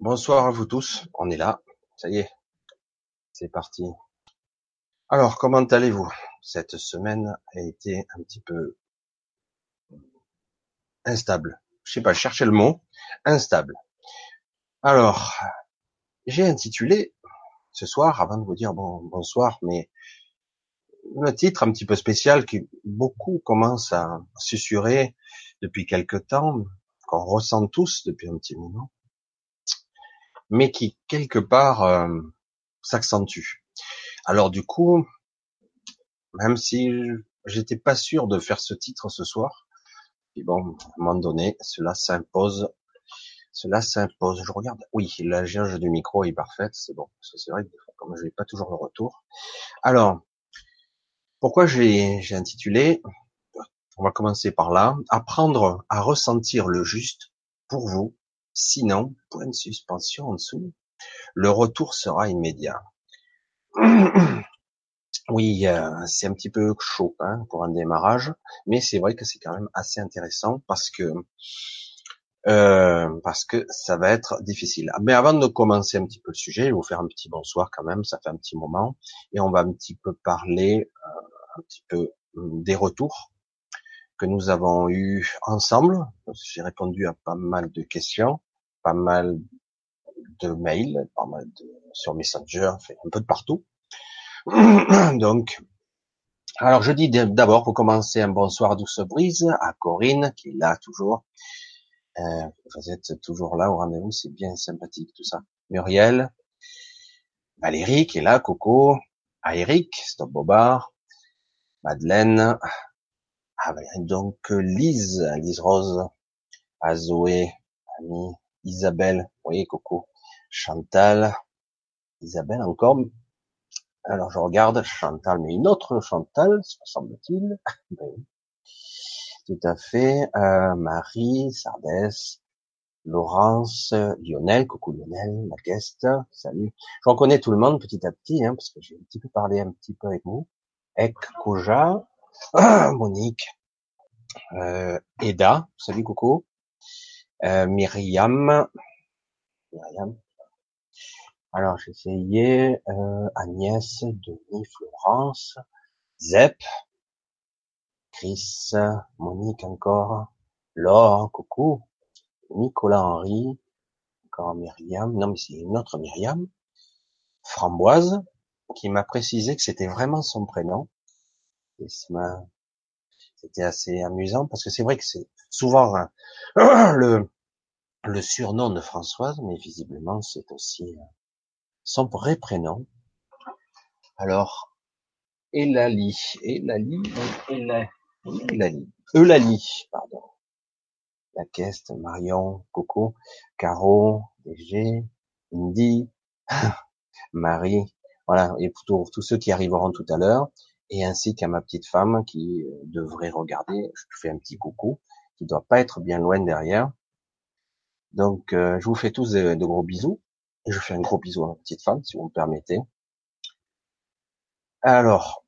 Bonsoir à vous tous, on est là, ça y est, c'est parti. Alors, comment allez-vous? Cette semaine a été un petit peu instable. Je sais pas, chercher le mot, instable. Alors, j'ai intitulé ce soir, avant de vous dire bon, bonsoir, mais un titre un petit peu spécial qui beaucoup commencent à susurrer depuis quelque temps, qu'on ressent tous depuis un petit moment mais qui quelque part euh, s'accentue. Alors du coup, même si j'étais pas sûr de faire ce titre ce soir, et bon, à un moment donné, cela s'impose. Cela s'impose. Je regarde. Oui, la gage du micro est parfaite, c'est bon. C'est vrai que comme je n'ai pas toujours le retour. Alors, pourquoi j'ai intitulé, on va commencer par là, apprendre à ressentir le juste pour vous Sinon, point de suspension en dessous, le retour sera immédiat. Oui, euh, c'est un petit peu chaud hein, pour un démarrage, mais c'est vrai que c'est quand même assez intéressant parce que euh, parce que ça va être difficile. Mais avant de commencer un petit peu le sujet, je vais vous faire un petit bonsoir quand même, ça fait un petit moment, et on va un petit peu parler euh, un petit peu hum, des retours que nous avons eu ensemble. J'ai répondu à pas mal de questions pas mal de mails, pas mal de, sur Messenger, un peu de partout. Donc, alors je dis d'abord pour commencer un bonsoir douce brise à Corinne qui est là toujours. Euh, vous êtes toujours là au rendez-vous, c'est bien sympathique tout ça. Muriel, Valérie qui est là, Coco, à Eric, Stop Bobard, Madeleine, ah, donc Lise, Lise Rose, à Zoé, Annie, Isabelle, voyez Coco, Chantal, Isabelle encore. Alors je regarde Chantal, mais une autre Chantal, semble-t-il. Ben Tout à fait. Euh, Marie, Sardès, Laurence, Lionel, coucou Lionel, la guest, salut. Je reconnais tout le monde petit à petit, hein, parce que j'ai un petit peu parlé un petit peu avec vous. Ek, Koja, Monique, euh, Eda, salut coucou. Euh, Myriam. Myriam. Alors essayé euh, Agnès, Denis, Florence, Zep, Chris, Monique encore, Laure, coucou, Nicolas Henry, encore Myriam, non mais c'est une autre Myriam, Framboise, qui m'a précisé que c'était vraiment son prénom. C'était assez amusant parce que c'est vrai que c'est souvent le, surnom de Françoise, mais visiblement c'est aussi euh, son vrai prénom. Alors, Elali, Elali, Elali, Eulalie, pardon. La Caisse, Marion, Coco, Caro, DG, Indy, Marie, voilà, et pour tous ceux qui arriveront tout à l'heure, et ainsi qu'à ma petite femme qui euh, devrait regarder, je fais un petit coucou, qui doit pas être bien loin derrière, donc, euh, je vous fais tous de, gros bisous. Je fais un gros bisou à ma petite femme, si vous me permettez. Alors,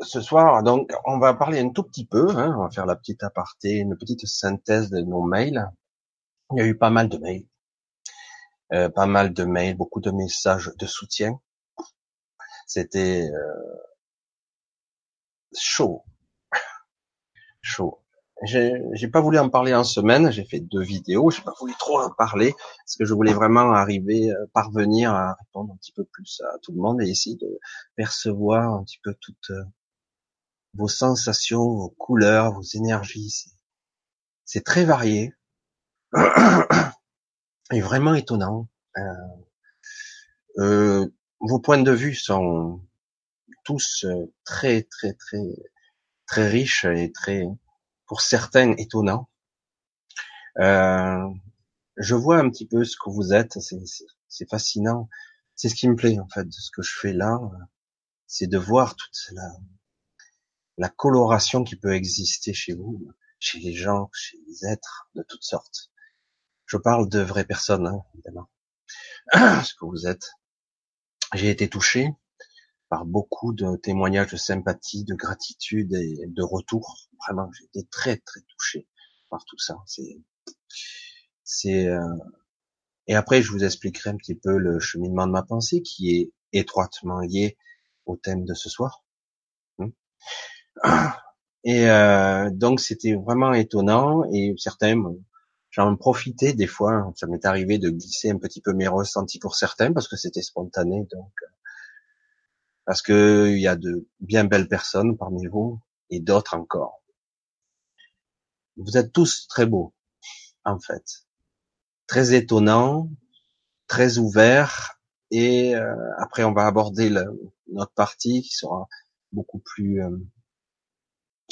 ce soir, donc, on va parler un tout petit peu, hein, on va faire la petite aparté, une petite synthèse de nos mails. Il y a eu pas mal de mails, euh, pas mal de mails, beaucoup de messages de soutien. C'était euh, chaud, chaud j'ai pas voulu en parler en semaine, j'ai fait deux vidéos, j'ai pas voulu trop en parler, parce que je voulais vraiment arriver, euh, parvenir à répondre un petit peu plus à tout le monde et essayer de percevoir un petit peu toutes euh, vos sensations, vos couleurs, vos énergies. C'est très varié et vraiment étonnant. Euh, vos points de vue sont tous très très très très riches et très pour certains étonnant. Euh, je vois un petit peu ce que vous êtes, c'est fascinant. C'est ce qui me plaît en fait de ce que je fais là, c'est de voir toute la, la coloration qui peut exister chez vous, chez les gens, chez les êtres de toutes sortes. Je parle de vraies personnes, hein, évidemment. ce que vous êtes. J'ai été touché par beaucoup de témoignages de sympathie, de gratitude et de retour Vraiment, j'ai été très très touché par tout ça. C'est c'est euh, Et après, je vous expliquerai un petit peu le cheminement de ma pensée qui est étroitement lié au thème de ce soir. Hmm. Et euh, donc, c'était vraiment étonnant et certains, j'en profitais des fois, ça m'est arrivé de glisser un petit peu mes ressentis pour certains parce que c'était spontané, donc parce que il y a de bien belles personnes parmi vous et d'autres encore. Vous êtes tous très beaux, en fait très étonnant, très ouvert, et euh, après on va aborder notre partie qui sera beaucoup plus euh,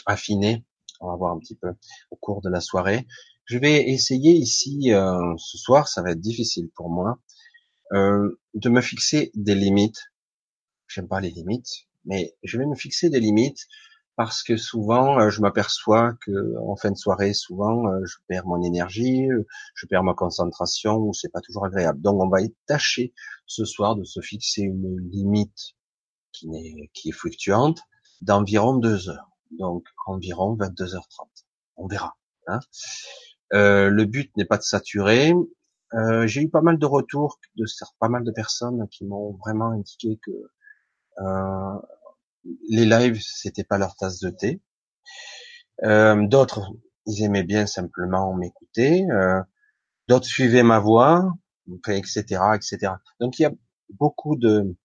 affinée. On va voir un petit peu au cours de la soirée. Je vais essayer ici euh, ce soir, ça va être difficile pour moi, de me fixer des limites. J'aime pas les limites, mais je vais me fixer des limites parce que souvent euh, je m'aperçois que en fin de soirée, souvent euh, je perds mon énergie, euh, je perds ma concentration, ou c'est pas toujours agréable. Donc on va tâcher ce soir de se fixer une limite qui est, qui est fluctuante d'environ deux heures, donc environ 22h30. On verra. Hein euh, le but n'est pas de saturer. Euh, J'ai eu pas mal de retours de pas mal de personnes qui m'ont vraiment indiqué que euh, les lives, c'était pas leur tasse de thé. Euh, d'autres, ils aimaient bien simplement m'écouter. Euh, d'autres suivaient ma voix, etc., etc. Donc il y a beaucoup de.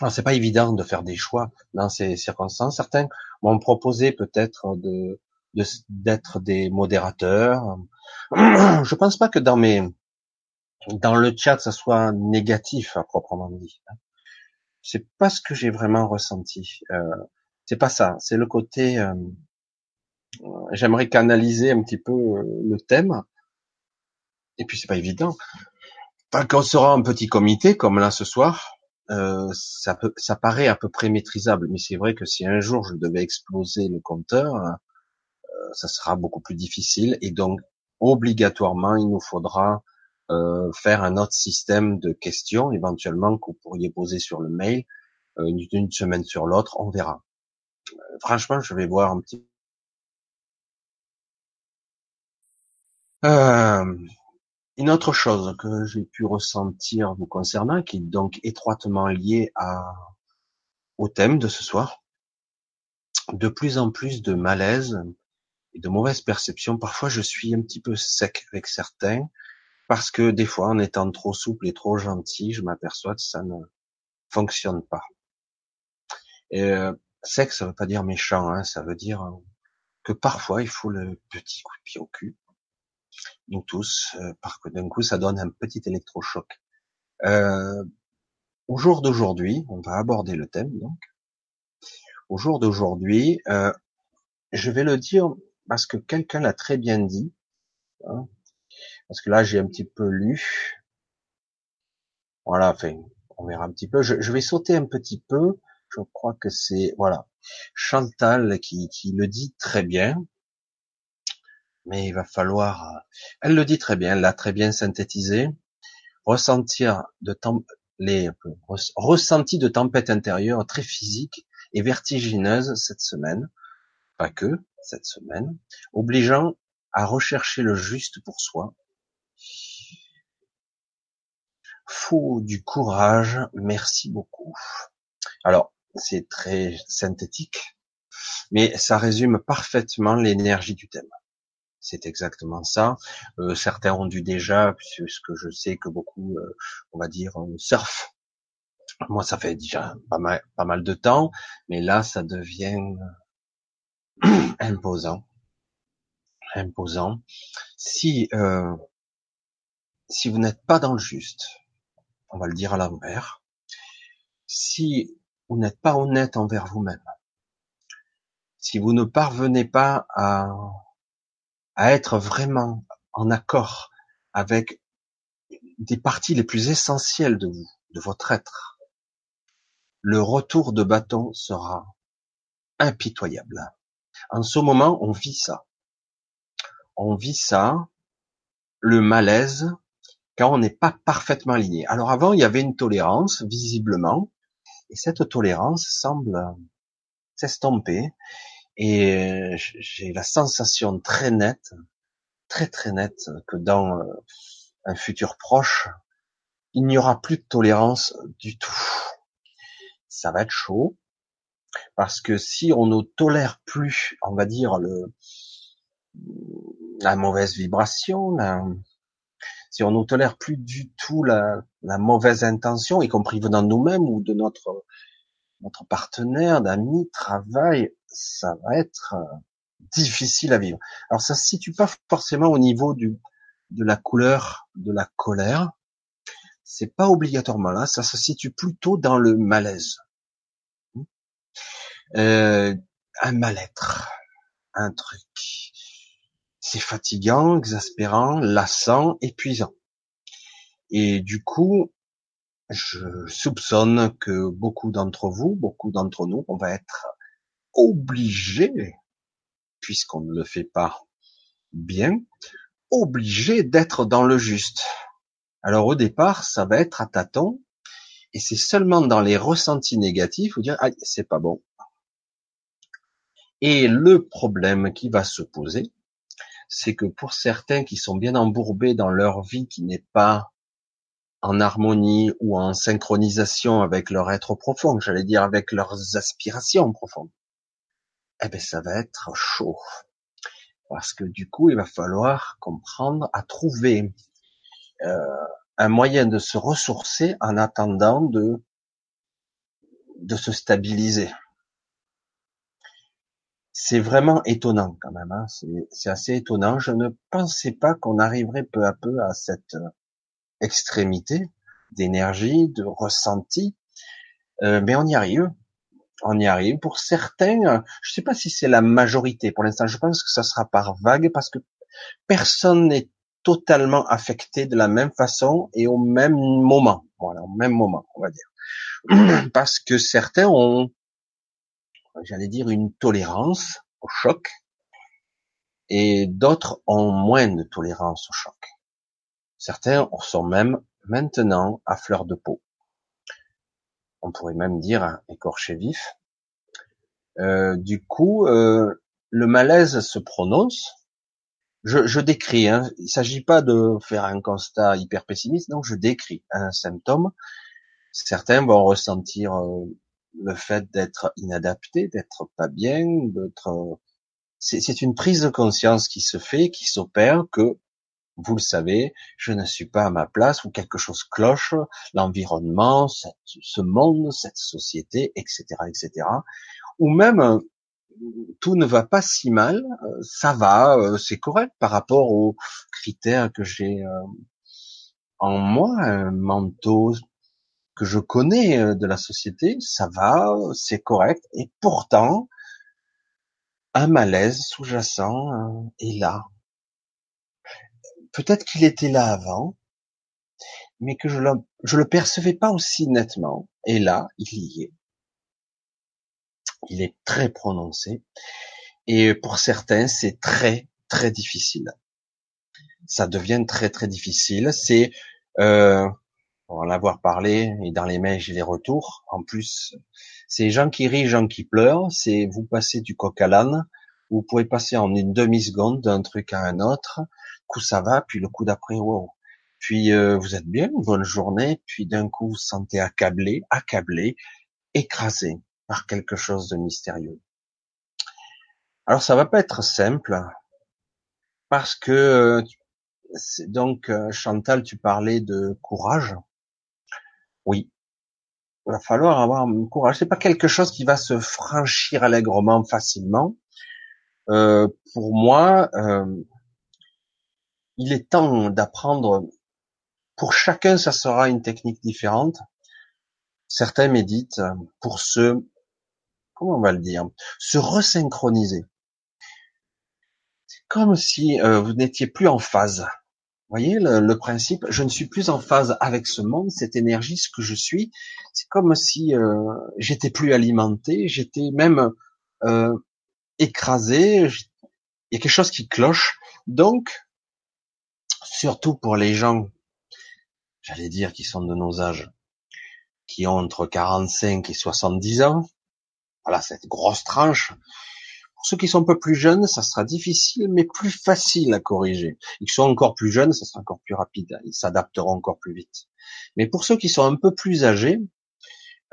Alors c'est pas évident de faire des choix dans ces circonstances. Certains m'ont proposé peut-être de d'être des modérateurs. Je pense pas que dans mes dans le chat ça soit négatif à proprement dit c'est pas ce que j'ai vraiment ressenti. Euh, c'est pas ça. C'est le côté. Euh, j'aimerais canaliser un petit peu euh, le thème. Et puis c'est pas évident. Tant qu'on sera un petit comité comme là ce soir, euh, ça, peut, ça paraît à peu près maîtrisable. Mais c'est vrai que si un jour je devais exploser le compteur, euh, ça sera beaucoup plus difficile. Et donc obligatoirement, il nous faudra euh, faire un autre système de questions éventuellement que vous pourriez poser sur le mail euh, d'une semaine sur l'autre, on verra. Euh, franchement, je vais voir un petit. Euh, une autre chose que j'ai pu ressentir vous concernant, qui est donc étroitement liée à au thème de ce soir, de plus en plus de malaise et de mauvaises perceptions. Parfois, je suis un petit peu sec avec certains parce que des fois, en étant trop souple et trop gentil, je m'aperçois que ça ne fonctionne pas. Et euh, sexe, ça veut pas dire méchant, hein, ça veut dire euh, que parfois il faut le petit coup de pied au cul. Nous tous, euh, parce que d'un coup, ça donne un petit électrochoc. Euh, au jour d'aujourd'hui, on va aborder le thème donc. Au jour d'aujourd'hui, je vais le dire parce que quelqu'un l'a très bien dit. Hein, parce que là j'ai un petit peu lu. Voilà, enfin, on verra un petit peu. Je, vais sauter un petit peu. Je crois que c'est voilà Chantal qui, le dit très bien. Mais il va falloir. Elle le dit très bien. Elle l'a très bien synthétisé. Ressentir de temps les ressenti de tempête intérieure très physique et vertigineuse cette semaine, pas que cette semaine, obligeant à rechercher le juste pour soi, faut du courage, merci beaucoup. Alors, c'est très synthétique, mais ça résume parfaitement l'énergie du thème. C'est exactement ça. Euh, certains ont dû déjà, puisque je sais que beaucoup, euh, on va dire, surf. Moi, ça fait déjà pas mal, pas mal de temps, mais là, ça devient imposant. Imposant. Si euh, si vous n'êtes pas dans le juste, on va le dire à l'envers, si vous n'êtes pas honnête envers vous-même, si vous ne parvenez pas à, à être vraiment en accord avec des parties les plus essentielles de vous, de votre être, le retour de bâton sera impitoyable. En ce moment, on vit ça. On vit ça, le malaise, quand on n'est pas parfaitement aligné. Alors avant, il y avait une tolérance, visiblement, et cette tolérance semble s'estomper, et j'ai la sensation très nette, très très nette, que dans un futur proche, il n'y aura plus de tolérance du tout. Ça va être chaud, parce que si on ne tolère plus, on va dire, le, la mauvaise vibration, si on ne tolère plus du tout la, la mauvaise intention, y compris venant de nous-mêmes ou de notre, notre partenaire, d'amis, travail, ça va être euh, difficile à vivre. Alors ça se situe pas forcément au niveau du, de la couleur de la colère. C'est pas obligatoirement là, ça se situe plutôt dans le malaise. Euh, un mal-être, un truc. C'est fatigant, exaspérant, lassant, épuisant. Et du coup, je soupçonne que beaucoup d'entre vous, beaucoup d'entre nous, on va être obligés, puisqu'on ne le fait pas bien, obligés d'être dans le juste. Alors au départ, ça va être à tâtons, et c'est seulement dans les ressentis négatifs où dire ah c'est pas bon. Et le problème qui va se poser, c'est que pour certains qui sont bien embourbés dans leur vie qui n'est pas en harmonie ou en synchronisation avec leur être profond, j'allais dire avec leurs aspirations profondes, eh ben ça va être chaud. Parce que du coup, il va falloir comprendre à trouver euh, un moyen de se ressourcer en attendant de de se stabiliser. C'est vraiment étonnant quand même. Hein. C'est assez étonnant. Je ne pensais pas qu'on arriverait peu à peu à cette extrémité d'énergie, de ressenti, euh, mais on y arrive on y arrive. Pour certains, je ne sais pas si c'est la majorité. Pour l'instant, je pense que ça sera par vague parce que personne n'est totalement affecté de la même façon et au même moment. Voilà, au même moment, on va dire. Parce que certains ont, j'allais dire, une tolérance au choc et d'autres ont moins de tolérance au choc. Certains sont même maintenant à fleur de peau on pourrait même dire écorché vif. Euh, du coup, euh, le malaise se prononce. Je, décris, hein. il s'agit pas de faire un constat hyper pessimiste, donc je décris un symptôme. Certains vont ressentir euh, le fait d'être inadapté, d'être pas bien, d'être. C'est une prise de conscience qui se fait, qui s'opère, que vous le savez, je ne suis pas à ma place ou quelque chose cloche, l'environnement, ce monde, cette société, etc., etc. Ou même euh, tout ne va pas si mal, euh, ça va, euh, c'est correct par rapport aux critères que j'ai en moi, mentaux que je connais de la société, ça va, c'est correct. Et pourtant, un malaise sous-jacent est là, Peut-être qu'il était là avant, mais que je le, je le percevais pas aussi nettement. Et là, il y est. Il est très prononcé. Et pour certains, c'est très, très difficile. Ça devient très, très difficile. C'est, euh, pour en avoir parlé, et dans les mails, j'ai les retours. En plus, c'est gens qui rient, gens qui pleurent. C'est vous passez du coq à l'âne. Vous pouvez passer en une demi-seconde d'un truc à un autre coup ça va, puis le coup d'après, wow. Puis euh, vous êtes bien, bonne journée, puis d'un coup vous vous sentez accablé, accablé, écrasé par quelque chose de mystérieux. Alors ça va pas être simple, parce que euh, donc euh, Chantal, tu parlais de courage. Oui, il va falloir avoir un courage. C'est pas quelque chose qui va se franchir allègrement, facilement. Euh, pour moi, euh, il est temps d'apprendre. Pour chacun, ça sera une technique différente. Certains méditent pour se, comment on va le dire, se resynchroniser. Comme si euh, vous n'étiez plus en phase. Voyez le, principe Je ne suis plus en phase avec ce monde, cette énergie, ce que je suis. C'est comme si euh, j'étais plus alimenté, j'étais même euh, écrasé. Il y a quelque chose qui cloche. Donc, surtout pour les gens, j'allais dire, qui sont de nos âges, qui ont entre 45 et 70 ans, voilà, cette grosse tranche, Pour ceux qui sont un peu plus jeunes, ça sera difficile, mais plus facile à corriger. Ils sont encore plus jeunes, ça sera encore plus rapide. Ils s'adapteront encore plus vite. Mais pour ceux qui sont un peu plus âgés,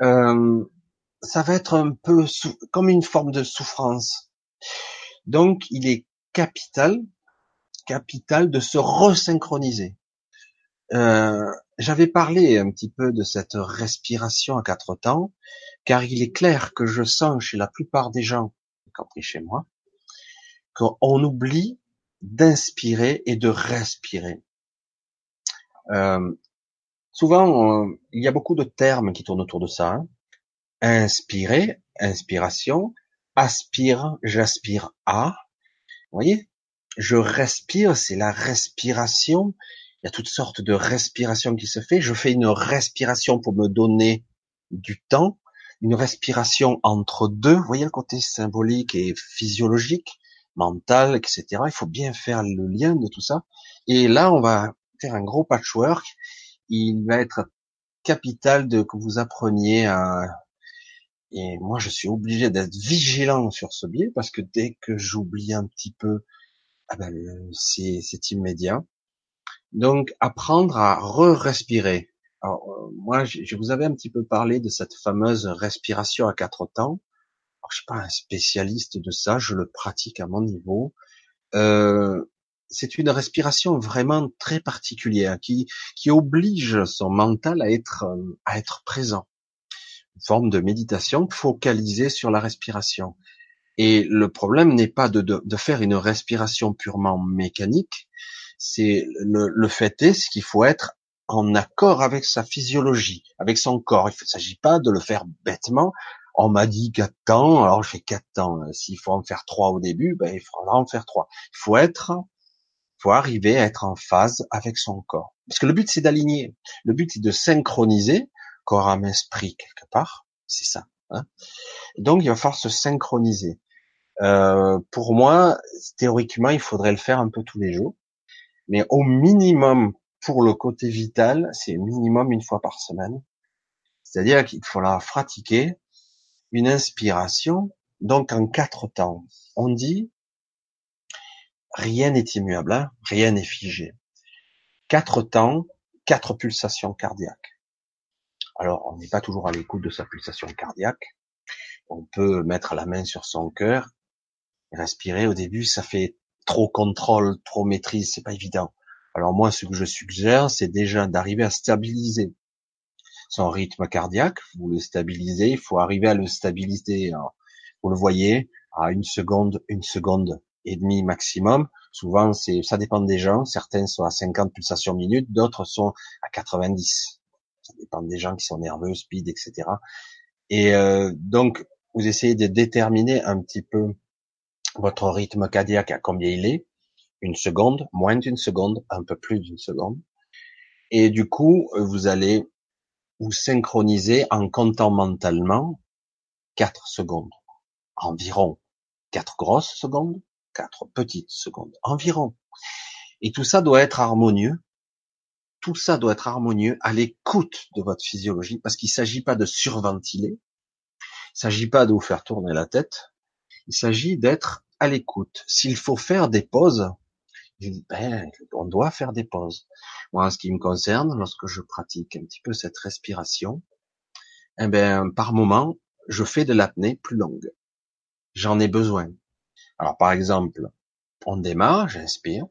euh, ça va être un peu comme une forme de souffrance. Donc, il est capital, capital de se resynchroniser. Euh, J'avais parlé un petit peu de cette respiration à quatre temps, car il est clair que je sens chez la plupart des gens, compris chez moi, qu'on oublie d'inspirer et de respirer. Euh, souvent, il y a beaucoup de termes qui tournent autour de ça. Hein. Inspirer, inspiration, aspire, j'aspire à. Vous voyez? Je respire, c'est la respiration. Il y a toutes sortes de respirations qui se fait. Je fais une respiration pour me donner du temps, une respiration entre deux. Vous voyez le côté symbolique et physiologique, mental, etc. Il faut bien faire le lien de tout ça. Et là, on va faire un gros patchwork. Il va être capital de que vous appreniez à et moi, je suis obligé d'être vigilant sur ce biais parce que dès que j'oublie un petit peu, ah ben, c'est immédiat. Donc, apprendre à re-respirer. Alors, euh, moi, je vous avais un petit peu parlé de cette fameuse respiration à quatre temps. Alors, je suis pas un spécialiste de ça, je le pratique à mon niveau. Euh, c'est une respiration vraiment très particulière qui, qui oblige son mental à être, à être présent forme de méditation focalisée sur la respiration. Et le problème n'est pas de, de, faire une respiration purement mécanique, c'est le, le fait est qu'il faut être en accord avec sa physiologie, avec son corps. Il ne s'agit pas de le faire bêtement. On m'a dit quatre temps, alors je fais quatre temps. S'il faut en faire trois au début, ben il faudra en faire trois. Il faut être, faut arriver à être en phase avec son corps. Parce que le but c'est d'aligner. Le but c'est de synchroniser corps, âme, esprit quelque part. C'est ça. Hein Donc il va falloir se synchroniser. Euh, pour moi, théoriquement, il faudrait le faire un peu tous les jours, mais au minimum pour le côté vital, c'est minimum une fois par semaine. C'est-à-dire qu'il faudra pratiquer une inspiration, donc en quatre temps. On dit rien n'est immuable, hein rien n'est figé. Quatre temps, quatre pulsations cardiaques. Alors, on n'est pas toujours à l'écoute de sa pulsation cardiaque. On peut mettre la main sur son cœur, respirer. Au début, ça fait trop contrôle, trop maîtrise, c'est pas évident. Alors moi, ce que je suggère, c'est déjà d'arriver à stabiliser son rythme cardiaque. Vous le stabilisez, il faut arriver à le stabiliser. vous le voyez à une seconde, une seconde et demie maximum. Souvent, c'est, ça dépend des gens. Certains sont à 50 pulsations minutes, d'autres sont à 90 ça dépend des gens qui sont nerveux, speed, etc. Et euh, donc, vous essayez de déterminer un petit peu votre rythme cardiaque à combien il est, une seconde, moins d'une seconde, un peu plus d'une seconde. Et du coup, vous allez vous synchroniser en comptant mentalement quatre secondes, environ quatre grosses secondes, quatre petites secondes, environ. Et tout ça doit être harmonieux tout ça doit être harmonieux à l'écoute de votre physiologie, parce qu'il ne s'agit pas de surventiler, il ne s'agit pas de vous faire tourner la tête, il s'agit d'être à l'écoute. S'il faut faire des pauses, ben, on doit faire des pauses. Moi, en ce qui me concerne, lorsque je pratique un petit peu cette respiration, eh ben, par moment, je fais de l'apnée plus longue. J'en ai besoin. Alors, par exemple, on démarre, j'inspire,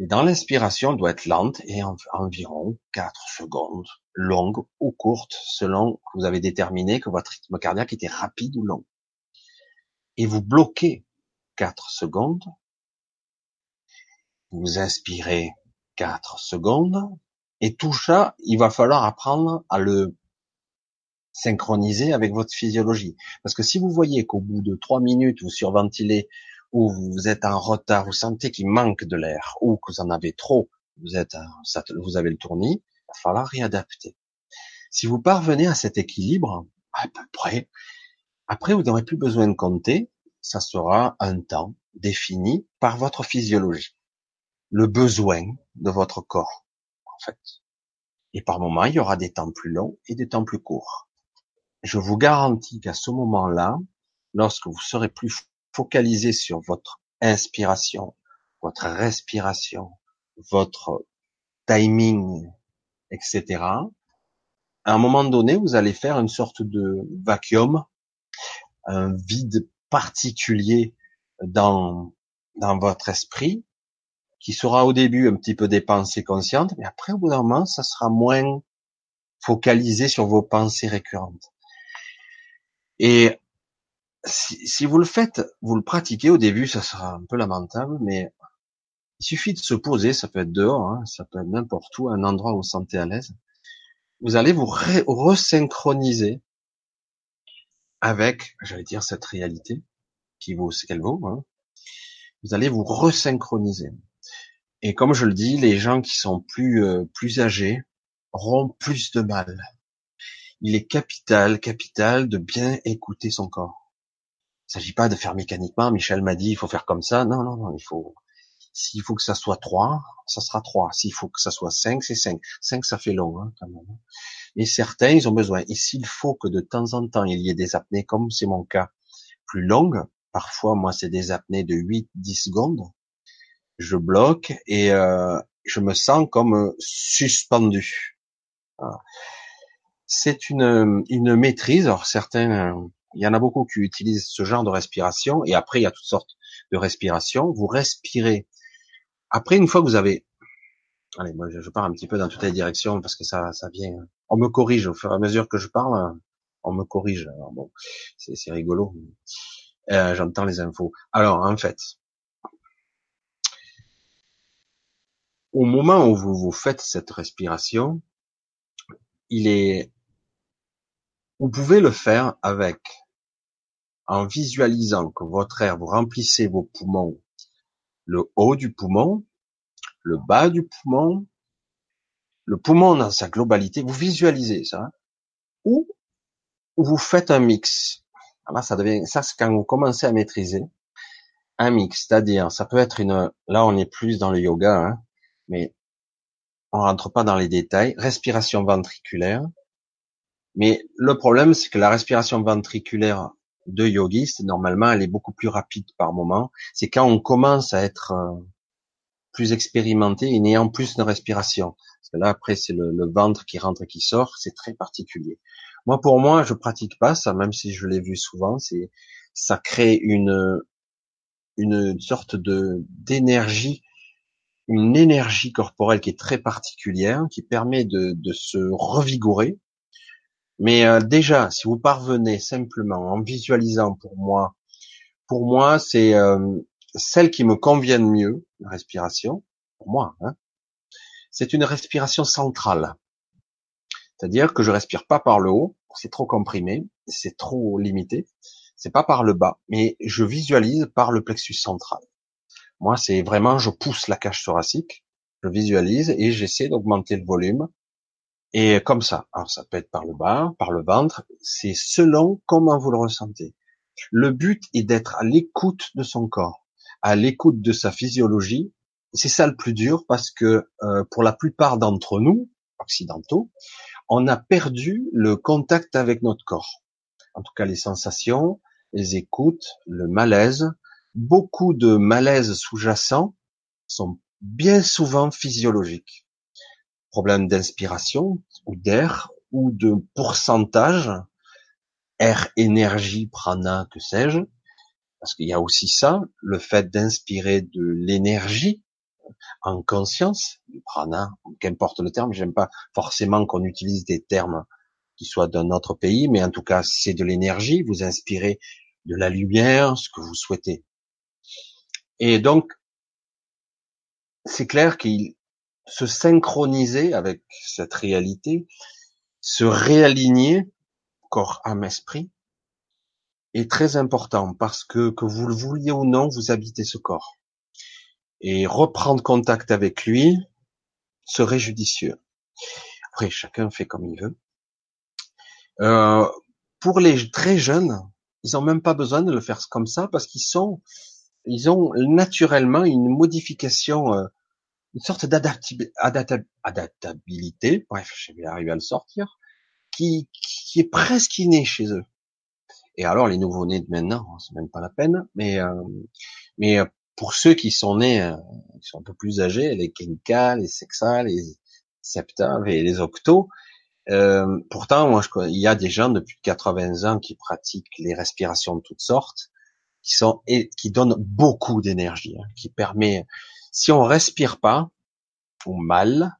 et dans l'inspiration doit être lente et environ 4 secondes, longue ou courte, selon que vous avez déterminé que votre rythme cardiaque était rapide ou long. Et vous bloquez 4 secondes, vous inspirez 4 secondes, et tout ça, il va falloir apprendre à le synchroniser avec votre physiologie. Parce que si vous voyez qu'au bout de 3 minutes, vous surventilez ou vous êtes en retard, vous sentez qu'il manque de l'air, ou que vous en avez trop, vous êtes, vous avez le tournis, il va falloir réadapter. Si vous parvenez à cet équilibre, à peu près, après vous n'aurez plus besoin de compter, ça sera un temps défini par votre physiologie, le besoin de votre corps, en fait. Et par moment, il y aura des temps plus longs et des temps plus courts. Je vous garantis qu'à ce moment-là, lorsque vous serez plus focalisé sur votre inspiration, votre respiration, votre timing, etc., à un moment donné, vous allez faire une sorte de vacuum, un vide particulier dans, dans votre esprit, qui sera au début un petit peu des pensées conscientes, mais après, au bout d'un moment, ça sera moins focalisé sur vos pensées récurrentes. Et si, vous le faites, vous le pratiquez au début, ça sera un peu lamentable, mais il suffit de se poser, ça peut être dehors, hein, ça peut être n'importe où, un endroit où vous vous sentez à l'aise. Vous allez vous resynchroniser avec, j'allais dire, cette réalité qui vaut ce qu'elle vaut. Hein. Vous allez vous resynchroniser. Et comme je le dis, les gens qui sont plus euh, plus âgés auront plus de mal. Il est capital, capital de bien écouter son corps. Il ne s'agit pas de faire mécaniquement. Michel m'a dit, il faut faire comme ça. Non, non, non. Il faut. S'il faut que ça soit trois, ça sera trois. S'il faut que ça soit cinq, c'est cinq. Cinq, ça fait long, hein, quand même. Et certains, ils ont besoin. Et s'il faut que de temps en temps, il y ait des apnées, comme c'est mon cas, plus longues, parfois, moi, c'est des apnées de 8, 10 secondes, je bloque et euh, je me sens comme suspendu. C'est une, une maîtrise. Alors certains, il y en a beaucoup qui utilisent ce genre de respiration et après il y a toutes sortes de respirations. Vous respirez. Après une fois que vous avez, allez, moi je pars un petit peu dans toutes les directions parce que ça, ça vient. On me corrige au fur et à mesure que je parle. On me corrige. Alors bon, c'est rigolo. Euh, J'entends les infos. Alors en fait, au moment où vous vous faites cette respiration, il est, vous pouvez le faire avec, en visualisant que votre air, vous remplissez vos poumons, le haut du poumon, le bas du poumon, le poumon dans sa globalité, vous visualisez ça, ou vous faites un mix. Là, ça devient, ça c'est quand vous commencez à maîtriser un mix, c'est-à-dire, ça peut être une, là on est plus dans le yoga, hein, mais on rentre pas dans les détails. Respiration ventriculaire. Mais le problème, c'est que la respiration ventriculaire de yogiste, normalement, elle est beaucoup plus rapide par moment. C'est quand on commence à être euh, plus expérimenté et n'ayant plus de respiration. Parce que là, après, c'est le, le, ventre qui rentre et qui sort. C'est très particulier. Moi, pour moi, je pratique pas ça, même si je l'ai vu souvent. C'est, ça crée une, une sorte de, d'énergie une énergie corporelle qui est très particulière, qui permet de, se revigorer. Mais euh, déjà, si vous parvenez simplement en visualisant pour moi, pour moi, c'est euh, celle qui me convient mieux, la respiration, pour moi, hein, c'est une respiration centrale. C'est-à-dire que je respire pas par le haut, c'est trop comprimé, c'est trop limité, c'est pas par le bas, mais je visualise par le plexus central. Moi, c'est vraiment, je pousse la cage thoracique, je visualise et j'essaie d'augmenter le volume. Et comme ça. Alors, ça peut être par le bas, par le ventre. C'est selon comment vous le ressentez. Le but est d'être à l'écoute de son corps, à l'écoute de sa physiologie. C'est ça le plus dur parce que euh, pour la plupart d'entre nous, occidentaux, on a perdu le contact avec notre corps. En tout cas, les sensations, les écoutes, le malaise, beaucoup de malaises sous-jacents sont bien souvent physiologiques. Problème d'inspiration ou d'air ou de pourcentage, air, énergie, prana, que sais-je. Parce qu'il y a aussi ça, le fait d'inspirer de l'énergie en conscience, du prana, qu'importe le terme, j'aime pas forcément qu'on utilise des termes qui soient d'un autre pays, mais en tout cas, c'est de l'énergie, vous inspirez de la lumière, ce que vous souhaitez. Et donc, c'est clair qu'il se synchroniser avec cette réalité, se réaligner corps, âme, esprit, est très important parce que que vous le vouliez ou non, vous habitez ce corps. Et reprendre contact avec lui serait judicieux. Après, chacun fait comme il veut. Euh, pour les très jeunes, ils ont même pas besoin de le faire comme ça parce qu'ils sont ils ont naturellement une modification, euh, une sorte d'adaptabilité, bref, je vais arriver à le sortir, qui, qui est presque innée chez eux. Et alors les nouveaux-nés de maintenant, c'est même pas la peine. Mais euh, mais euh, pour ceux qui sont nés, euh, qui sont un peu plus âgés, les quinquas, les sexas, les septaves et les octos, euh, pourtant, moi, je, il y a des gens depuis 80 ans qui pratiquent les respirations de toutes sortes, qui sont et qui donnent beaucoup d'énergie, hein, qui permet. Si on respire pas ou mal,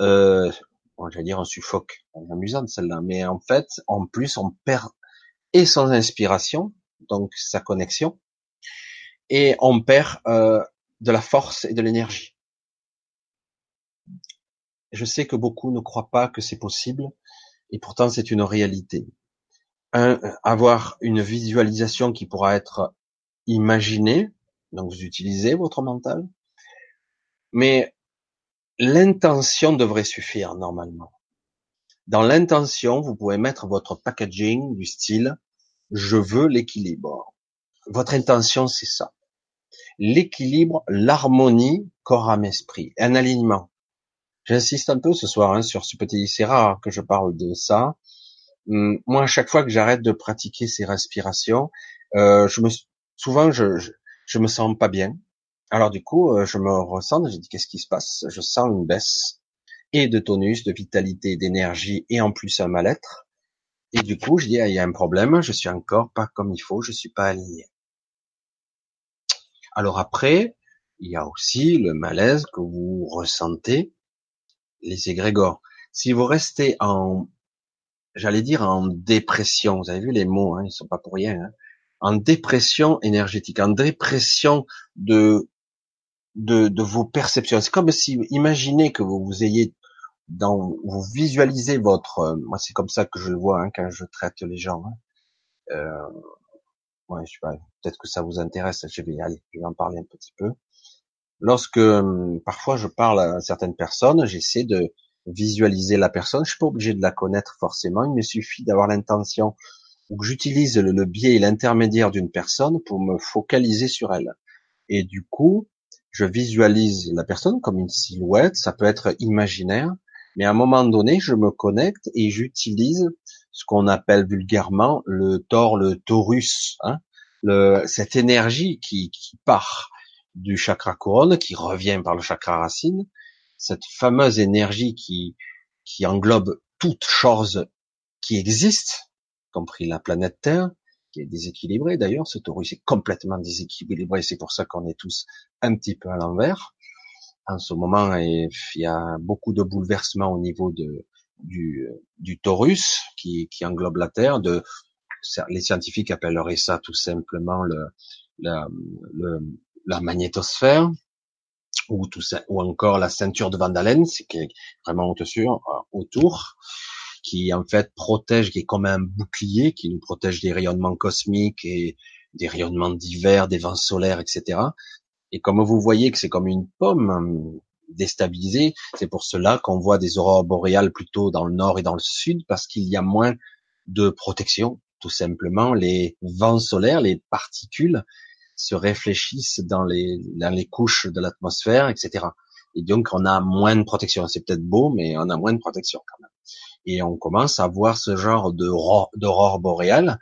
euh, bon, j'allais dire on suffoque. C'est amusante celle-là, mais en fait, en plus, on perd et son inspiration, donc sa connexion, et on perd euh, de la force et de l'énergie. Je sais que beaucoup ne croient pas que c'est possible, et pourtant c'est une réalité. Avoir une visualisation qui pourra être imaginée, donc vous utilisez votre mental, mais l'intention devrait suffire normalement. Dans l'intention, vous pouvez mettre votre packaging du style je veux l'équilibre. Votre intention, c'est ça. L'équilibre, l'harmonie, corps, âme, esprit, un alignement. J'insiste un peu ce soir hein, sur ce petit, c'est rare que je parle de ça. Hum, moi, à chaque fois que j'arrête de pratiquer ces respirations, euh, je me, souvent, je, je, me sens pas bien. Alors du coup, euh, je me ressens, je dis qu'est-ce qui se passe? Je sens une baisse et de tonus, de vitalité, d'énergie et en plus un mal-être. Et du coup, je dis, ah, il y a un problème, je suis encore pas comme il faut, je suis pas aligné. Alors après, il y a aussi le malaise que vous ressentez, les égrégores. Si vous restez en, j'allais dire en dépression, vous avez vu les mots, hein, ils sont pas pour rien, hein, en dépression énergétique, en dépression de, de, de vos perceptions. C'est comme si, imaginez que vous, vous ayez dans, vous visualisez votre, euh, moi c'est comme ça que je le vois hein, quand je traite les gens. Hein. Euh, ouais, je sais pas, peut-être que ça vous intéresse. Je vais aller, je vais en parler un petit peu. Lorsque hum, parfois je parle à certaines personnes, j'essaie de visualiser la personne. Je suis pas obligé de la connaître forcément. Il me suffit d'avoir l'intention ou que j'utilise le, biais et l'intermédiaire d'une personne pour me focaliser sur elle. Et du coup, je visualise la personne comme une silhouette. Ça peut être imaginaire mais à un moment donné, je me connecte et j'utilise ce qu'on appelle vulgairement le tor, le torus, hein, le, cette énergie qui, qui part du chakra couronne, qui revient par le chakra racine, cette fameuse énergie qui, qui englobe toute chose qui existe, compris la planète Terre, qui est déséquilibrée. D'ailleurs, ce torus est complètement déséquilibré, c'est pour ça qu'on est tous un petit peu à l'envers. En ce moment il y a beaucoup de bouleversements au niveau de, du, du torus qui, qui englobe la Terre. De, les scientifiques appelleraient ça tout simplement le, le, la magnétosphère ou tout ça, ou encore la ceinture de Van c'est qui est vraiment euh, autour, qui en fait protège, qui est comme un bouclier, qui nous protège des rayonnements cosmiques et des rayonnements divers, des vents solaires, etc. Et comme vous voyez que c'est comme une pomme euh, déstabilisée, c'est pour cela qu'on voit des aurores boréales plutôt dans le nord et dans le sud, parce qu'il y a moins de protection. Tout simplement, les vents solaires, les particules se réfléchissent dans les, dans les couches de l'atmosphère, etc. Et donc, on a moins de protection. C'est peut-être beau, mais on a moins de protection quand même. Et on commence à voir ce genre d'aurore boréale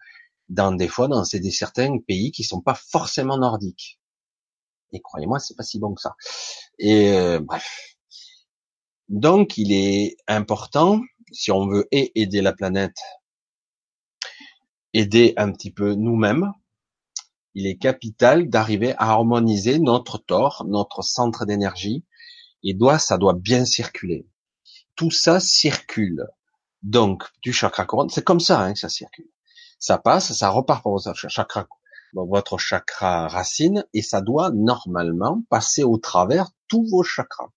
dans des fois dans des certains pays qui sont pas forcément nordiques. Et croyez-moi, c'est pas si bon que ça. Et euh, bref. Donc, il est important, si on veut aider la planète, aider un petit peu nous-mêmes, il est capital d'arriver à harmoniser notre tort, notre centre d'énergie, et doit, ça doit bien circuler. Tout ça circule. Donc, du chakra couronne, c'est comme ça hein, que ça circule. Ça passe, ça repart pour votre chakra votre chakra racine et ça doit normalement passer au travers tous vos chakras.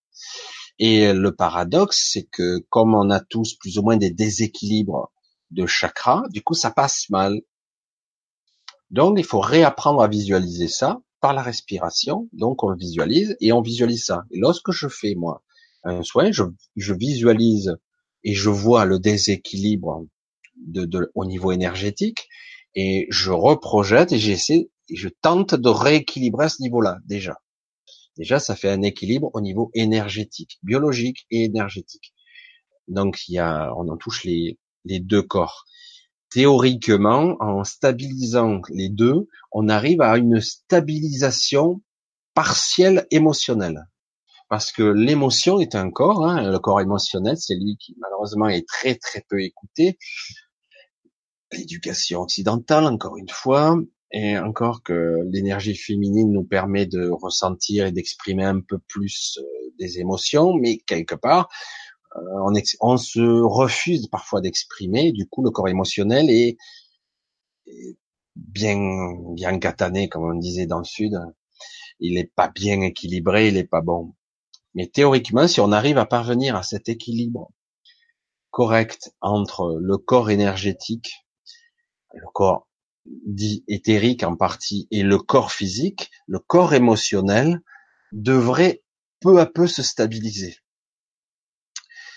Et le paradoxe, c'est que comme on a tous plus ou moins des déséquilibres de chakras, du coup ça passe mal. Donc il faut réapprendre à visualiser ça par la respiration. Donc on le visualise et on visualise ça. Et lorsque je fais moi un soin, je, visualise et je vois le déséquilibre de, de, au niveau énergétique et je reprojette et j'essaie, et je tente de rééquilibrer à ce niveau-là déjà. Déjà, ça fait un équilibre au niveau énergétique, biologique et énergétique. Donc, il y a, on en touche les deux corps. Théoriquement, en stabilisant les deux, on arrive à une stabilisation partielle émotionnelle. Parce que l'émotion est un corps, hein, le corps émotionnel, c'est lui qui malheureusement est très très peu écouté. L'éducation occidentale, encore une fois, et encore que l'énergie féminine nous permet de ressentir et d'exprimer un peu plus euh, des émotions, mais quelque part, euh, on, se refuse parfois d'exprimer. Du coup, le corps émotionnel est, est, bien bien gatané, comme on disait dans le sud. Il n'est pas bien équilibré, il n'est pas bon. Mais théoriquement, si on arrive à parvenir à cet équilibre correct entre le corps énergétique, le corps dit éthérique en partie, et le corps physique, le corps émotionnel devrait peu à peu se stabiliser.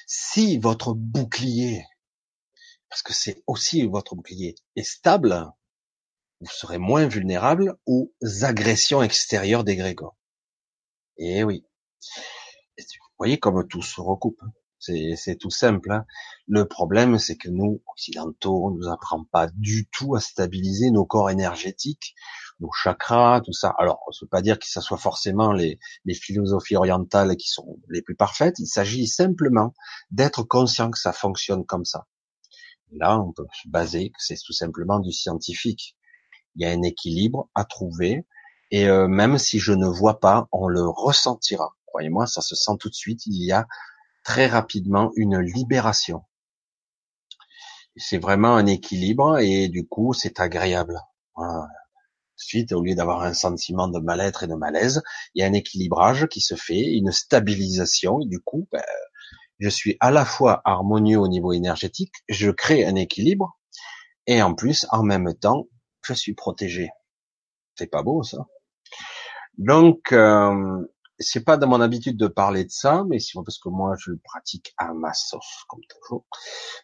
Si votre bouclier, parce que c'est aussi votre bouclier, est stable, vous serez moins vulnérable aux agressions extérieures des grégores. Et oui. Vous voyez comme tout se recoupe. Hein. C'est tout simple. Hein. Le problème, c'est que nous, occidentaux, on nous apprend pas du tout à stabiliser nos corps énergétiques, nos chakras, tout ça. Alors, on ne veut pas dire que ce soit forcément les, les philosophies orientales qui sont les plus parfaites. Il s'agit simplement d'être conscient que ça fonctionne comme ça. Là, on peut se baser que c'est tout simplement du scientifique. Il y a un équilibre à trouver, et euh, même si je ne vois pas, on le ressentira. Croyez-moi, ça se sent tout de suite. Il y a très rapidement une libération. C'est vraiment un équilibre et du coup c'est agréable. Ensuite, au lieu d'avoir un sentiment de mal-être et de malaise, il y a un équilibrage qui se fait, une stabilisation et du coup, ben, je suis à la fois harmonieux au niveau énergétique, je crée un équilibre et en plus, en même temps, je suis protégé. C'est pas beau ça. Donc, euh, c'est pas dans mon habitude de parler de ça, mais c'est parce que moi je le pratique à ma sauce, comme toujours.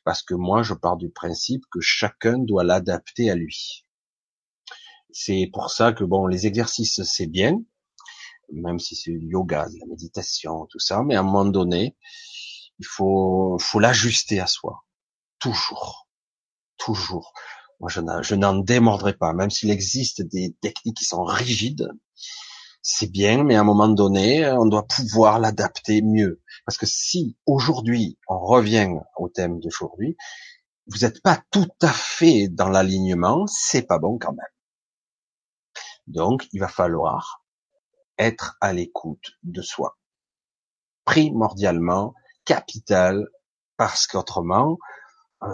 Parce que moi je pars du principe que chacun doit l'adapter à lui. C'est pour ça que bon, les exercices c'est bien, même si c'est du yoga, de la méditation, tout ça, mais à un moment donné, il faut, faut l'ajuster à soi. Toujours. Toujours. Moi, je n'en démordrai pas, même s'il existe des techniques qui sont rigides, c'est bien, mais à un moment donné, on doit pouvoir l'adapter mieux. Parce que si aujourd'hui, on revient au thème d'aujourd'hui, vous n'êtes pas tout à fait dans l'alignement, c'est pas bon quand même. Donc, il va falloir être à l'écoute de soi. Primordialement, capital, parce qu'autrement, euh,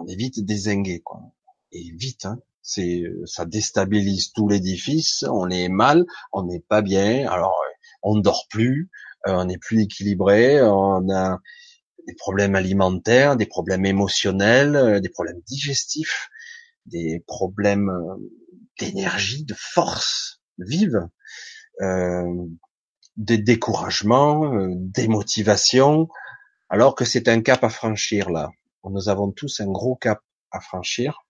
on est vite désingué, quoi. Et vite, hein. C'est, ça déstabilise tout l'édifice. On est mal, on n'est pas bien. Alors, on ne dort plus, euh, on n'est plus équilibré, on a des problèmes alimentaires, des problèmes émotionnels, euh, des problèmes digestifs, des problèmes euh, d'énergie, de force vive, euh, des découragements, démotivation, alors que c'est un cap à franchir là. Nous avons tous un gros cap à franchir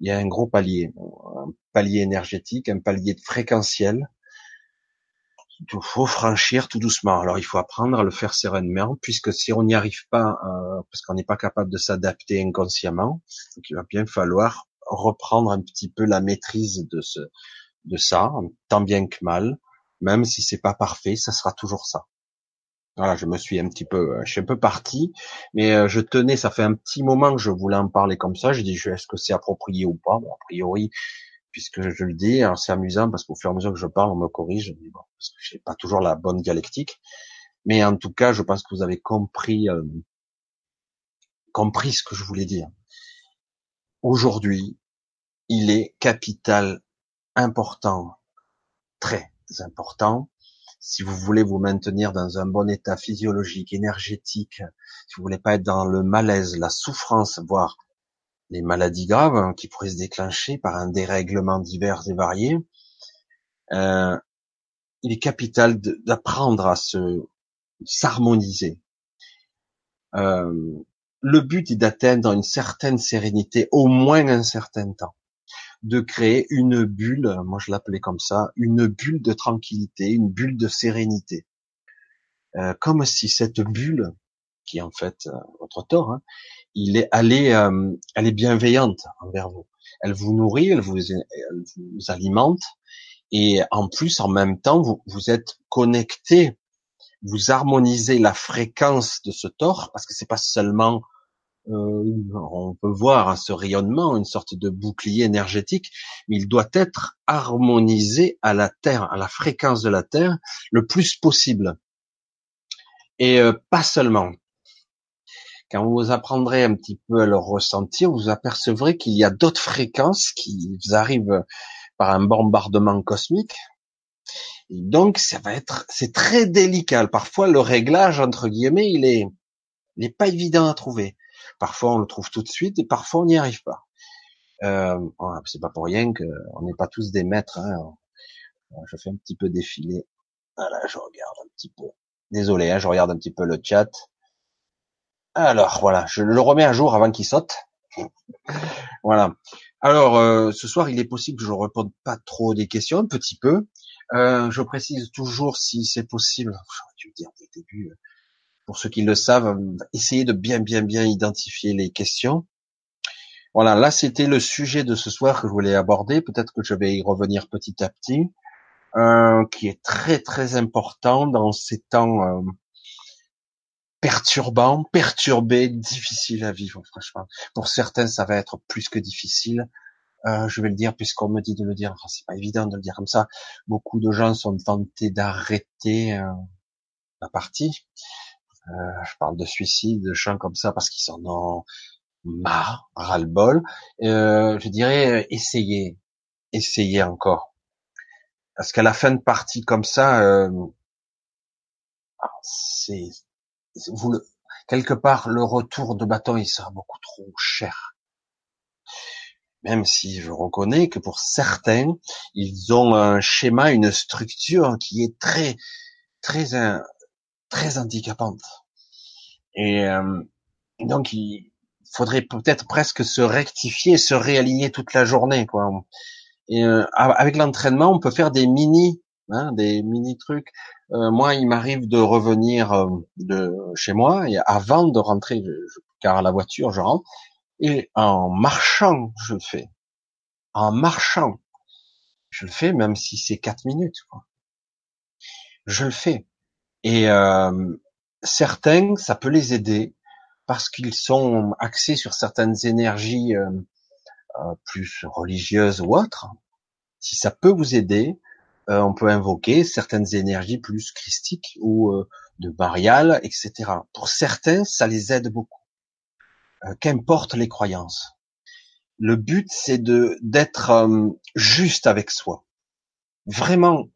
il y a un gros palier, un palier énergétique, un palier de fréquentiel. Il faut franchir tout doucement. Alors il faut apprendre à le faire sereinement, puisque si on n'y arrive pas, euh, parce qu'on n'est pas capable de s'adapter inconsciemment, il va bien falloir reprendre un petit peu la maîtrise de ce, de ça, tant bien que mal, même si c'est pas parfait, ça sera toujours ça. Voilà, je me suis un petit peu, euh, je suis un peu parti, mais euh, je tenais, ça fait un petit moment que je voulais en parler comme ça. Je dis, est-ce que c'est approprié ou pas? Bon, A priori, puisque je le dis, c'est amusant parce qu'au fur et à mesure que je parle, on me corrige, mais bon, parce que j'ai pas toujours la bonne dialectique. Mais en tout cas, je pense que vous avez compris, euh, compris ce que je voulais dire. Aujourd'hui, il est capital important, très important, si vous voulez vous maintenir dans un bon état physiologique, énergétique, si vous voulez pas être dans le malaise, la souffrance, voire les maladies graves hein, qui pourraient se déclencher par un dérèglement divers et variés, euh, il est capital d'apprendre à se s'harmoniser. Euh, le but est d'atteindre une certaine sérénité, au moins un certain temps de créer une bulle, moi je l'appelais comme ça, une bulle de tranquillité, une bulle de sérénité. Euh, comme si cette bulle qui est en fait votre tort, hein, il est, elle est, elle est bienveillante envers vous. Elle vous nourrit, elle vous, alimente, et en plus, en même temps, vous, êtes connecté, vous harmonisez la fréquence de ce tort, parce que c'est pas seulement euh, on peut voir ce rayonnement, une sorte de bouclier énergétique, mais il doit être harmonisé à la Terre, à la fréquence de la Terre, le plus possible. Et euh, pas seulement. Quand vous apprendrez un petit peu à le ressentir, vous apercevrez qu'il y a d'autres fréquences qui vous arrivent par un bombardement cosmique. Et donc, ça va être, c'est très délicat. Parfois, le réglage, entre guillemets, il est, n'est pas évident à trouver. Parfois, on le trouve tout de suite et parfois, on n'y arrive pas. Euh, c'est pas pour rien qu'on n'est pas tous des maîtres. Hein. Je fais un petit peu défiler. Voilà, je regarde un petit peu. Désolé, hein, je regarde un petit peu le chat. Alors voilà, je le remets à jour avant qu'il saute. voilà. Alors euh, ce soir, il est possible que je ne réponde pas trop des questions, un petit peu. Euh, je précise toujours si c'est possible. J'aurais dû dire dès le début. Pour ceux qui le savent, essayez de bien, bien, bien identifier les questions. Voilà, là c'était le sujet de ce soir que je voulais aborder. Peut-être que je vais y revenir petit à petit, euh, qui est très, très important dans ces temps euh, perturbants, perturbés, difficiles à vivre. Franchement, pour certains, ça va être plus que difficile. Euh, je vais le dire puisqu'on me dit de le dire. Enfin, c'est pas évident de le dire comme ça. Beaucoup de gens sont tentés d'arrêter la partie je parle de suicide, de chants comme ça parce qu'ils en ont marre, ras-le-bol. Euh, je dirais essayez, essayez encore. Parce qu'à la fin de partie comme ça, euh, c'est vous le, quelque part le retour de bâton il sera beaucoup trop cher. Même si je reconnais que pour certains, ils ont un schéma, une structure qui est très, très, très handicapante. Et euh, donc il faudrait peut-être presque se rectifier, se réaligner toute la journée, quoi. Et euh, avec l'entraînement, on peut faire des mini, hein, des mini trucs. Euh, moi, il m'arrive de revenir euh, de chez moi et avant de rentrer, car la voiture, je rentre et en marchant, je le fais. En marchant, je le fais, même si c'est quatre minutes. Quoi. Je le fais. Et euh, certains, ça peut les aider parce qu'ils sont axés sur certaines énergies euh, euh, plus religieuses ou autres. Si ça peut vous aider, euh, on peut invoquer certaines énergies plus christiques ou de marial, etc. Pour certains, ça les aide beaucoup. Qu'importe les croyances. Le but, c'est de d'être juste avec soi. Vraiment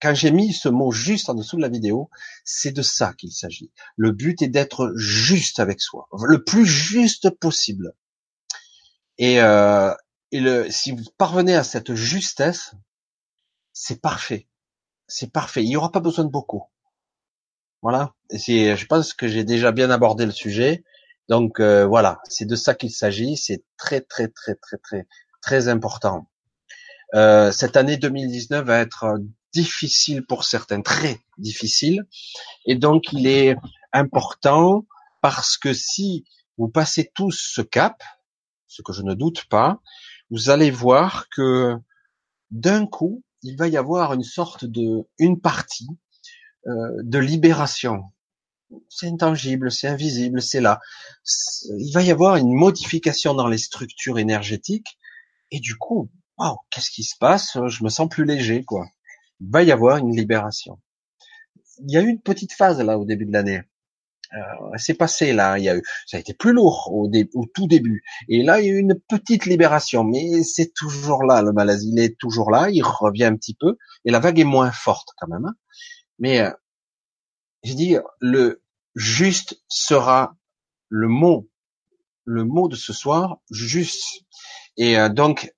quand j'ai mis ce mot juste en dessous de la vidéo, c'est de ça qu'il s'agit. Le but est d'être juste avec soi, le plus juste possible. Et, euh, et le, si vous parvenez à cette justesse, c'est parfait. C'est parfait. Il n'y aura pas besoin de beaucoup. Voilà. Et je pense que j'ai déjà bien abordé le sujet. Donc euh, voilà, c'est de ça qu'il s'agit. C'est très très très très très très important. Euh, cette année 2019 va être difficile pour certains, très difficile. Et donc, il est important parce que si vous passez tous ce cap, ce que je ne doute pas, vous allez voir que d'un coup, il va y avoir une sorte de, une partie euh, de libération. C'est intangible, c'est invisible, c'est là. Il va y avoir une modification dans les structures énergétiques et du coup, waouh, qu'est-ce qui se passe? Je me sens plus léger, quoi va y avoir une libération. Il y a eu une petite phase là au début de l'année. Euh, c'est passé là, il y a eu, ça a été plus lourd au, tout début. Et là, il y a eu une petite libération, mais c'est toujours là le malaise. Il est toujours là, il revient un petit peu, et la vague est moins forte quand même. Hein. Mais euh, je dis, le juste sera le mot, le mot de ce soir, juste. Et euh, donc,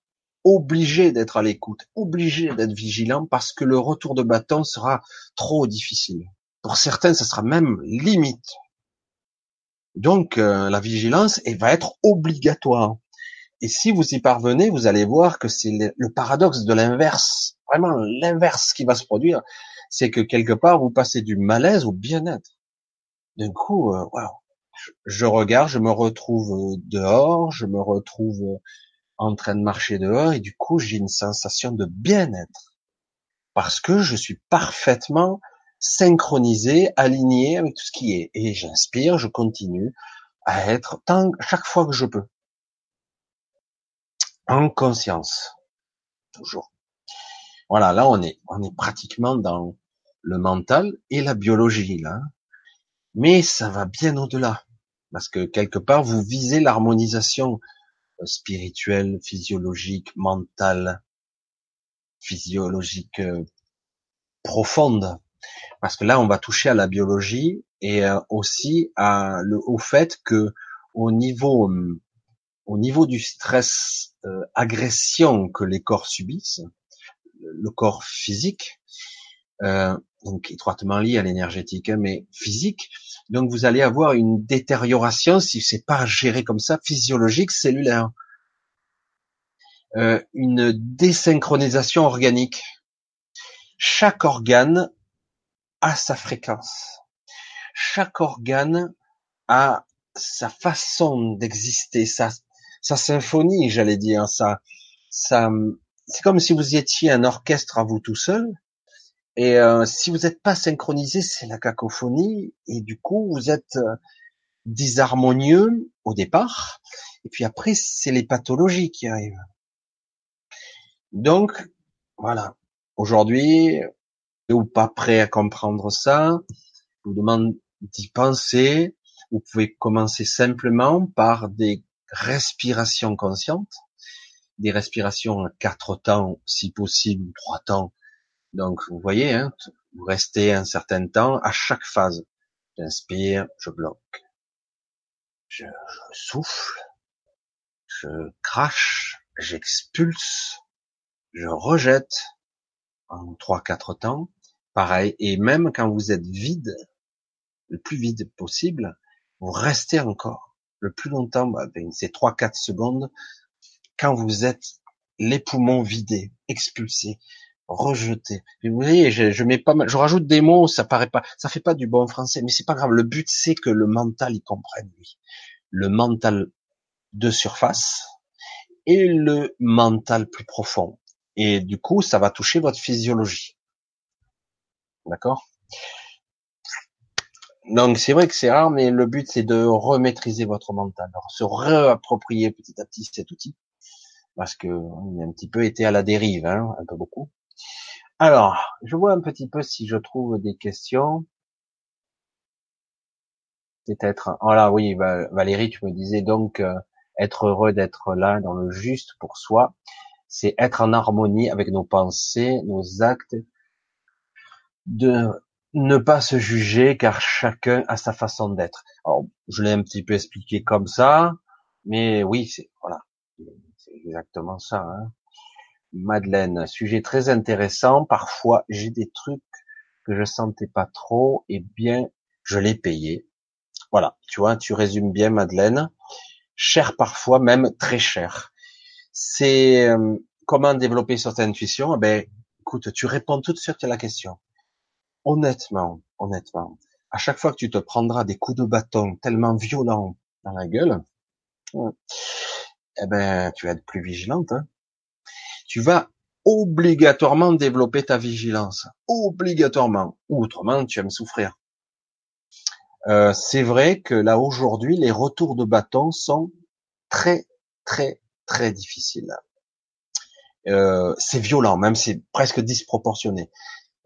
obligé d'être à l'écoute, obligé d'être vigilant parce que le retour de bâton sera trop difficile. Pour certains, ce sera même limite. Donc euh, la vigilance elle va être obligatoire. Et si vous y parvenez, vous allez voir que c'est le, paradoxe de l'inverse, vraiment l'inverse qui va se produire, c'est que quelque part vous passez du malaise au bien-être. d'un coup, euh, je, regarde, je me retrouve dehors, je me retrouve en train de marcher dehors, et du coup, j'ai une sensation de bien-être. Parce que je suis parfaitement synchronisé, aligné avec tout ce qui est. Et j'inspire, je continue à être tant, chaque fois que je peux. En conscience. Toujours. Voilà, là on est, on est pratiquement dans le mental et la biologie, là. Mais ça va bien au-delà. Parce que quelque part, vous visez l'harmonisation spirituelle, physiologique, mentale, physiologique euh, profonde. Parce que là, on va toucher à la biologie et euh, aussi au fait que au niveau au niveau du stress agression que les corps subissent, le corps physique, euh, donc étroitement lié à l'énergétique, hein, mais physique. Donc vous allez avoir une détérioration, si c'est pas géré comme ça, physiologique, cellulaire, euh, une désynchronisation organique. Chaque organe a sa fréquence. Chaque organe a sa façon d'exister, sa, sa symphonie, j'allais dire, sa, sa, c'est comme si vous étiez un orchestre à vous tout seul, et euh, si vous n'êtes pas synchronisé, c'est la cacophonie, et du coup, vous êtes euh, disharmonieux au départ, et puis après, c'est les pathologies qui arrivent. Donc, voilà. Aujourd'hui, ou pas prêt à comprendre ça, je vous demande d'y penser. Vous pouvez commencer simplement par des respirations conscientes, des respirations à quatre temps, si possible, trois temps, donc, vous voyez, hein, vous restez un certain temps à chaque phase. J'inspire, je bloque. Je, souffle, je crache, j'expulse, je rejette en trois, quatre temps. Pareil. Et même quand vous êtes vide, le plus vide possible, vous restez encore le plus longtemps, bah, ben, c'est trois, quatre secondes, quand vous êtes les poumons vidés, expulsés, rejeter. vous voyez, je, mets pas je rajoute des mots, ça paraît pas, ça fait pas du bon français, mais c'est pas grave. Le but c'est que le mental il comprenne lui, le mental de surface et le mental plus profond. Et du coup, ça va toucher votre physiologie. D'accord? Donc c'est vrai que c'est rare, mais le but c'est de remaîtriser votre mental, Alors, se réapproprier petit à petit cet outil, parce que un petit peu été à la dérive, hein, un peu beaucoup. Alors, je vois un petit peu si je trouve des questions. Peut-être. Oh là, oui, Valérie, tu me disais donc euh, être heureux d'être là dans le juste pour soi, c'est être en harmonie avec nos pensées, nos actes, de ne pas se juger car chacun a sa façon d'être. Alors, je l'ai un petit peu expliqué comme ça, mais oui, c'est voilà, c'est exactement ça. Hein. Madeleine, sujet très intéressant. Parfois, j'ai des trucs que je sentais pas trop, et bien, je l'ai payé. Voilà, tu vois, tu résumes bien, Madeleine. Cher parfois, même très cher. C'est euh, comment développer cette intuition? Eh ben, écoute, tu réponds tout de suite à la question. Honnêtement, honnêtement, à chaque fois que tu te prendras des coups de bâton tellement violents dans la gueule, eh ben, tu vas être plus vigilante. Hein tu vas obligatoirement développer ta vigilance, obligatoirement, ou autrement tu vas me souffrir. Euh, c'est vrai que là aujourd'hui, les retours de bâton sont très très très difficiles. Euh, c'est violent, même c'est presque disproportionné.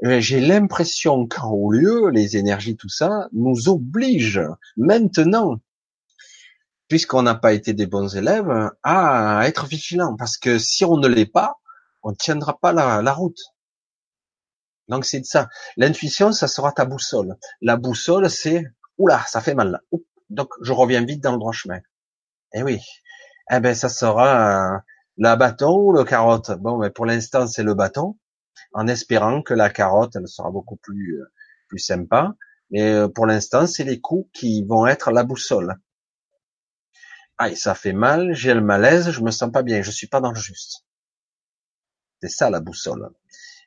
J'ai l'impression qu'en lieu, les énergies, tout ça, nous oblige maintenant puisqu'on n'a pas été des bons élèves, à être vigilant. Parce que si on ne l'est pas, on ne tiendra pas la, route. Donc c'est ça. L'intuition, ça sera ta boussole. La boussole, c'est oula, ça fait mal. Là. Donc je reviens vite dans le droit chemin. Eh oui. Eh ben ça sera la bâton ou le carotte? Bon, mais pour l'instant c'est le bâton, en espérant que la carotte elle sera beaucoup plus euh, plus sympa. Mais euh, pour l'instant c'est les coups qui vont être la boussole. Aïe, ça fait mal, j'ai le malaise, je me sens pas bien, je suis pas dans le juste. C'est ça la boussole.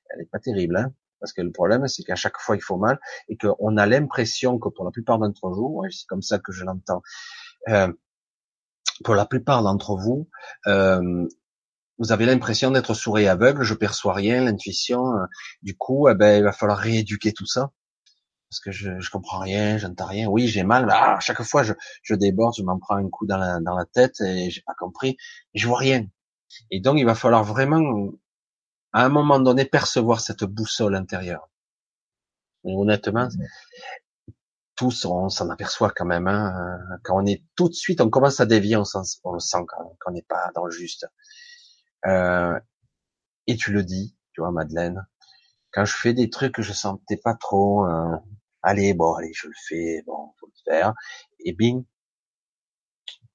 Elle est pas terrible, hein Parce que le problème, c'est qu'à chaque fois, il faut mal et qu'on a l'impression que pour la plupart d'entre vous, c'est comme ça que je l'entends, euh, pour la plupart d'entre vous, euh, vous avez l'impression d'être sourd et aveugle, je perçois rien, l'intuition. Euh, du coup, eh ben, il va falloir rééduquer tout ça parce que je, je comprends rien, j'entends rien. Oui, j'ai mal. Ah, à chaque fois, je, je déborde, je m'en prends un coup dans la, dans la tête et j'ai pas compris. je vois rien. Et donc, il va falloir vraiment, à un moment donné, percevoir cette boussole intérieure. Et honnêtement, tous, on s'en aperçoit quand même. Hein, quand on est tout de suite, on commence à dévier, on, on le sent quand on n'est pas dans le juste. Euh, et tu le dis, tu vois, Madeleine, quand je fais des trucs que je sentais pas trop, euh, allez, bon, allez, je le fais, bon, faut le faire, et bing,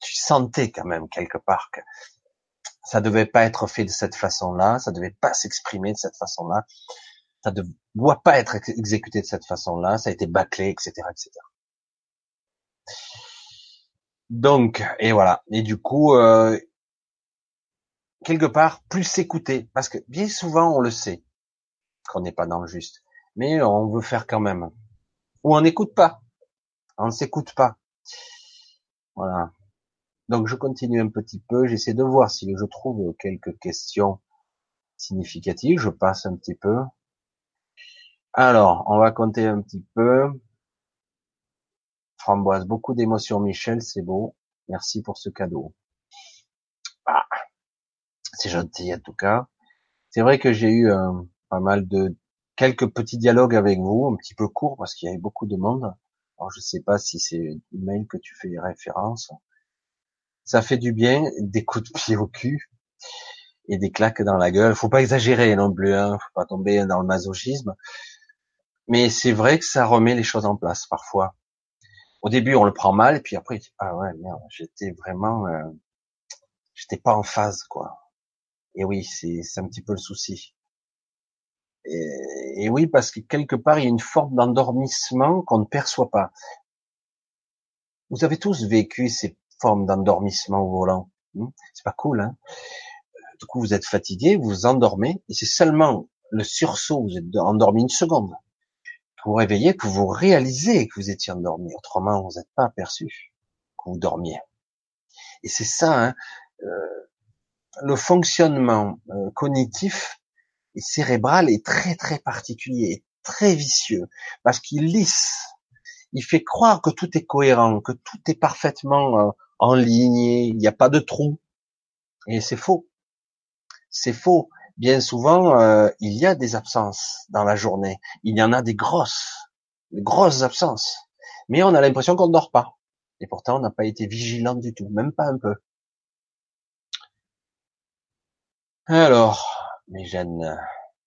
tu sentais quand même quelque part que ça devait pas être fait de cette façon-là, ça devait pas s'exprimer de cette façon-là, ça ne doit pas être exécuté de cette façon-là, ça a été bâclé, etc., etc. Donc, et voilà. Et du coup, euh, quelque part, plus s'écouter, parce que bien souvent, on le sait qu'on n'est pas dans le juste, mais on veut faire quand même. Ou on n'écoute pas, on ne s'écoute pas. Voilà. Donc je continue un petit peu, j'essaie de voir si je trouve quelques questions significatives, je passe un petit peu. Alors, on va compter un petit peu. Framboise, beaucoup d'émotions, Michel, c'est beau. Merci pour ce cadeau. Ah, c'est gentil en tout cas. C'est vrai que j'ai eu euh, pas mal de quelques petits dialogues avec vous, un petit peu courts parce qu'il y avait beaucoup de monde. Alors je sais pas si c'est mail que tu fais référence. Ça fait du bien, des coups de pied au cul et des claques dans la gueule. Faut pas exagérer non plus, hein. Faut pas tomber dans le masochisme. Mais c'est vrai que ça remet les choses en place parfois. Au début, on le prend mal, et puis après, ah ouais, merde, j'étais vraiment, euh, j'étais pas en phase, quoi. Et oui, c'est un petit peu le souci. Et, oui, parce que quelque part, il y a une forme d'endormissement qu'on ne perçoit pas. Vous avez tous vécu ces formes d'endormissement au volant. Hein c'est pas cool, hein? Du coup, vous êtes fatigué, vous vous endormez, et c'est seulement le sursaut, vous êtes endormi une seconde. Vous vous réveillez, que vous réalisez que vous étiez endormi. Autrement, vous n'êtes pas aperçu que vous dormiez. Et c'est ça, hein, euh, le fonctionnement euh, cognitif cérébral est très très particulier, très vicieux, parce qu'il lisse, il fait croire que tout est cohérent, que tout est parfaitement euh, en ligne, il n'y a pas de trou. Et c'est faux. C'est faux. Bien souvent, euh, il y a des absences dans la journée. Il y en a des grosses, des grosses absences. Mais on a l'impression qu'on ne dort pas. Et pourtant, on n'a pas été vigilant du tout, même pas un peu. Alors, mes jeunes,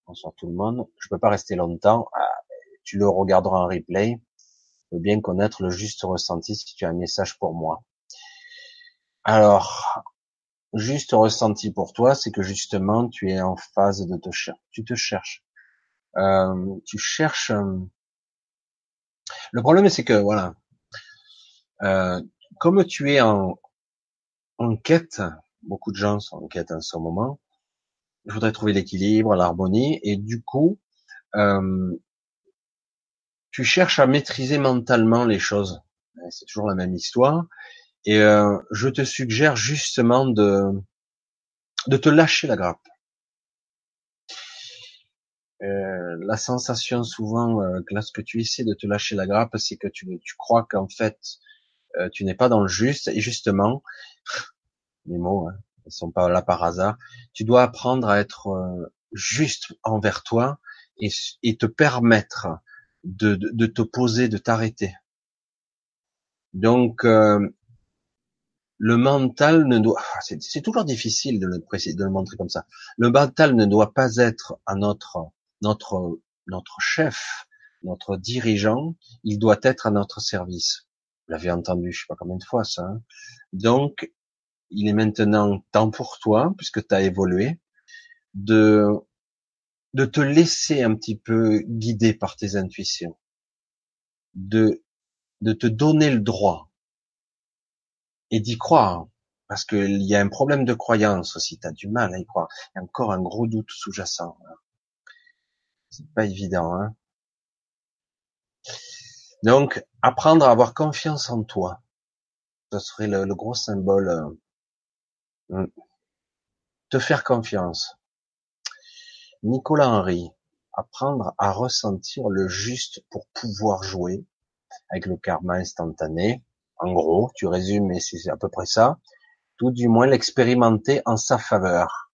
bonsoir tout le monde. Je peux pas rester longtemps. Ah, tu le regarderas en replay. Je veux bien connaître le juste ressenti si tu as un message pour moi. Alors, juste ressenti pour toi, c'est que justement tu es en phase de te chercher. Tu te cherches. Euh, tu cherches. Euh, le problème, c'est que voilà, euh, comme tu es en, en quête, beaucoup de gens sont en quête en ce moment je voudrais trouver l'équilibre, l'harmonie, et du coup, euh, tu cherches à maîtriser mentalement les choses. C'est toujours la même histoire. Et euh, je te suggère justement de de te lâcher la grappe. Euh, la sensation souvent, euh, lorsque tu essaies de te lâcher la grappe, c'est que tu, tu crois qu'en fait, euh, tu n'es pas dans le juste. Et justement, les mots, hein, ils sont pas là par hasard. Tu dois apprendre à être euh, juste envers toi et, te permettre de, de, te poser, de t'arrêter. Donc, euh, le mental ne doit, ah, c'est toujours difficile de le préciser, de le montrer comme ça. Le mental ne doit pas être à notre, notre, notre chef, notre dirigeant. Il doit être à notre service. Vous l'avez entendu, je sais pas combien de fois ça. Hein. Donc, il est maintenant temps pour toi, puisque tu as évolué, de, de te laisser un petit peu guider par tes intuitions, de, de te donner le droit et d'y croire, parce qu'il y a un problème de croyance aussi, tu as du mal à y croire, il y a encore un gros doute sous-jacent. C'est pas évident, hein. Donc, apprendre à avoir confiance en toi, ce serait le, gros symbole. Hmm. te faire confiance. Nicolas Henry, apprendre à ressentir le juste pour pouvoir jouer avec le karma instantané. En gros, tu résumes, mais c'est à peu près ça. Tout du moins l'expérimenter en sa faveur.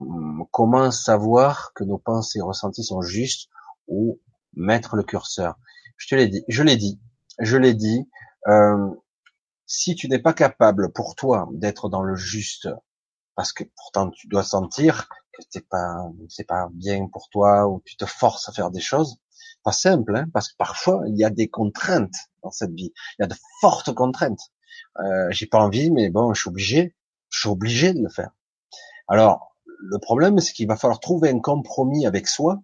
Hmm, comment savoir que nos pensées ressenties sont justes ou mettre le curseur? Je te l'ai dit, je l'ai dit, je l'ai dit. Euh, si tu n'es pas capable pour toi d'être dans le juste, parce que pourtant tu dois sentir que c'est pas c'est pas bien pour toi ou tu te forces à faire des choses, pas simple, hein, parce que parfois il y a des contraintes dans cette vie, il y a de fortes contraintes. Euh, j'ai pas envie, mais bon, je suis obligé, je suis obligé de le faire. Alors le problème, c'est qu'il va falloir trouver un compromis avec soi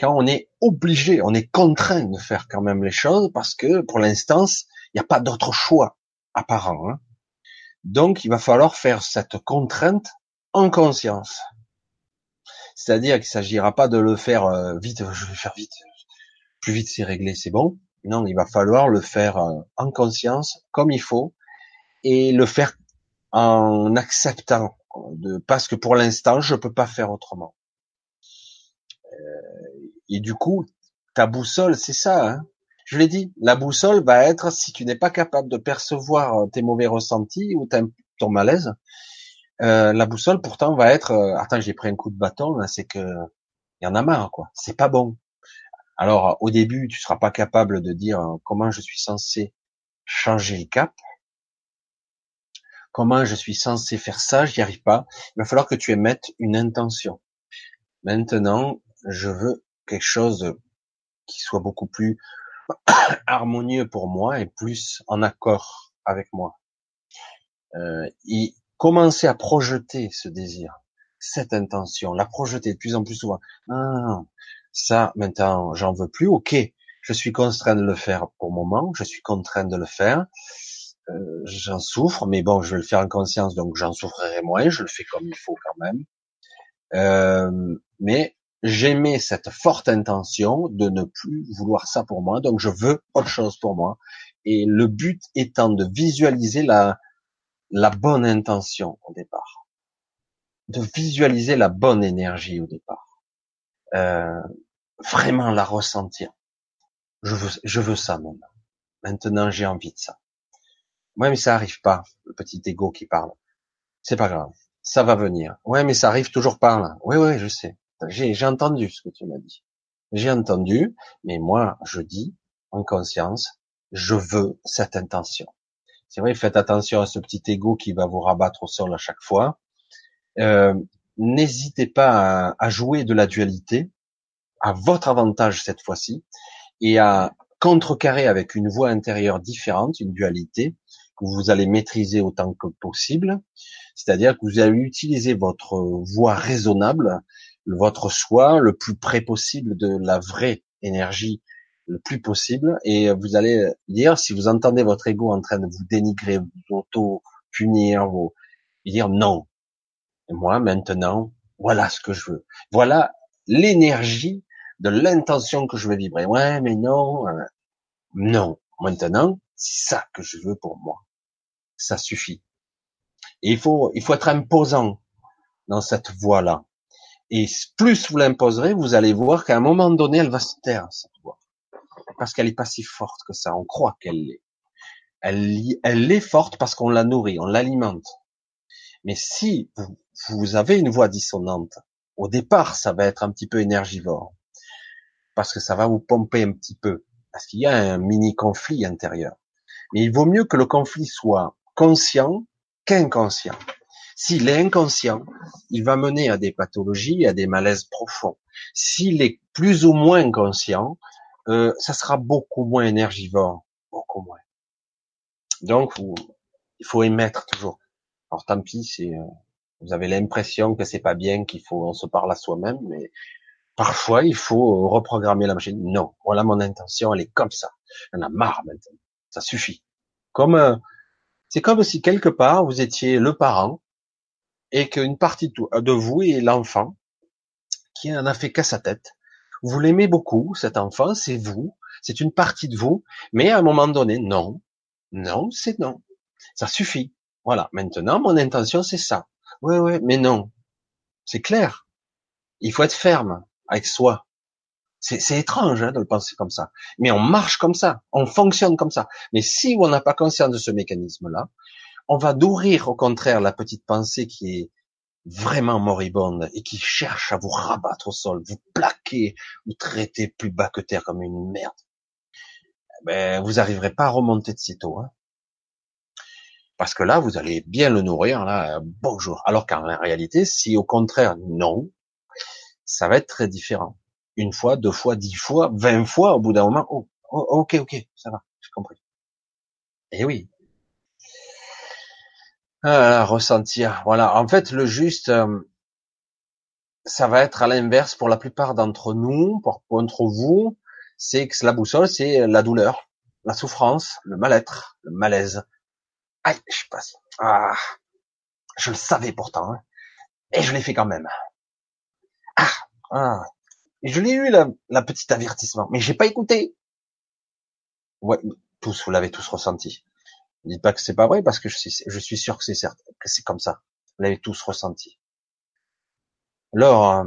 quand on est obligé, on est contraint de faire quand même les choses parce que pour l'instant, il n'y a pas d'autre choix apparent. Hein. Donc, il va falloir faire cette contrainte en conscience. C'est-à-dire qu'il s'agira pas de le faire euh, vite, je vais faire vite, plus vite c'est réglé, c'est bon. Non, il va falloir le faire euh, en conscience, comme il faut, et le faire en acceptant, parce que pour l'instant, je peux pas faire autrement. Euh, et du coup, ta boussole, c'est ça. Hein je l'ai dit, la boussole va être si tu n'es pas capable de percevoir tes mauvais ressentis ou ton malaise, euh, la boussole pourtant va être euh, attends j'ai pris un coup de bâton c'est que il y en a marre quoi. C'est pas bon. Alors au début tu seras pas capable de dire euh, comment je suis censé changer le cap. Comment je suis censé faire ça j'y arrive pas. Il va falloir que tu émettes une intention. Maintenant je veux quelque chose qui soit beaucoup plus harmonieux pour moi et plus en accord avec moi euh, et commencer à projeter ce désir, cette intention, la projeter de plus en plus souvent. Ah, ça, maintenant, j'en veux plus. Ok, je suis contraint de le faire pour le moment. Je suis contraint de le faire. Euh, j'en souffre, mais bon, je vais le faire en conscience, donc j'en souffrirai moins. Je le fais comme il faut quand même. Euh, mais j'aimais cette forte intention de ne plus vouloir ça pour moi, donc je veux autre chose pour moi. Et le but étant de visualiser la, bonne intention au départ, de visualiser la bonne énergie au départ, euh, vraiment la ressentir. Je veux, je veux ça maintenant. Maintenant, j'ai envie de ça. Ouais, mais ça arrive pas. Le petit ego qui parle. C'est pas grave. Ça va venir. Ouais, mais ça arrive toujours pas là. Oui, oui, je sais. J'ai, entendu ce que tu m'as dit. J'ai entendu, mais moi, je dis en conscience, je veux cette intention. C'est vrai, faites attention à ce petit ego qui va vous rabattre au sol à chaque fois. Euh, n'hésitez pas à, jouer de la dualité à votre avantage cette fois-ci et à contrecarrer avec une voix intérieure différente, une dualité que vous allez maîtriser autant que possible. C'est-à-dire que vous allez utiliser votre voix raisonnable, votre soi le plus près possible de la vraie énergie le plus possible et vous allez dire si vous entendez votre ego en train de vous dénigrer, vous auto punir, vous dire non. Moi maintenant, voilà ce que je veux. Voilà l'énergie de l'intention que je veux vibrer. Ouais, mais non, non. Maintenant, c'est ça que je veux pour moi. Ça suffit. Et il faut, il faut être imposant dans cette voie-là. Et plus vous l'imposerez, vous allez voir qu'à un moment donné, elle va se taire, cette voix parce qu'elle est pas si forte que ça. On croit qu'elle l'est. Elle, est forte parce qu'on la nourrit, on l'alimente. Mais si vous, vous avez une voix dissonante, au départ, ça va être un petit peu énergivore. Parce que ça va vous pomper un petit peu. Parce qu'il y a un mini conflit intérieur. Mais il vaut mieux que le conflit soit conscient qu'inconscient. S'il est inconscient, il va mener à des pathologies, à des malaises profonds. S'il est plus ou moins conscient, euh, ça sera beaucoup moins énergivore, beaucoup moins. Donc, il faut émettre toujours. Alors tant pis, c'est, euh, vous avez l'impression que c'est pas bien, qu'il faut, on se parle à soi-même, mais parfois il faut reprogrammer la machine. Non, voilà mon intention, elle est comme ça. On a marre maintenant. Ça suffit. Comme, euh, c'est comme si quelque part vous étiez le parent et qu'une partie de vous est l'enfant qui en a fait qu'à sa tête. Vous l'aimez beaucoup, cet enfant, c'est vous, c'est une partie de vous, mais à un moment donné, non, non, c'est non. Ça suffit. Voilà. Maintenant, mon intention, c'est ça. Oui, oui, mais non. C'est clair. Il faut être ferme avec soi. C'est étrange hein, de le penser comme ça. Mais on marche comme ça, on fonctionne comme ça. Mais si on n'a pas conscience de ce mécanisme-là, on va nourrir au contraire la petite pensée qui est vraiment moribonde et qui cherche à vous rabattre au sol, vous plaquer, vous traiter plus bas que terre comme une merde. Ben, vous n'arriverez pas à remonter de sitôt. Hein. Parce que là, vous allez bien le nourrir, là, bonjour. Alors qu'en réalité, si au contraire, non, ça va être très différent une fois, deux fois, dix fois, vingt fois, au bout d'un moment, oh, oh, ok, ok, ça va, j'ai compris. Et eh oui. Ah, ressentir. Voilà. En fait, le juste, euh, ça va être à l'inverse pour la plupart d'entre nous, pour contre vous, c'est que la boussole, c'est la douleur, la souffrance, le mal-être, le malaise. Aïe, je passe. Ah, je le savais pourtant, hein. et je l'ai fait quand même. Ah, ah, je l'ai eu, la, petite avertissement, mais j'ai pas écouté. Ouais, tous, vous l'avez tous ressenti. Dites pas que c'est pas vrai, parce que je suis, je suis sûr que c'est certain, que c'est comme ça. Vous l'avez tous ressenti. Alors, euh,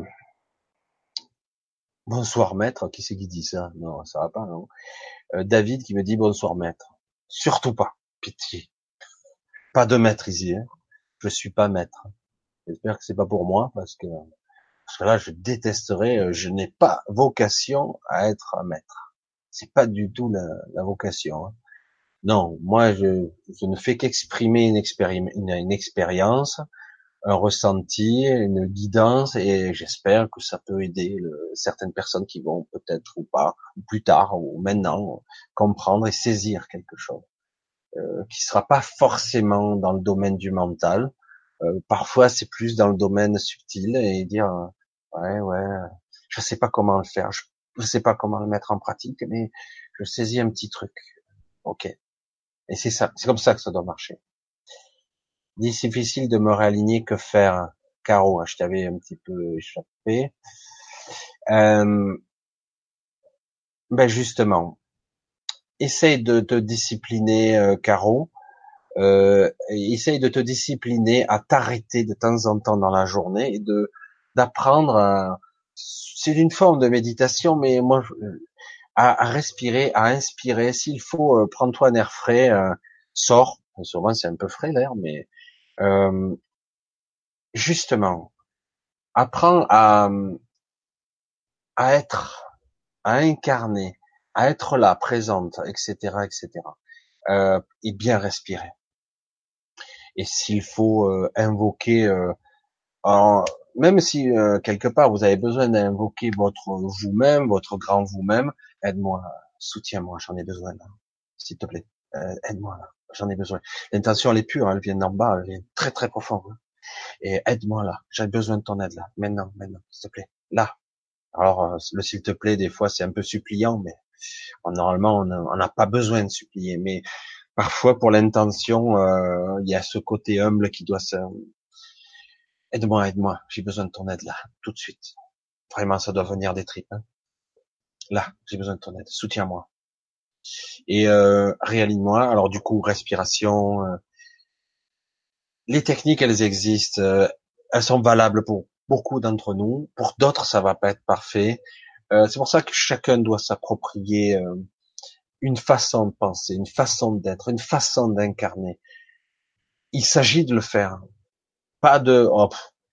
bonsoir maître, qui c'est qui dit ça? Non, ça va pas, non euh, David qui me dit bonsoir maître. Surtout pas, pitié. Pas de maître ici, hein. je suis pas maître. J'espère que c'est pas pour moi, parce que parce que là, je détesterais, euh, je n'ai pas vocation à être maître. C'est pas du tout la, la vocation. Hein. Non, moi, je, je ne fais qu'exprimer une, une, expérience, un ressenti, une guidance, et j'espère que ça peut aider le, certaines personnes qui vont peut-être ou pas, ou plus tard, ou maintenant, comprendre et saisir quelque chose, euh, qui sera pas forcément dans le domaine du mental, euh, parfois, c'est plus dans le domaine subtil et dire, euh, ouais, ouais, je sais pas comment le faire, je, je sais pas comment le mettre en pratique, mais je saisis un petit truc. Ok. Et c'est ça, c'est comme ça que ça doit marcher. Difficile de me réaligner, que faire Caro, hein, je t'avais un petit peu échappé. Euh, ben justement, essaye de te discipliner, euh, Caro. Euh, essaye de te discipliner à t'arrêter de temps en temps dans la journée et de d'apprendre. C'est une forme de méditation, mais moi à, respirer, à inspirer. S'il faut, euh, prends-toi un air frais, euh, sors. Souvent c'est un peu frais l'air, mais euh, justement, apprends à à être, à incarner, à être là, présente, etc., etc. Euh, et bien respirer et s'il faut euh, invoquer, euh, en, même si euh, quelque part vous avez besoin d'invoquer votre vous-même, votre grand vous-même, aide-moi, soutiens-moi, j'en ai besoin là, s'il te plaît, aide-moi là, j'en ai besoin. L'intention elle est pure, hein, elle vient d'en bas, elle vient très très profond. Hein. Et aide-moi là, j'ai besoin de ton aide là, maintenant, maintenant, s'il te plaît, là. Alors le s'il te plaît, des fois c'est un peu suppliant, mais normalement on n'a pas besoin de supplier, mais parfois pour l'intention, euh, il y a ce côté humble qui doit se... Aide-moi, aide-moi, j'ai besoin de ton aide là, tout de suite. Vraiment, ça doit venir des tripes. Hein. Là, j'ai besoin de ton aide, soutiens-moi. Et euh, réaligne-moi. Alors du coup, respiration. Euh, les techniques, elles existent. Euh, elles sont valables pour beaucoup d'entre nous. Pour d'autres, ça va pas être parfait. Euh, c'est pour ça que chacun doit s'approprier une façon de penser, une façon d'être, une façon d'incarner. Il s'agit de le faire. Pas de, oh,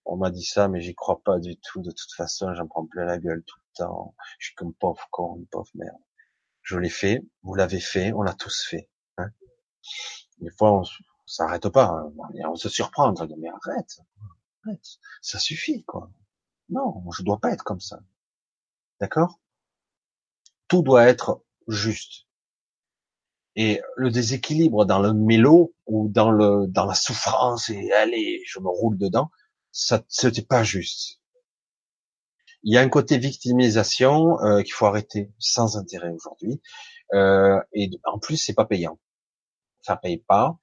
on m'a dit ça, mais j'y crois pas du tout. De toute façon, j'en prends plein la gueule tout le temps. Je suis comme pauvre con, une pauvre merde. Je l'ai fait, vous l'avez fait, on l'a tous fait. Hein. Des fois, on s'arrête pas. Hein. On se surprend. On dit, mais arrête, arrête, ça suffit, quoi. Non, je dois pas être comme ça. D'accord? Tout doit être juste. Et le déséquilibre dans le mélo ou dans le dans la souffrance et allez, je me roule dedans, ça c'était pas juste. Il y a un côté victimisation euh, qu'il faut arrêter sans intérêt aujourd'hui. Euh, et en plus, c'est pas payant. Ça paye pas.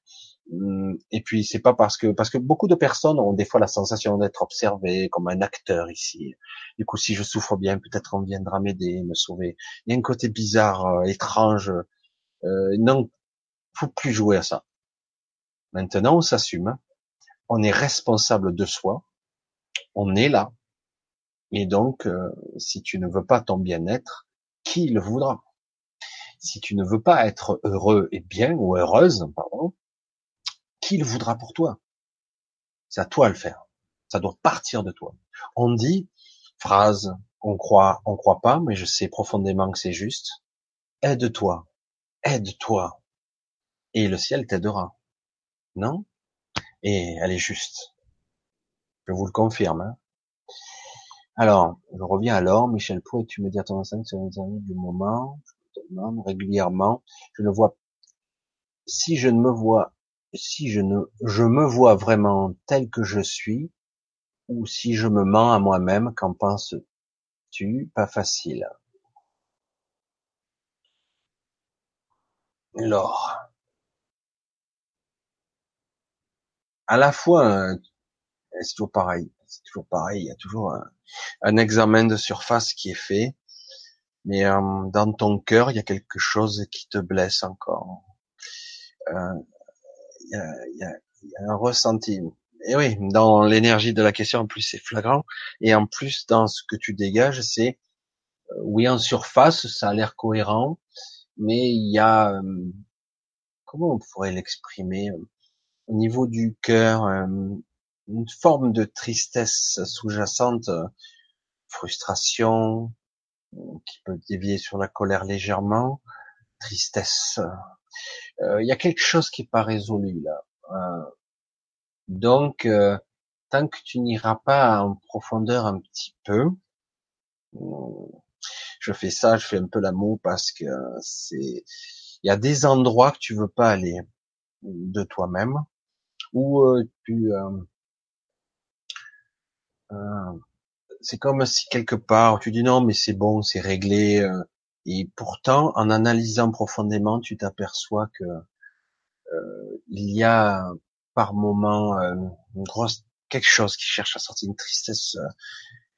Hum, et puis c'est pas parce que parce que beaucoup de personnes ont des fois la sensation d'être observées comme un acteur ici. Du coup, si je souffre bien, peut-être on viendra m'aider, me sauver. Il y a un côté bizarre, euh, étrange. Euh, non, faut plus jouer à ça. Maintenant, on s'assume. On est responsable de soi. On est là. Et donc, euh, si tu ne veux pas ton bien-être, qui le voudra? Si tu ne veux pas être heureux et bien ou heureuse, pardon, qui le voudra pour toi? C'est à toi de le faire. Ça doit partir de toi. On dit, phrase, on croit, on croit pas, mais je sais profondément que c'est juste. Aide-toi, aide-toi, et le ciel t'aidera. Non? Et elle est juste. Je vous le confirme. Hein. Alors, je reviens alors, Michel Pou, tu me dis à ton enceinte sur amis du moment, je te demande régulièrement, je ne vois, si je ne me vois si je ne, je me vois vraiment tel que je suis, ou si je me mens à moi-même, qu'en penses-tu? Pas facile. Alors, à la fois, c'est toujours pareil, c'est toujours pareil, il y a toujours un, examen de surface qui est fait, mais euh, dans ton cœur, il y a quelque chose qui te blesse encore. Euh, il y a, un ressenti. Et oui, dans l'énergie de la question, en plus c'est flagrant, et en plus dans ce que tu dégages, c'est euh, oui en surface, ça a l'air cohérent, mais il y a comment on pourrait l'exprimer au niveau du cœur, une forme de tristesse sous-jacente, frustration qui peut dévier sur la colère légèrement, tristesse, il y a quelque chose qui est pas résolu là. Donc, tant que tu n'iras pas en profondeur un petit peu, je fais ça, je fais un peu l'amour parce que c'est, il y a des endroits que tu veux pas aller de toi-même, où tu, c'est comme si quelque part tu dis non mais c'est bon, c'est réglé, et pourtant, en analysant profondément, tu t'aperçois que euh, il y a par moment euh, une grosse quelque chose qui cherche à sortir, une tristesse, euh,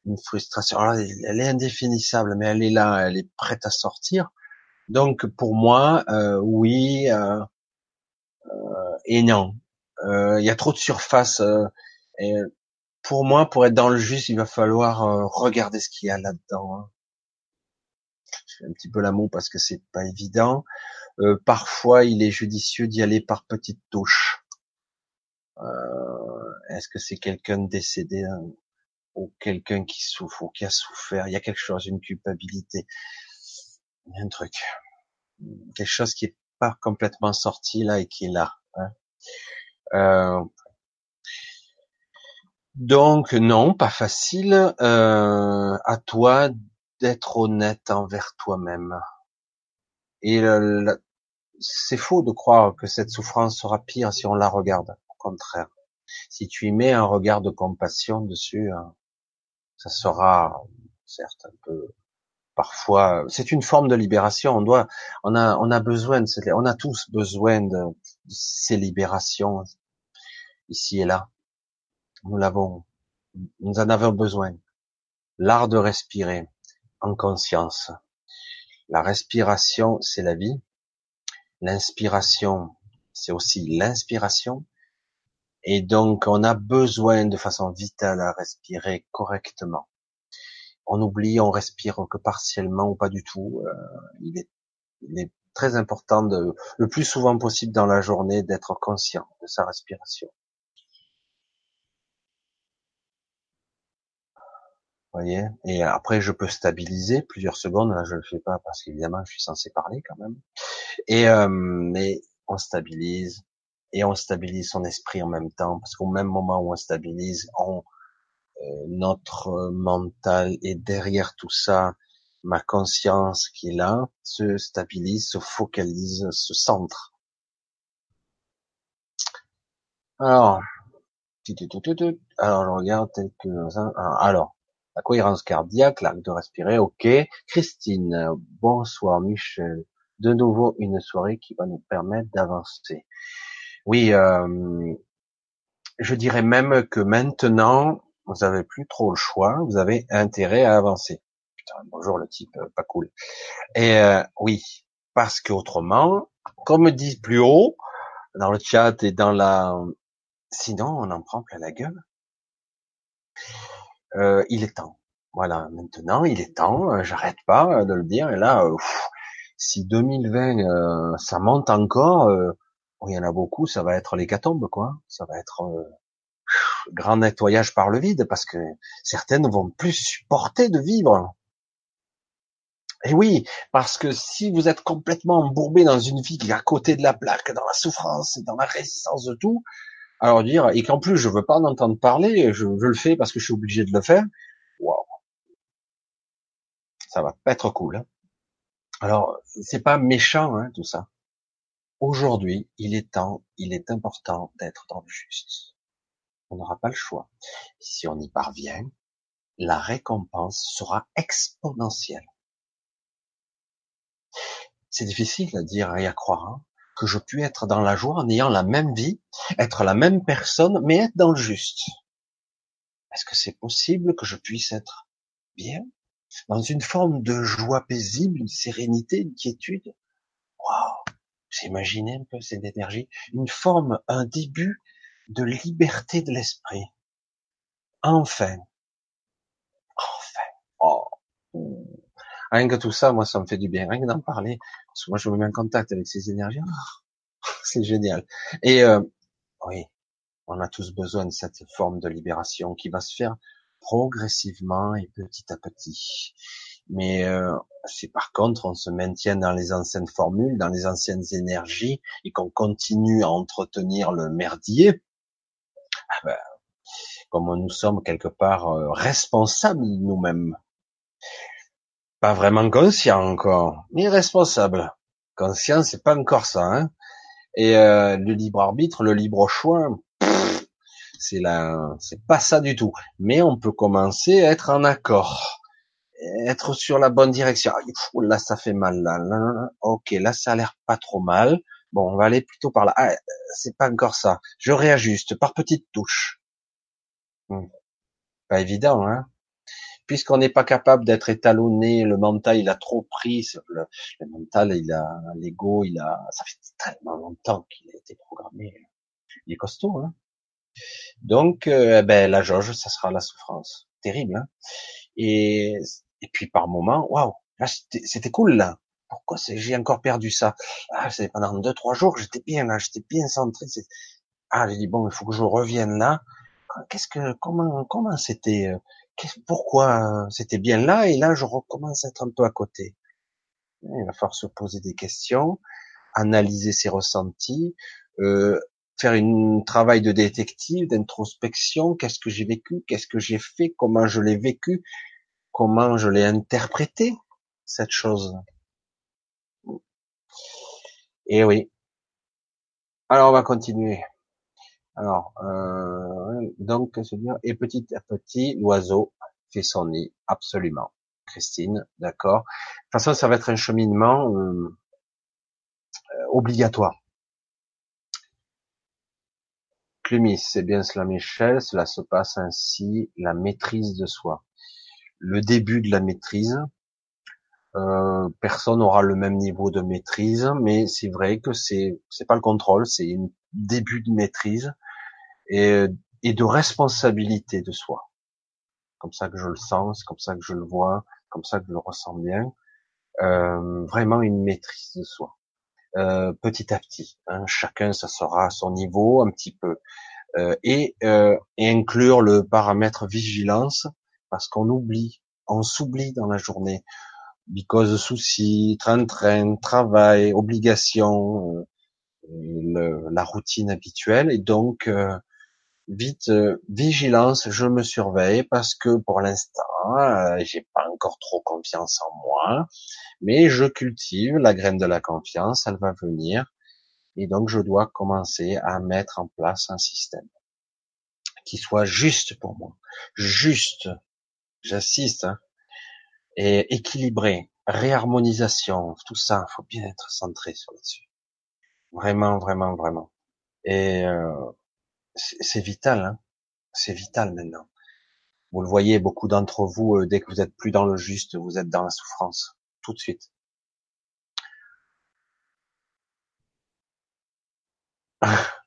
une frustration. Elle est indéfinissable, mais elle est là, elle est prête à sortir. Donc pour moi, euh, oui et non. Il y a trop de surface. pour moi, pour être dans le juste, il va falloir regarder ce qu'il y a là-dedans. Hein un petit peu l'amour parce que c'est pas évident. Euh, parfois, il est judicieux d'y aller par petites touches. Euh, est-ce que c'est quelqu'un décédé hein, ou quelqu'un qui souffre ou qui a souffert Il y a quelque chose, une culpabilité, il y a un truc, quelque chose qui est pas complètement sorti là et qui est là. Hein. Euh, donc non, pas facile. à toi d'être honnête envers toi-même. Et c'est faux de croire que cette souffrance sera pire si on la regarde. Au contraire, si tu y mets un regard de compassion dessus, hein, ça sera certes un peu parfois c'est une forme de libération on doit on a on a besoin de cette on a tous besoin de, de ces libérations ici et là nous l'avons nous en avons besoin l'art de respirer en conscience. La respiration, c'est la vie. L'inspiration, c'est aussi l'inspiration. Et donc, on a besoin de façon vitale à respirer correctement. On oublie, on respire que partiellement ou pas du tout. Euh, il, est, il est très important de, le plus souvent possible dans la journée d'être conscient de sa respiration. voyez? Et après je peux stabiliser plusieurs secondes là je le fais pas parce qu'évidemment je suis censé parler quand même et euh, mais on stabilise et on stabilise son esprit en même temps parce qu'au même moment où on stabilise on euh, notre mental est derrière tout ça ma conscience qui est là se stabilise se focalise se centre alors alors je regarde que alors la cohérence cardiaque, l'acte de respirer, ok. Christine, bonsoir Michel. De nouveau une soirée qui va nous permettre d'avancer. Oui, euh, je dirais même que maintenant, vous avez plus trop le choix, vous avez intérêt à avancer. Putain, bonjour le type, euh, pas cool. Et euh, oui, parce qu'autrement, comme dit plus haut, dans le chat et dans la... Sinon, on en prend plein la gueule. Il est temps. Voilà, maintenant, il est temps, j'arrête pas de le dire, et là, si 2020, ça monte encore, il y en a beaucoup, ça va être l'hécatombe, quoi. Ça va être grand nettoyage par le vide, parce que certaines vont plus supporter de vivre. Et oui, parce que si vous êtes complètement embourbé dans une vie qui est à côté de la plaque, dans la souffrance, dans la résistance de tout, alors dire, et qu'en plus je veux pas en entendre parler, je, je, le fais parce que je suis obligé de le faire, waouh, ça va pas être cool. Hein. Alors, c'est pas méchant hein, tout ça. Aujourd'hui, il est temps, il est important d'être dans le juste. On n'aura pas le choix. Si on y parvient, la récompense sera exponentielle. C'est difficile à dire et à croire hein, que je puis être dans la joie en ayant la même vie, être la même personne, mais être dans le juste. Est-ce que c'est possible que je puisse être bien, dans une forme de joie paisible, une sérénité, une quiétude? Waouh Vous imaginez un peu cette énergie Une forme, un début de liberté de l'esprit. Enfin. Enfin. Oh. Rien que tout ça, moi, ça me fait du bien. Rien que d'en parler. Parce que moi, je me mets en contact avec ces énergies. Oh, c'est génial. Et euh, oui, on a tous besoin de cette forme de libération qui va se faire progressivement et petit à petit. Mais euh, si par contre on se maintient dans les anciennes formules, dans les anciennes énergies, et qu'on continue à entretenir le merdier, ah ben, comme nous sommes quelque part euh, responsables nous-mêmes, pas vraiment conscient encore, ni responsable. Conscient, c'est pas encore ça. Hein Et euh, le libre arbitre, le libre choix, c'est là, c'est pas ça du tout. Mais on peut commencer à être en accord, être sur la bonne direction. Ah, là, ça fait mal. Là, là, ok, là, ça a l'air pas trop mal. Bon, on va aller plutôt par là. Ah, c'est pas encore ça. Je réajuste par petites touches. Hmm. Pas évident, hein puisqu'on n'est pas capable d'être étalonné, le mental il a trop pris, le, mental il a, l'ego il a, ça fait tellement longtemps qu'il a été programmé, il est costaud, hein. Donc, euh, ben la jauge, ça sera la souffrance, terrible, hein. Et et puis par moment, waouh, c'était cool là. Pourquoi j'ai encore perdu ça? Ah, c'est pendant deux trois jours, j'étais bien là, j'étais bien centré. Ah, j'ai dit bon, il faut que je revienne là. Qu'est-ce que, comment, comment c'était euh, pourquoi c'était bien là? Et là je recommence à être un peu à côté. Il va falloir se poser des questions, analyser ses ressentis, euh, faire un travail de détective, d'introspection. Qu'est-ce que j'ai vécu? Qu'est-ce que j'ai fait? Comment je l'ai vécu? Comment je l'ai interprété cette chose Et oui. Alors on va continuer. Alors, euh, donc, se dire, et petit à petit, l'oiseau fait son nid, absolument. Christine, d'accord. De toute façon, ça va être un cheminement euh, obligatoire. Clumis, c'est bien cela, Michel. Cela se passe ainsi, la maîtrise de soi. Le début de la maîtrise. Euh, personne n'aura le même niveau de maîtrise, mais c'est vrai que c'est c'est pas le contrôle, c'est un début de maîtrise et, et de responsabilité de soi. Comme ça que je le sens, comme ça que je le vois, comme ça que je le ressens bien. Euh, vraiment une maîtrise de soi. Euh, petit à petit, hein, chacun ça sera à son niveau un petit peu, euh, et, euh, et inclure le paramètre vigilance parce qu'on oublie, on s'oublie dans la journée, because soucis, train-train, travail, obligations, euh, la routine habituelle, et donc euh, vite euh, vigilance, je me surveille parce que pour l'instant, euh, j'ai pas encore trop confiance en moi, mais je cultive la graine de la confiance, elle va venir, et donc je dois commencer à mettre en place un système qui soit juste pour moi, juste, j'assiste, hein, et équilibré, réharmonisation, tout ça, faut bien être centré sur là-dessus. Vraiment, vraiment, vraiment. Et euh, c'est vital, hein c'est vital maintenant. Vous le voyez, beaucoup d'entre vous, euh, dès que vous êtes plus dans le juste, vous êtes dans la souffrance, tout de suite.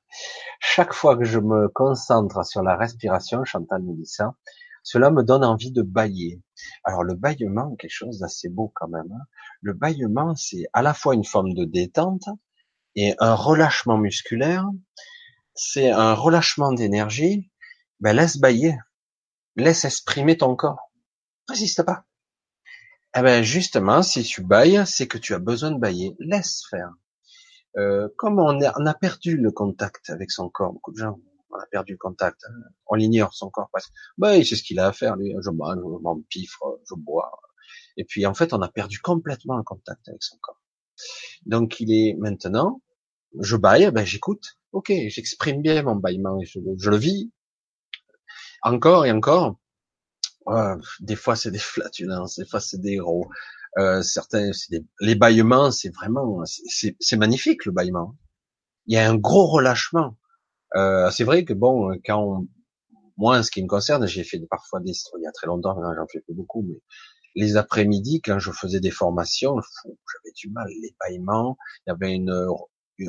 Chaque fois que je me concentre sur la respiration, Chantal me dit ça, cela me donne envie de bailler. Alors le baillement, quelque chose d'assez beau quand même. Hein. Le baillement, c'est à la fois une forme de détente et un relâchement musculaire. C'est un relâchement d'énergie. Ben laisse bailler, laisse exprimer ton corps. Résiste pas. Eh ben justement, si tu bailles, c'est que tu as besoin de bailler. Laisse faire. Euh, comme on a, perdu le contact avec son corps, beaucoup de gens, on a perdu contact, hein. on l'ignore son corps parce bah, c'est ce qu'il a à faire, lui, je mange, je m'empifre, je bois. Et puis en fait, on a perdu complètement le contact avec son corps. Donc il est maintenant, je baille, ben j'écoute, ok, j'exprime bien mon baillement, je, je, le vis, encore et encore. des fois c'est des flatulences, des fois c'est des héros, euh, certains, des, les bâillements, c'est vraiment, c'est magnifique le bâillement. Il y a un gros relâchement. Euh, c'est vrai que bon, quand moi, en ce qui me concerne, j'ai fait parfois des, il y a très longtemps, j'en fais pas beaucoup, mais les après-midi, quand je faisais des formations, j'avais du mal, les bâillements, il y avait une,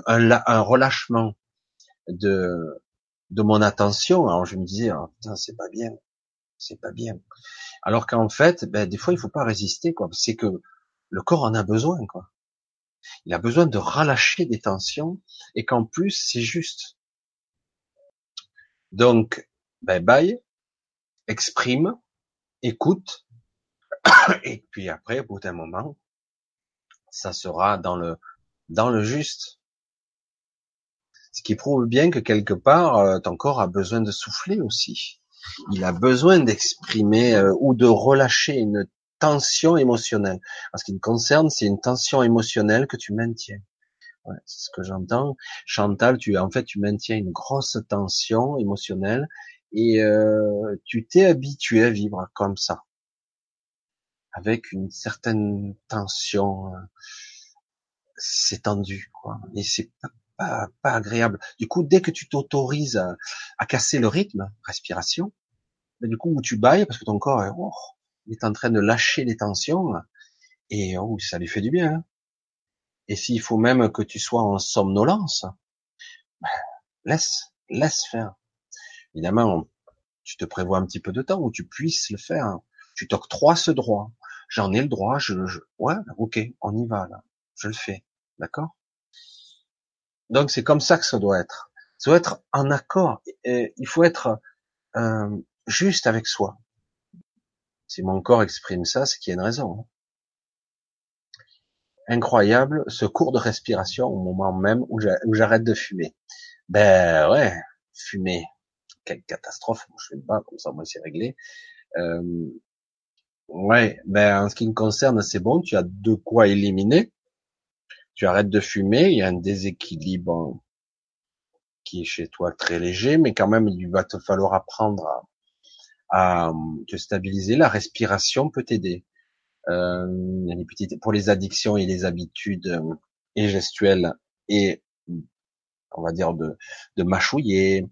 un, relâchement de, de mon attention. Alors je me disais, putain, c'est pas bien, c'est pas bien. Alors qu'en fait, ben, des fois, il faut pas résister, quoi. C'est que le corps en a besoin, quoi. Il a besoin de relâcher des tensions et qu'en plus, c'est juste. Donc, ben, bye, exprime, écoute, et puis après, au bout d'un moment, ça sera dans le, dans le juste. Ce qui prouve bien que quelque part, euh, ton corps a besoin de souffler aussi il a besoin d'exprimer euh, ou de relâcher une tension émotionnelle. En ce qui me concerne, c'est une tension émotionnelle que tu maintiens. Ouais, c'est ce que j'entends. Chantal, tu en fait tu maintiens une grosse tension émotionnelle et euh, tu t'es habitué à vivre comme ça, avec une certaine tension. Euh, c'est tendu, quoi. Et c'est pas, pas, agréable. Du coup, dès que tu t'autorises à, à, casser le rythme, respiration, mais du coup, tu bailles parce que ton corps est, oh, est en train de lâcher les tensions et oh, ça lui fait du bien. Hein. Et s'il faut même que tu sois en somnolence, ben, laisse, laisse faire. Évidemment, tu te prévois un petit peu de temps où tu puisses le faire. Tu t'octroies ce droit. J'en ai le droit. Je, je, ouais, ok, on y va là. Je le fais, d'accord? Donc c'est comme ça que ça doit être. Ça doit être en accord. il faut être euh, juste avec soi. Si mon corps exprime ça, c'est qu'il y a une raison. Incroyable, ce cours de respiration au moment même où j'arrête de fumer. Ben ouais, fumer, quelle catastrophe. Je ne pas, comme ça moi c'est réglé. Euh, ouais, ben en ce qui me concerne, c'est bon. Tu as de quoi éliminer tu arrêtes de fumer, il y a un déséquilibre qui est chez toi très léger, mais quand même, il va te falloir apprendre à, te stabiliser. La respiration peut t'aider. Euh, pour les addictions et les habitudes euh, et gestuelles et on va dire de, de mâchouiller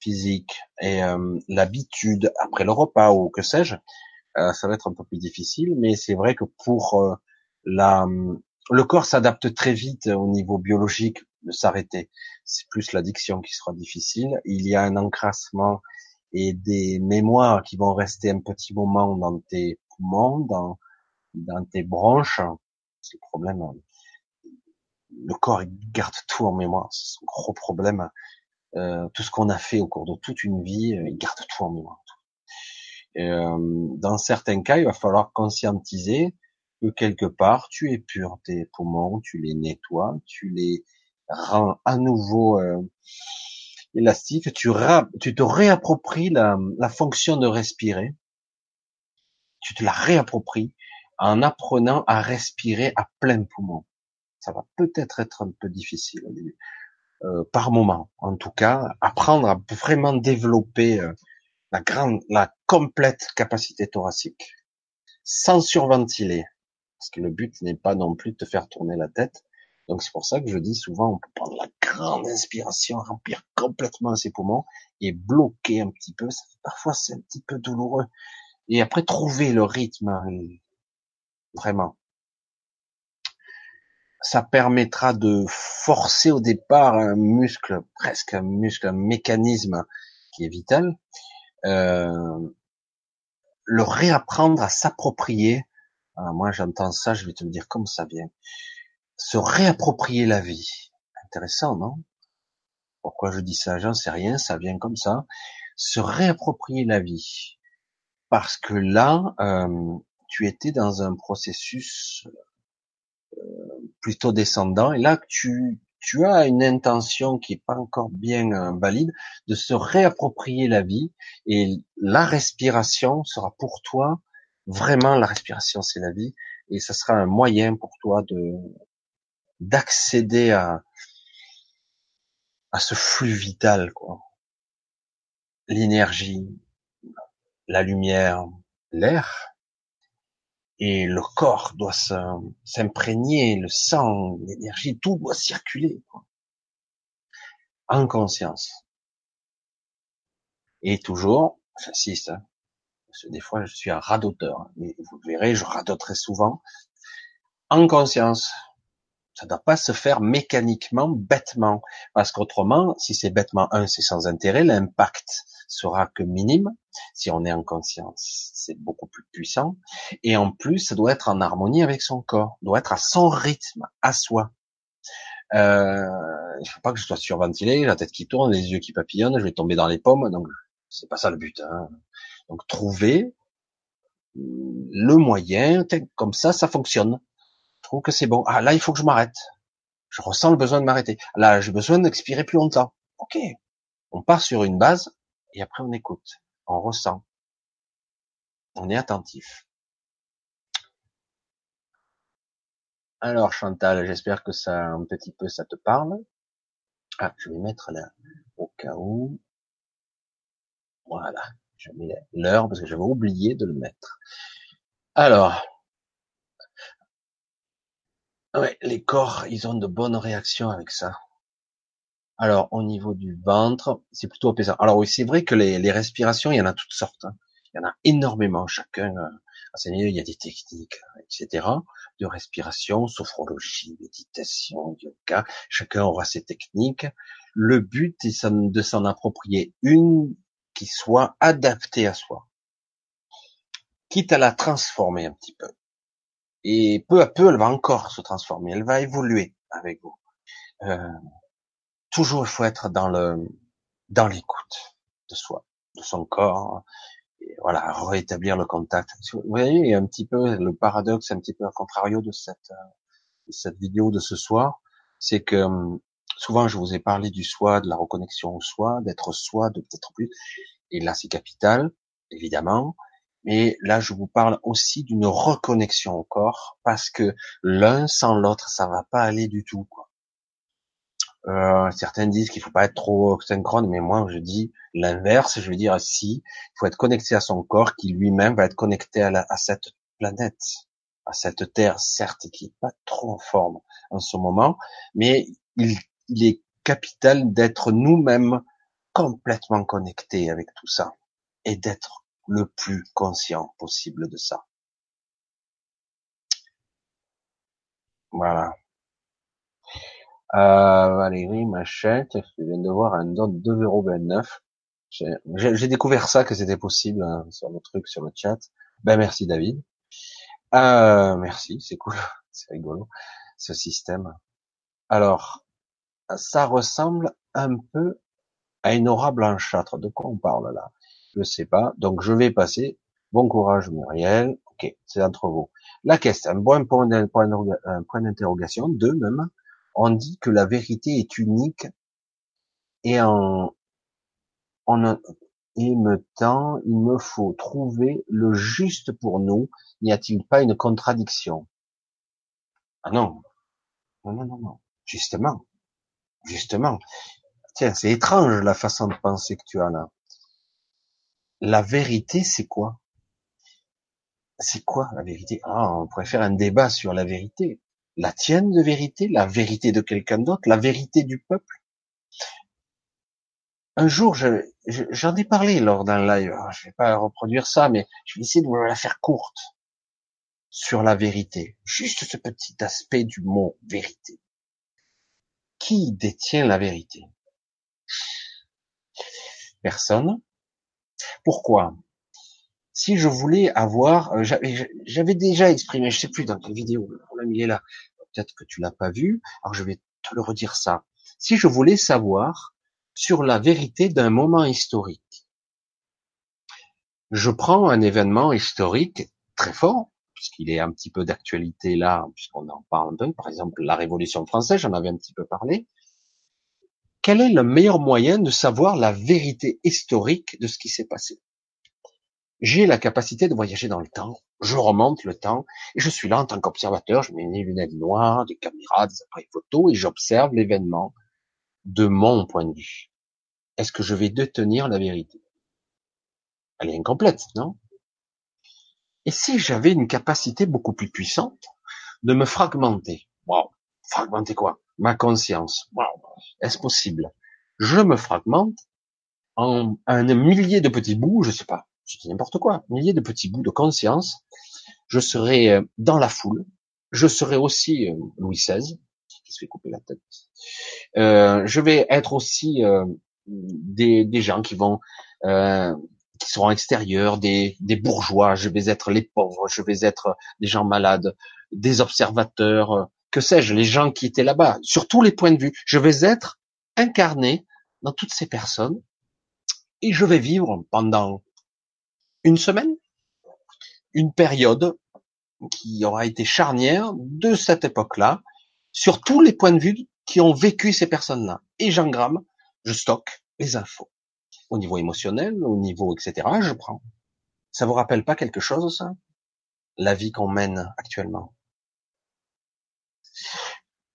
physique et euh, l'habitude après le repas ou que sais-je, euh, ça va être un peu plus difficile, mais c'est vrai que pour la le corps s'adapte très vite au niveau biologique de s'arrêter. C'est plus l'addiction qui sera difficile. Il y a un encrassement et des mémoires qui vont rester un petit moment dans tes poumons, dans, dans tes bronches. C'est le problème. Le corps, il garde tout en mémoire. C'est un gros problème. Euh, tout ce qu'on a fait au cours de toute une vie, il garde tout en mémoire. Euh, dans certains cas, il va falloir conscientiser que quelque part tu épures tes poumons, tu les nettoies, tu les rends à nouveau euh, élastiques, tu, tu te réappropries la, la fonction de respirer, tu te la réappropries en apprenant à respirer à plein poumon. Ça va peut-être être un peu difficile au début, euh, par moment. En tout cas, apprendre à vraiment développer euh, la grande, la complète capacité thoracique, sans surventiler parce que le but n'est pas non plus de te faire tourner la tête. Donc c'est pour ça que je dis souvent, on peut prendre la grande inspiration, remplir complètement ses poumons et bloquer un petit peu. Parfois c'est un petit peu douloureux. Et après trouver le rythme, vraiment. Ça permettra de forcer au départ un muscle, presque un muscle, un mécanisme qui est vital, euh, le réapprendre à s'approprier. Ah, moi, j'entends ça, je vais te le dire comme ça vient. Se réapproprier la vie. Intéressant, non? Pourquoi je dis ça? J'en sais rien, ça vient comme ça. Se réapproprier la vie. Parce que là, euh, tu étais dans un processus euh, plutôt descendant, et là, tu, tu as une intention qui est pas encore bien euh, valide, de se réapproprier la vie. Et la respiration sera pour toi vraiment la respiration, c'est la vie. Et ça sera un moyen pour toi de d'accéder à à ce flux vital quoi, l'énergie, la lumière, l'air et le corps doit s'imprégner, le sang, l'énergie, tout doit circuler en conscience. Et toujours, j'insiste, hein, parce que des fois je suis un radoteur, mais vous verrez, je radoterai souvent, en conscience. Ça doit pas se faire mécaniquement, bêtement, parce qu'autrement, si c'est bêtement, un, c'est sans intérêt, l'impact sera que minime. Si on est en conscience, c'est beaucoup plus puissant. Et en plus, ça doit être en harmonie avec son corps, doit être à son rythme, à soi. Euh, il faut pas que je sois surventilé, la tête qui tourne, les yeux qui papillonnent, je vais tomber dans les pommes. Donc, c'est pas ça le but. Hein. Donc, trouver le moyen, comme ça, ça fonctionne. Que c'est bon. Ah là, il faut que je m'arrête. Je ressens le besoin de m'arrêter. Là, j'ai besoin d'expirer plus longtemps. Ok. On part sur une base et après on écoute, on ressent, on est attentif. Alors Chantal, j'espère que ça un petit peu ça te parle. Ah, je vais mettre là au cas où. Voilà, je mets l'heure parce que j'avais oublié de le mettre. Alors, ouais, les corps, ils ont de bonnes réactions avec ça. Alors, au niveau du ventre, c'est plutôt apaisant. Alors oui, c'est vrai que les, respirations, il y en a toutes sortes. Hein. Il y en a énormément. Chacun, euh, il y a des techniques, etc. de respiration, sophrologie, méditation, yoga. Chacun aura ses techniques. Le but est de s'en approprier une qui soit adaptée à soi, quitte à la transformer un petit peu. Et peu à peu, elle va encore se transformer. Elle va évoluer avec vous. Euh, toujours il faut être dans le dans l'écoute de soi, de son corps, et voilà, rétablir le contact. Vous voyez, un petit peu le paradoxe, un petit peu à contrario de cette de cette vidéo de ce soir, c'est que hum, souvent je vous ai parlé du soi, de la reconnexion au soi, d'être soi, de peut-être plus, et là c'est capital, évidemment. Mais là, je vous parle aussi d'une reconnexion au corps, parce que l'un sans l'autre, ça va pas aller du tout. Quoi. Euh, certains disent qu'il faut pas être trop synchrone, mais moi je dis l'inverse. Je veux dire si il faut être connecté à son corps, qui lui-même va être connecté à, à cette planète, à cette terre, certes, qui est pas trop en forme en ce moment, mais il, il est capital d'être nous-mêmes complètement connectés avec tout ça et d'être le plus conscient possible de ça. Voilà. Euh, Valérie Machette, je viens de voir? Un don de 2,29€. J'ai découvert ça, que c'était possible hein, sur le truc, sur le chat. Ben merci David. Euh, merci, c'est cool, c'est rigolo ce système. Alors, ça ressemble un peu à une aura blanchâtre. De quoi on parle là? Je sais pas. Donc je vais passer. Bon courage Muriel. Ok, c'est entre vous. La question, un bon point d'interrogation, deux même on dit que la vérité est unique et en, en même temps, il me faut trouver le juste pour nous. N'y a-t-il pas une contradiction? Ah non, non, non, non, non. Justement, justement. Tiens, c'est étrange la façon de penser que tu as là. La vérité, c'est quoi? C'est quoi la vérité? Ah, on pourrait faire un débat sur la vérité. La tienne de vérité, la vérité de quelqu'un d'autre, la vérité du peuple? Un jour, j'en ai parlé lors d'un live. Je vais pas reproduire ça, mais je vais essayer de la faire courte sur la vérité. Juste ce petit aspect du mot vérité. Qui détient la vérité? Personne. Pourquoi? Si je voulais avoir, euh, j'avais déjà exprimé, je sais plus dans quelle vidéo, on l'a mis là, peut-être que tu l'as pas vu, alors je vais te le redire ça. Si je voulais savoir sur la vérité d'un moment historique, je prends un événement historique très fort, puisqu'il est un petit peu d'actualité là, puisqu'on en parle un peu, par exemple la Révolution française, j'en avais un petit peu parlé. Quel est le meilleur moyen de savoir la vérité historique de ce qui s'est passé? J'ai la capacité de voyager dans le temps, je remonte le temps, et je suis là en tant qu'observateur, je mets des lunettes noires, des caméras, des appareils photo, et j'observe l'événement de mon point de vue. Est-ce que je vais détenir la vérité? Elle est incomplète, non? Et si j'avais une capacité beaucoup plus puissante de me fragmenter? Wow, fragmenter quoi? Ma conscience. Wow, est-ce possible? Je me fragmente en un millier de petits bouts, je sais pas, je dis n'importe quoi, un millier de petits bouts de conscience. Je serai euh, dans la foule. Je serai aussi euh, Louis XVI, qui se fait couper la tête. Euh, je vais être aussi des, gens qui vont qui seront extérieurs, des bourgeois, je vais être les pauvres, je vais être des gens malades, des observateurs, que sais-je, les gens qui étaient là-bas, sur tous les points de vue. Je vais être incarné dans toutes ces personnes et je vais vivre pendant une semaine, une période qui aura été charnière de cette époque-là, sur tous les points de vue qui ont vécu ces personnes-là. Et j'engramme, je stocke les infos au niveau émotionnel, au niveau etc. Je prends. Ça vous rappelle pas quelque chose, ça? La vie qu'on mène actuellement?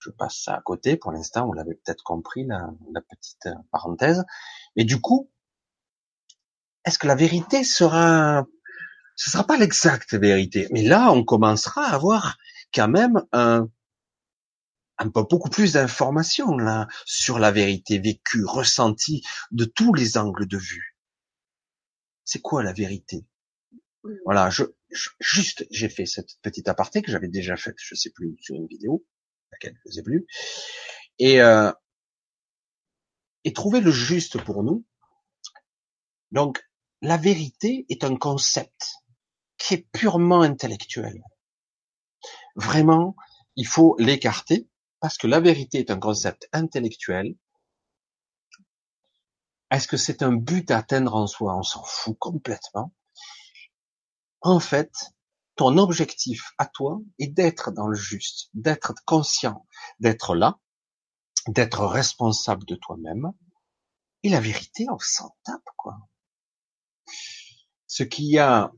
Je passe ça à côté. Pour l'instant, vous l'avez peut-être compris, la, la, petite parenthèse. Et du coup, est-ce que la vérité sera, ce sera pas l'exacte vérité, mais là, on commencera à avoir quand même un, un peu beaucoup plus d'informations là sur la vérité vécue, ressentie de tous les angles de vue. C'est quoi la vérité? Voilà, je, juste j'ai fait cette petite aparté que j'avais déjà faite, je sais plus sur une vidéo, laquelle sais plus, et euh, et trouver le juste pour nous. Donc la vérité est un concept qui est purement intellectuel. Vraiment, il faut l'écarter parce que la vérité est un concept intellectuel. Est-ce que c'est un but à atteindre en soi? On s'en fout complètement. En fait, ton objectif à toi est d'être dans le juste, d'être conscient, d'être là, d'être responsable de toi-même. Et la vérité, on s'en tape, quoi. Ce qui a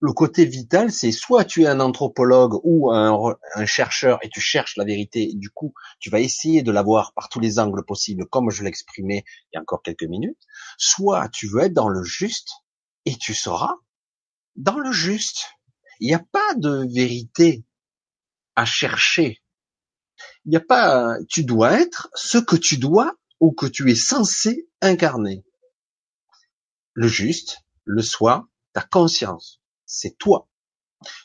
le côté vital, c'est soit tu es un anthropologue ou un, chercheur et tu cherches la vérité, et du coup, tu vas essayer de la voir par tous les angles possibles, comme je l'exprimais il y a encore quelques minutes, soit tu veux être dans le juste et tu seras dans le juste. Il n'y a pas de vérité à chercher. Il n'y a pas, tu dois être ce que tu dois ou que tu es censé incarner. Le juste, le soi, ta conscience c'est toi.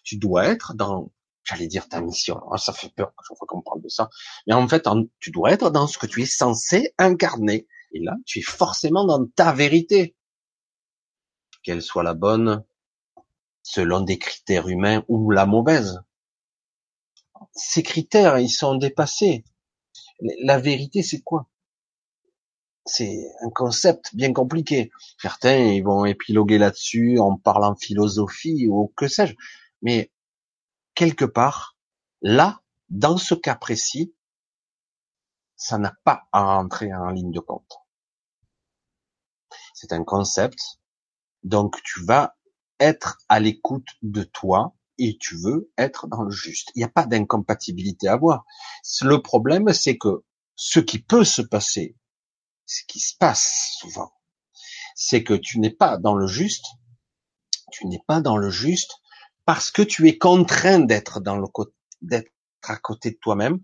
Tu dois être dans, j'allais dire ta mission. Ah, ça fait peur chaque fois qu'on parle de ça. Mais en fait, tu dois être dans ce que tu es censé incarner. Et là, tu es forcément dans ta vérité. Qu'elle soit la bonne, selon des critères humains ou la mauvaise. Ces critères, ils sont dépassés. La vérité, c'est quoi? C'est un concept bien compliqué. Certains, ils vont épiloguer là-dessus en parlant philosophie ou que sais-je. Mais quelque part, là, dans ce cas précis, ça n'a pas à rentrer en ligne de compte. C'est un concept. Donc, tu vas être à l'écoute de toi et tu veux être dans le juste. Il n'y a pas d'incompatibilité à voir. Le problème, c'est que ce qui peut se passer ce qui se passe souvent, c'est que tu n'es pas dans le juste, tu n'es pas dans le juste parce que tu es contraint d'être dans le d'être être à côté de toi-même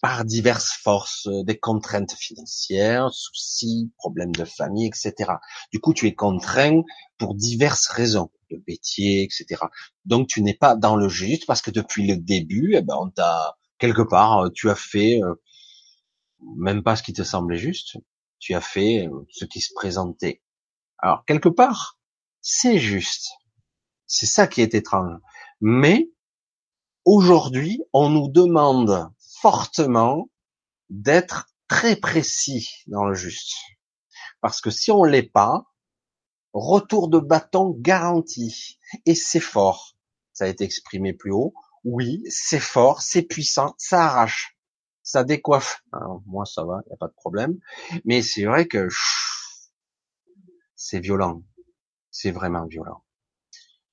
par diverses forces, euh, des contraintes financières, soucis, problèmes de famille, etc. Du coup, tu es contraint pour diverses raisons, de métier, etc. Donc, tu n'es pas dans le juste parce que depuis le début, eh ben, on t'a quelque part, euh, tu as fait euh, même pas ce qui te semblait juste. Tu as fait ce qui se présentait. Alors, quelque part, c'est juste. C'est ça qui est étrange. Mais aujourd'hui, on nous demande fortement d'être très précis dans le juste. Parce que si on l'est pas, retour de bâton garanti. Et c'est fort. Ça a été exprimé plus haut. Oui, c'est fort, c'est puissant, ça arrache, ça décoiffe. moi, ça va, il n'y a pas de problème. Mais c'est vrai que c'est violent. C'est vraiment violent.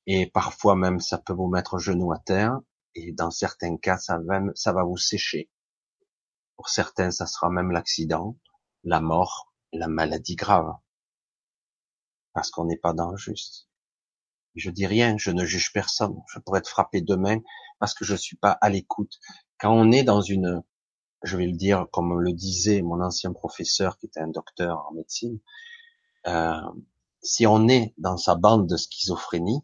Et parfois même, ça peut vous mettre genou à terre et dans certains cas, ça va, ça va vous sécher. Pour certains, ça sera même l'accident, la mort, la maladie grave. Parce qu'on n'est pas dans le juste. Je dis rien, je ne juge personne. Je pourrais être frappé demain parce que je suis pas à l'écoute. Quand on est dans une, je vais le dire comme le disait mon ancien professeur qui était un docteur en médecine, euh, si on est dans sa bande de schizophrénie,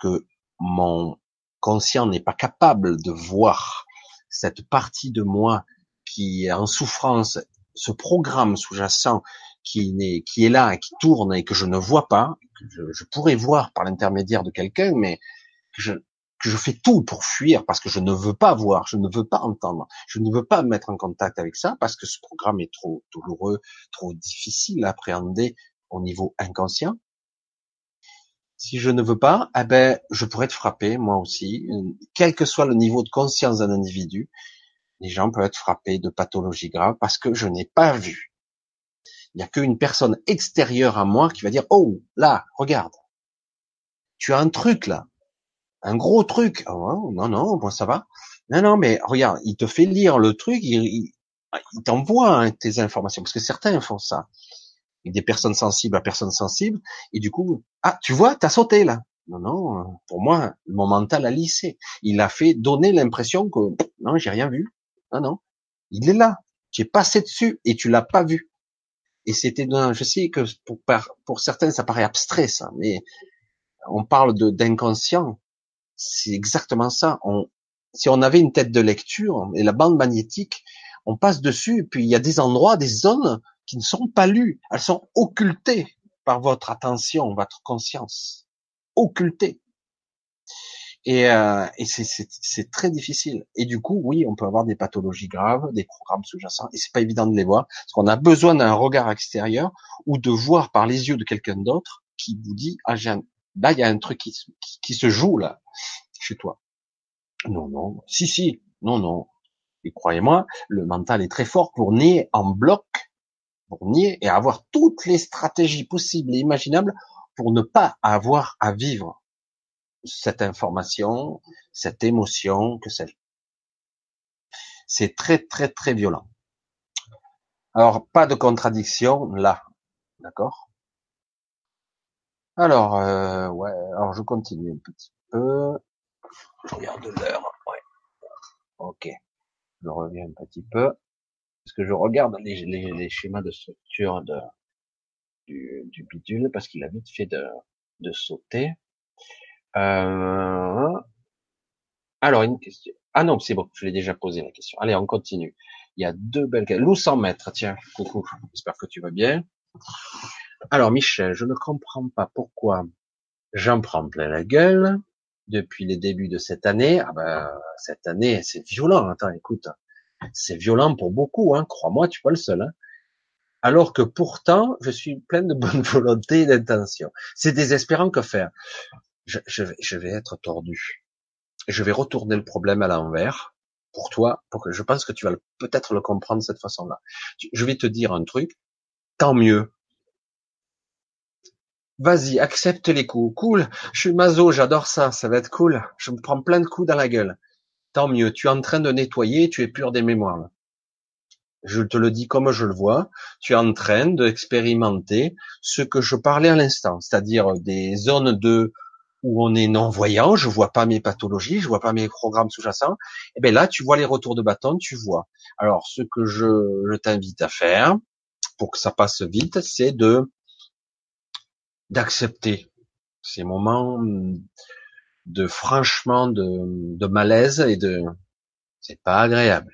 que mon conscient n'est pas capable de voir cette partie de moi qui est en souffrance, ce programme sous-jacent qui est, qui est là, qui tourne et que je ne vois pas, que je, pourrais voir par l'intermédiaire de quelqu'un, mais que je, que je fais tout pour fuir parce que je ne veux pas voir, je ne veux pas entendre, je ne veux pas me mettre en contact avec ça parce que ce programme est trop douloureux, trop difficile à appréhender au niveau inconscient. Si je ne veux pas, eh ben, je pourrais être frappé, moi aussi, quel que soit le niveau de conscience d'un individu. Les gens peuvent être frappés de pathologies graves parce que je n'ai pas vu. Il n'y a qu'une personne extérieure à moi qui va dire, oh, là, regarde. Tu as un truc, là. Un gros truc. Oh, non, non, moi, ça va. Non, non, mais regarde, il te fait lire le truc, il, il, t'envoie hein, tes informations, parce que certains font ça des personnes sensibles à personnes sensibles, et du coup, ah, tu vois, t'as sauté là. Non, non, pour moi, mon mental a lissé. Il a fait donner l'impression que non, j'ai rien vu. Non, non, il est là. Es passé dessus et tu l'as pas vu. Et c'était, je sais que pour, pour certains, ça paraît abstrait ça, mais on parle de d'inconscient. C'est exactement ça. On, si on avait une tête de lecture et la bande magnétique, on passe dessus, et puis il y a des endroits, des zones qui ne sont pas lues, elles sont occultées par votre attention, votre conscience, occultées. Et, euh, et c'est très difficile. Et du coup, oui, on peut avoir des pathologies graves, des programmes sous-jacents, et c'est pas évident de les voir, parce qu'on a besoin d'un regard extérieur ou de voir par les yeux de quelqu'un d'autre qui vous dit, ah, un, là, il y a un truc qui, qui se joue là chez toi. Non, non, si, si, non, non. Et croyez-moi, le mental est très fort pour nier en bloc pour nier et avoir toutes les stratégies possibles et imaginables pour ne pas avoir à vivre cette information, cette émotion que celle. C'est très très très violent. Alors pas de contradiction là, d'accord? Alors euh, ouais, alors je continue un petit peu. Je regarde l'heure. Ouais. Ok. Je reviens un petit peu parce que je regarde les, les, les schémas de structure de, du, du bidule, parce qu'il a vite fait de, de sauter. Euh... Alors, une question. Ah non, c'est bon, je l'ai déjà posé la question. Allez, on continue. Il y a deux belles... Lou 100 mètres, tiens, coucou, j'espère que tu vas bien. Alors, Michel, je ne comprends pas pourquoi j'en prends plein la gueule depuis les débuts de cette année. Ah ben, cette année, c'est violent. Attends, écoute, c'est violent pour beaucoup, hein, crois-moi, tu pas le seul. Hein. Alors que pourtant, je suis plein de bonne volonté et d'intention. C'est désespérant que faire. Je, je, vais, je vais être tordu. Je vais retourner le problème à l'envers pour toi, pour que je pense que tu vas peut-être le comprendre de cette façon-là. Je vais te dire un truc. Tant mieux. Vas-y, accepte les coups. Cool. Je suis maso, j'adore ça. Ça va être cool. Je me prends plein de coups dans la gueule tant mieux. Tu es en train de nettoyer, tu es pur des mémoires. Je te le dis comme je le vois. Tu es en train d'expérimenter ce que je parlais à l'instant, c'est-à-dire des zones de où on est non-voyant, je vois pas mes pathologies, je vois pas mes programmes sous-jacents, et eh bien là, tu vois les retours de bâton, tu vois. Alors, ce que je, je t'invite à faire, pour que ça passe vite, c'est de d'accepter ces moments de franchement de, de malaise et de c'est pas agréable.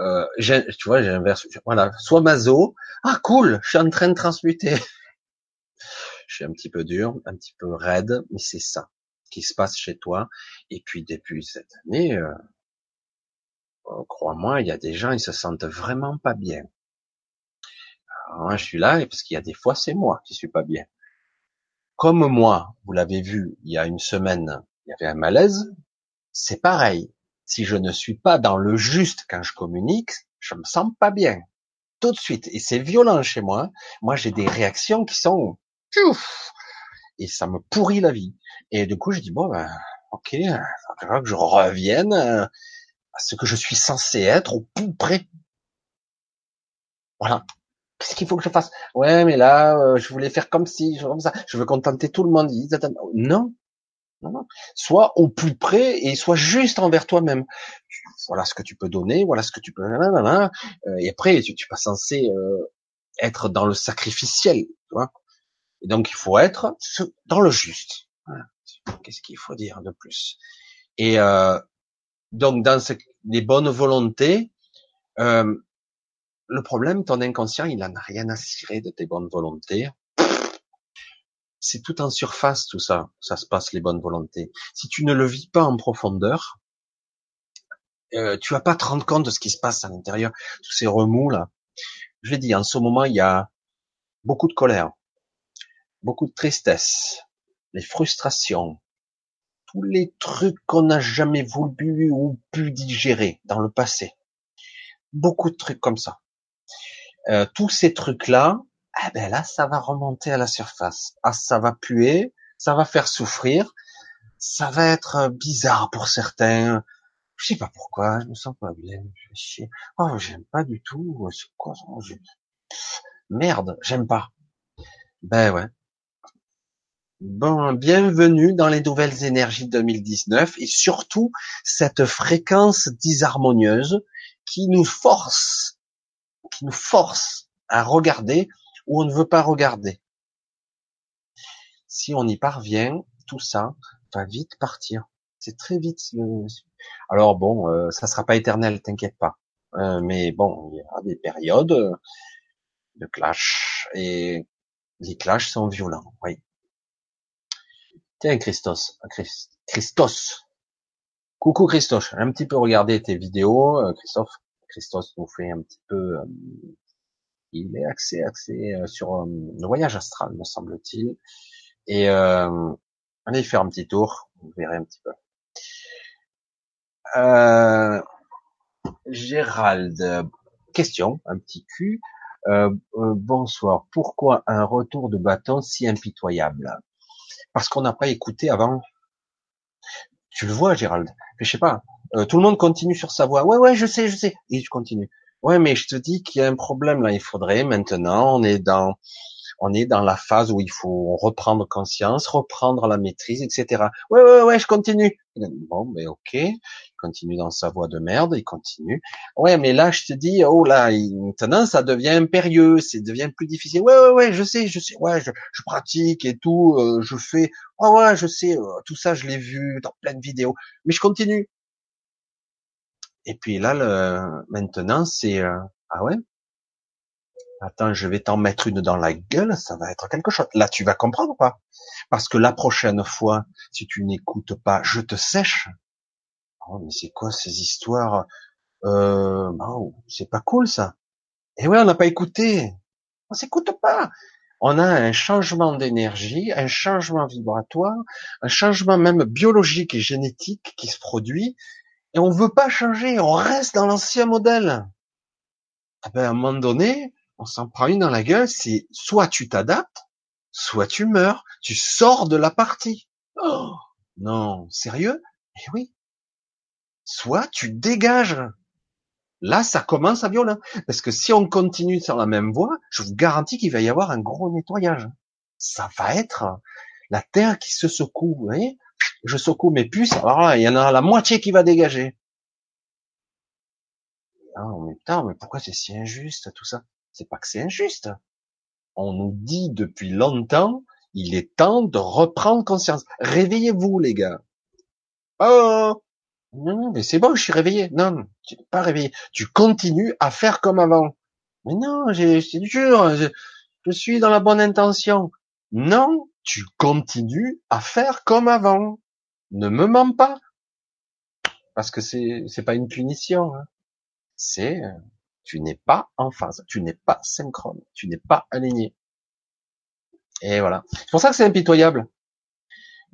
Euh, tu vois, j'inverse. Voilà, soit mazo. Ah cool, je suis en train de transmuter. je suis un petit peu dur, un petit peu raide, mais c'est ça qui se passe chez toi. Et puis depuis cette année, euh, oh, crois-moi, il y a des gens, ils se sentent vraiment pas bien. Alors, moi, je suis là parce qu'il y a des fois, c'est moi qui suis pas bien. Comme moi, vous l'avez vu, il y a une semaine, il y avait un malaise. C'est pareil. Si je ne suis pas dans le juste quand je communique, je me sens pas bien. Tout de suite. Et c'est violent chez moi. Moi, j'ai des réactions qui sont, et ça me pourrit la vie. Et du coup, je dis, bon, ben, ok, faudra que je revienne à ce que je suis censé être au plus près. Voilà. Qu'est-ce qu'il faut que je fasse Ouais, mais là, euh, je voulais faire comme si, comme ça. Je veux contenter tout le monde. Non, non, non. Sois au plus près et sois juste envers toi-même. Voilà ce que tu peux donner, voilà ce que tu peux. Euh, et après, tu, tu pas censé euh, être dans le sacrificiel, tu vois. Et donc, il faut être dans le juste. Qu'est-ce qu'il faut dire de plus? Et euh, donc, dans les bonnes volontés, euh, le problème, ton inconscient, il en a rien à cirer de tes bonnes volontés. C'est tout en surface, tout ça. Ça se passe, les bonnes volontés. Si tu ne le vis pas en profondeur, euh, tu vas pas te rendre compte de ce qui se passe à l'intérieur, tous ces remous là. Je l'ai dit, en ce moment, il y a beaucoup de colère, beaucoup de tristesse, les frustrations, tous les trucs qu'on n'a jamais voulu ou pu digérer dans le passé. Beaucoup de trucs comme ça. Euh, tous ces trucs-là, ah ben là, ça va remonter à la surface. Ah, ça va puer, ça va faire souffrir, ça va être bizarre pour certains. Je sais pas pourquoi, je me sens pas bien, je chier. Oh, j'aime pas du tout. C'est quoi ça Merde, j'aime pas. Ben ouais. Bon, bienvenue dans les nouvelles énergies 2019 et surtout cette fréquence disharmonieuse qui nous force qui nous force à regarder où on ne veut pas regarder. Si on y parvient, tout ça va vite partir. C'est très vite. Alors bon, euh, ça sera pas éternel, t'inquiète pas. Euh, mais bon, il y a des périodes de clash et les clashs sont violents. Oui. Tiens, Christos, Christos. Coucou Christos, un petit peu regarder tes vidéos, euh, Christophe. Christos nous fait un petit peu, euh, il est axé, axé euh, sur euh, le voyage astral, me semble-t-il. Et allez faire un petit tour, vous verrez un petit peu. Gérald, question, un petit cul. bonsoir. Pourquoi un retour de bâton si impitoyable? Parce qu'on n'a pas écouté avant. Tu le vois, Gérald. Je sais pas. Euh, tout le monde continue sur sa voie. Ouais, ouais, je sais, je sais. Et je continue. Ouais, mais je te dis qu'il y a un problème là. Il faudrait maintenant, on est dans, on est dans la phase où il faut reprendre conscience, reprendre la maîtrise, etc. Ouais, ouais, ouais, je continue. Bon, mais ben, ok. Il continue dans sa voie de merde, il continue. Ouais, mais là, je te dis, oh là, maintenant, ça devient impérieux, ça devient plus difficile. Ouais, ouais, ouais, je sais, je sais. Ouais, je, pratique et tout, euh, je fais. Ouais, ouais, je sais. Euh, tout ça, je l'ai vu dans plein de vidéos. Mais je continue. Et puis là, le, maintenant, c'est euh, ah ouais? Attends, je vais t'en mettre une dans la gueule, ça va être quelque chose. Là, tu vas comprendre pas, parce que la prochaine fois, si tu n'écoutes pas, je te sèche. Oh, mais c'est quoi ces histoires? Euh, oh, C'est pas cool ça. Et ouais, on n'a pas écouté. On s'écoute pas. On a un changement d'énergie, un changement vibratoire, un changement même biologique et génétique qui se produit et on veut pas changer, on reste dans l'ancien modèle. Ah ben, à un moment donné, on s'en prend une dans la gueule, c'est soit tu t'adaptes, soit tu meurs, tu sors de la partie. Oh, non, sérieux? Eh oui. Soit tu dégages. Là, ça commence à violent. Parce que si on continue sur la même voie, je vous garantis qu'il va y avoir un gros nettoyage. Ça va être, la terre qui se secoue, vous voyez? Je secoue mes puces, alors là, il y en a la moitié qui va dégager. Ah, mais putain, mais pourquoi c'est si injuste tout ça? C'est pas que c'est injuste. On nous dit depuis longtemps, il est temps de reprendre conscience. Réveillez-vous, les gars. Oh non, mais c'est bon, je suis réveillé. Non, tu n'es pas réveillé. Tu continues à faire comme avant. Mais non, c'est dur. Je, je suis dans la bonne intention. Non, tu continues à faire comme avant. Ne me mens pas. Parce que c'est, c'est pas une punition. Hein. C'est, euh, tu n'es pas en phase. Tu n'es pas synchrone. Tu n'es pas aligné. Et voilà. C'est pour ça que c'est impitoyable.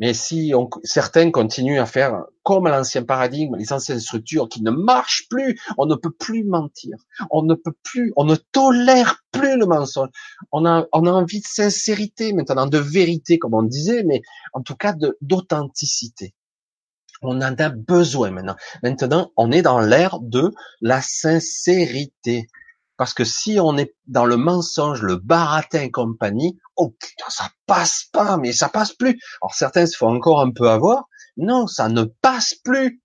Mais si on, certains continuent à faire comme l'ancien paradigme, les anciennes structures qui ne marchent plus, on ne peut plus mentir, on ne peut plus, on ne tolère plus le mensonge. On a, on a envie de sincérité maintenant, de vérité comme on disait, mais en tout cas d'authenticité. On en a besoin maintenant. Maintenant, on est dans l'ère de la sincérité. Parce que si on est dans le mensonge, le baratin et compagnie, oh putain, ça passe pas, mais ça passe plus. Alors certains se font encore un peu avoir. Non, ça ne passe plus.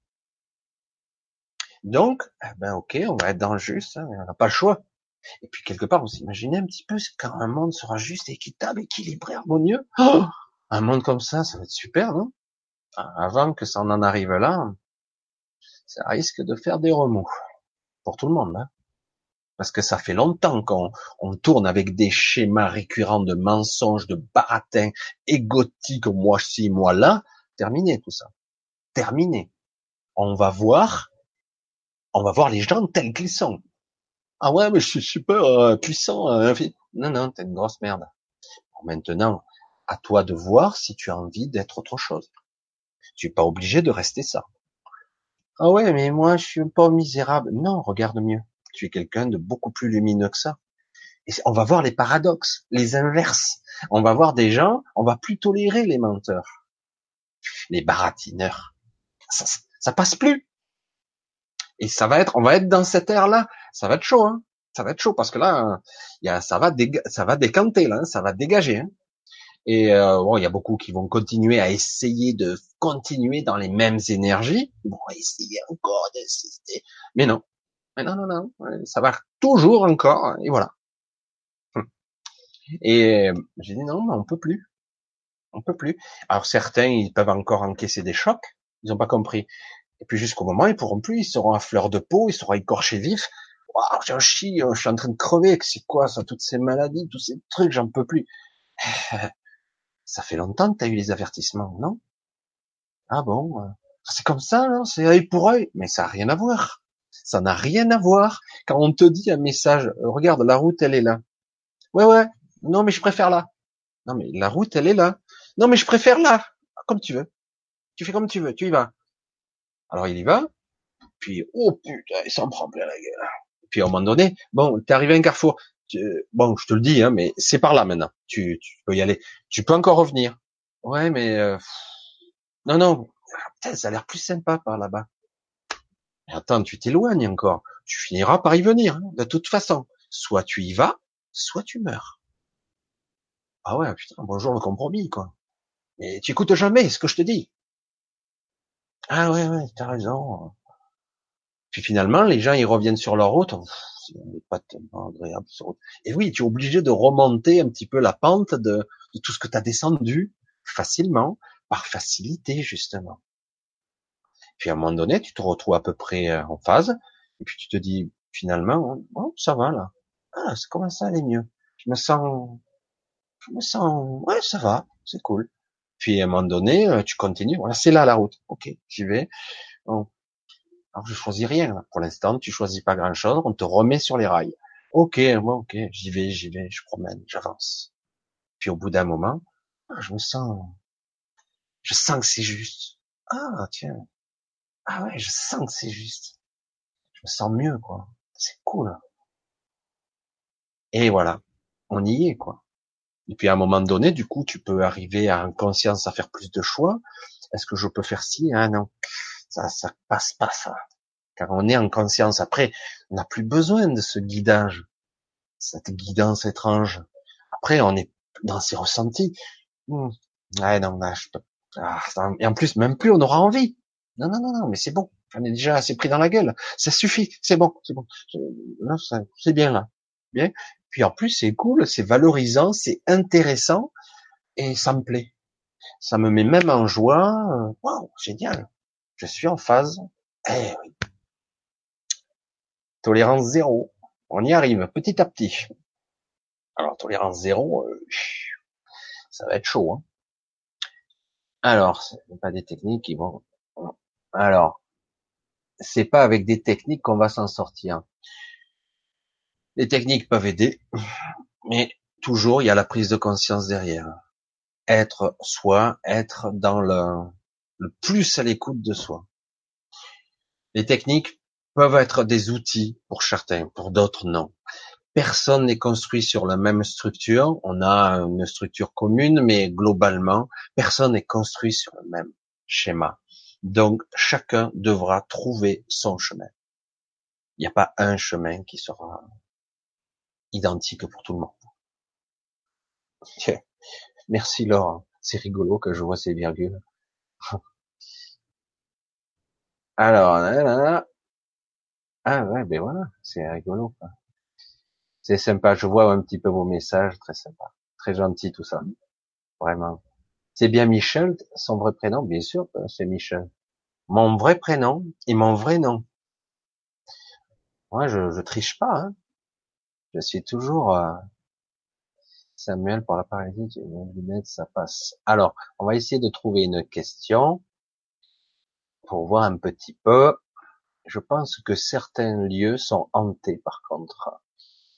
Donc, eh ben ok, on va être dans le juste, hein, on n'a pas le choix. Et puis quelque part, vous imaginez un petit peu quand un monde sera juste, équitable, équilibré, harmonieux. Oh un monde comme ça, ça va être super, non? Avant que ça en arrive là, ça risque de faire des remous pour tout le monde. Hein parce que ça fait longtemps qu'on on tourne avec des schémas récurrents de mensonges, de baratins égotiques, moi ci, moi là, terminé tout ça. Terminé. On va voir, on va voir les gens tels qu'ils sont. Ah ouais, mais je suis super euh, puissant. Euh, non, non, t'es une grosse merde. maintenant, à toi de voir si tu as envie d'être autre chose. Tu es pas obligé de rester ça. Ah ouais, mais moi, je suis pas misérable. Non, regarde mieux tu es quelqu'un de beaucoup plus lumineux que ça. Et on va voir les paradoxes, les inverses. On va voir des gens, on va plus tolérer les menteurs, les baratineurs. Ça, ça, passe plus. Et ça va être, on va être dans cette ère-là. Ça va être chaud, hein. Ça va être chaud parce que là, y a, ça va, ça va décanter là, hein. ça va dégager. Hein. Et euh, bon, il y a beaucoup qui vont continuer à essayer de continuer dans les mêmes énergies. Ils vont essayer encore d'insister, mais non, mais non, non, non, ça va toujours encore, et voilà. Et j'ai dit non, mais on peut plus. On peut plus. Alors certains, ils peuvent encore encaisser des chocs, ils n'ont pas compris. Et puis jusqu'au moment, ils pourront plus, ils seront à fleur de peau, ils seront écorchés vifs. Waouh, j'ai un chie, je suis en train de crever, c'est quoi ça, toutes ces maladies, tous ces trucs, j'en peux plus. Ça fait longtemps que tu as eu les avertissements, non? Ah bon C'est comme ça, non C'est œil pour œil, mais ça n'a rien à voir. Ça n'a rien à voir quand on te dit un message, euh, regarde, la route, elle est là. Ouais, ouais, non, mais je préfère là. Non, mais la route, elle est là. Non, mais je préfère là. Comme tu veux. Tu fais comme tu veux, tu y vas. Alors il y va, puis, oh putain, il s'en prend plein la gueule. Puis à un moment donné, bon, t'es arrivé à un carrefour. bon, je te le dis, hein, mais c'est par là maintenant. Tu, peux y aller. Tu peux encore revenir. Ouais, mais euh, non, non. Putain, ça a l'air plus sympa par là-bas. Attends, tu t'éloignes encore. Tu finiras par y venir, hein, de toute façon. Soit tu y vas, soit tu meurs. Ah ouais, putain, bonjour le compromis, quoi. Mais tu écoutes jamais ce que je te dis. Ah ouais, ouais, t'as raison. Puis finalement, les gens, ils reviennent sur leur route. C'est pas tellement agréable, Et oui, tu es obligé de remonter un petit peu la pente de, de tout ce que tu as descendu facilement, par facilité, justement. Puis à un moment donné, tu te retrouves à peu près euh, en phase, et puis tu te dis finalement, oh, ça va là, ah, ça commence à aller mieux? Je me sens, je me sens, ouais, ça va, c'est cool. Puis à un moment donné, euh, tu continues, voilà, c'est là la route. Ok, j'y vais. Alors je choisis rien là. pour l'instant, tu choisis pas grand chose, on te remet sur les rails. Ok, moi, ok, j'y vais, j'y vais, je promène, j'avance. Puis au bout d'un moment, je me sens, je sens que c'est juste. Ah tiens, ah ouais, je sens que c'est juste. Je me sens mieux, quoi. C'est cool. Et voilà. On y est, quoi. Et puis à un moment donné, du coup, tu peux arriver à en conscience à faire plus de choix. Est-ce que je peux faire ci? Ah non, ça, ça passe pas ça. Car on est en conscience. Après, on n'a plus besoin de ce guidage, cette guidance étrange. Après, on est dans ses ressentis. Hmm, Ouais, non, là, je ah, et en plus, même plus on aura envie. Non, non, non, non, mais c'est bon. J'en ai déjà assez pris dans la gueule. Ça suffit. C'est bon, c'est bon. C'est bien là. Bien. Puis en plus, c'est cool, c'est valorisant, c'est intéressant et ça me plaît. Ça me met même en joie. Waouh, génial. Je suis en phase. Eh oui. Tolérance zéro. On y arrive petit à petit. Alors, tolérance zéro, euh, ça va être chaud. Hein. Alors, c'est pas des techniques qui vont. Alors, c'est pas avec des techniques qu'on va s'en sortir. Les techniques peuvent aider, mais toujours il y a la prise de conscience derrière. Être soi, être dans le, le plus à l'écoute de soi. Les techniques peuvent être des outils pour certains, pour d'autres non personne n'est construit sur la même structure. On a une structure commune, mais globalement, personne n'est construit sur le même schéma. Donc, chacun devra trouver son chemin. Il n'y a pas un chemin qui sera identique pour tout le monde. Merci Laure. C'est rigolo que je vois ces virgules. Alors, ah ouais, ben voilà, c'est rigolo. C'est sympa. Je vois un petit peu vos messages, très sympa, très gentil tout ça, vraiment. C'est bien Michel, son vrai prénom, bien sûr, c'est Michel. Mon vrai prénom et mon vrai nom. Moi, je, je triche pas. Hein. Je suis toujours euh, Samuel pour la paralysie. lunettes, ça passe. Alors, on va essayer de trouver une question pour voir un petit peu. Je pense que certains lieux sont hantés, par contre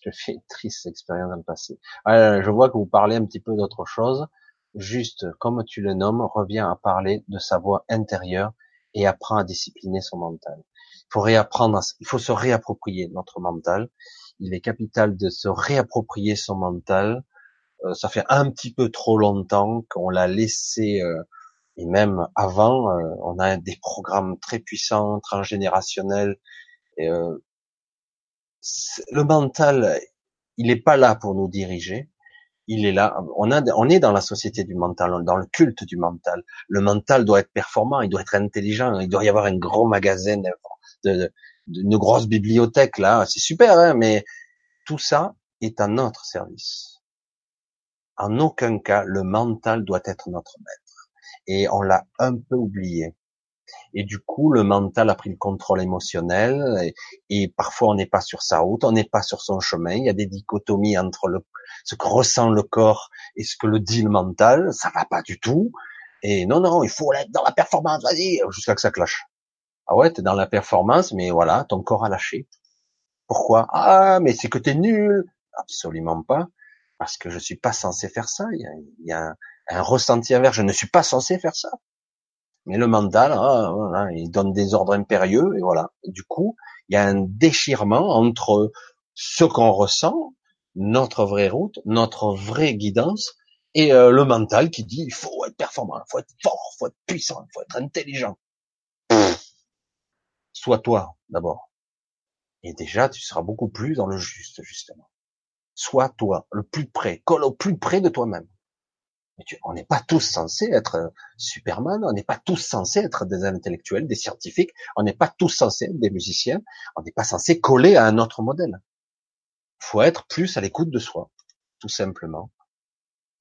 je fais une triste expérience dans le passé. je vois que vous parlez un petit peu d'autre chose. Juste, comme tu le nommes, reviens à parler de sa voix intérieure et apprends à discipliner son mental. Il faut réapprendre, il faut se réapproprier notre mental. Il est capital de se réapproprier son mental. Euh, ça fait un petit peu trop longtemps qu'on l'a laissé, euh, et même avant, euh, on a des programmes très puissants, transgénérationnels, et, le mental, il n'est pas là pour nous diriger. Il est là. On, a, on est dans la société du mental, dans le culte du mental. Le mental doit être performant, il doit être intelligent, il doit y avoir un gros magasin, de, une grosse bibliothèque là. C'est super, hein, mais tout ça est à notre service. En aucun cas, le mental doit être notre maître. Et on l'a un peu oublié. Et du coup, le mental a pris le contrôle émotionnel et, parfois on n'est pas sur sa route, on n'est pas sur son chemin. Il y a des dichotomies entre le, ce que ressent le corps et ce que le dit le mental. Ça va pas du tout. Et non, non, il faut être dans la performance, vas-y, jusqu'à que ça clash. Ah ouais, t'es dans la performance, mais voilà, ton corps a lâché. Pourquoi? Ah, mais c'est que t'es nul. Absolument pas, parce que je suis pas censé faire ça. Il y a, il y a un, un ressenti inverse. Je ne suis pas censé faire ça. Mais le mental, il donne des ordres impérieux et voilà. du coup, il y a un déchirement entre ce qu'on ressent, notre vraie route, notre vraie guidance, et euh, le mental qui dit il faut être performant, il faut être fort, il faut être puissant, il faut être intelligent. Sois toi d'abord. Et déjà, tu seras beaucoup plus dans le juste, justement. Sois toi, le plus près, colle au plus près de toi-même on n'est pas tous censés être euh, Superman, on n'est pas tous censés être des intellectuels, des scientifiques, on n'est pas tous censés être des musiciens, on n'est pas censé coller à un autre modèle. Faut être plus à l'écoute de soi, tout simplement.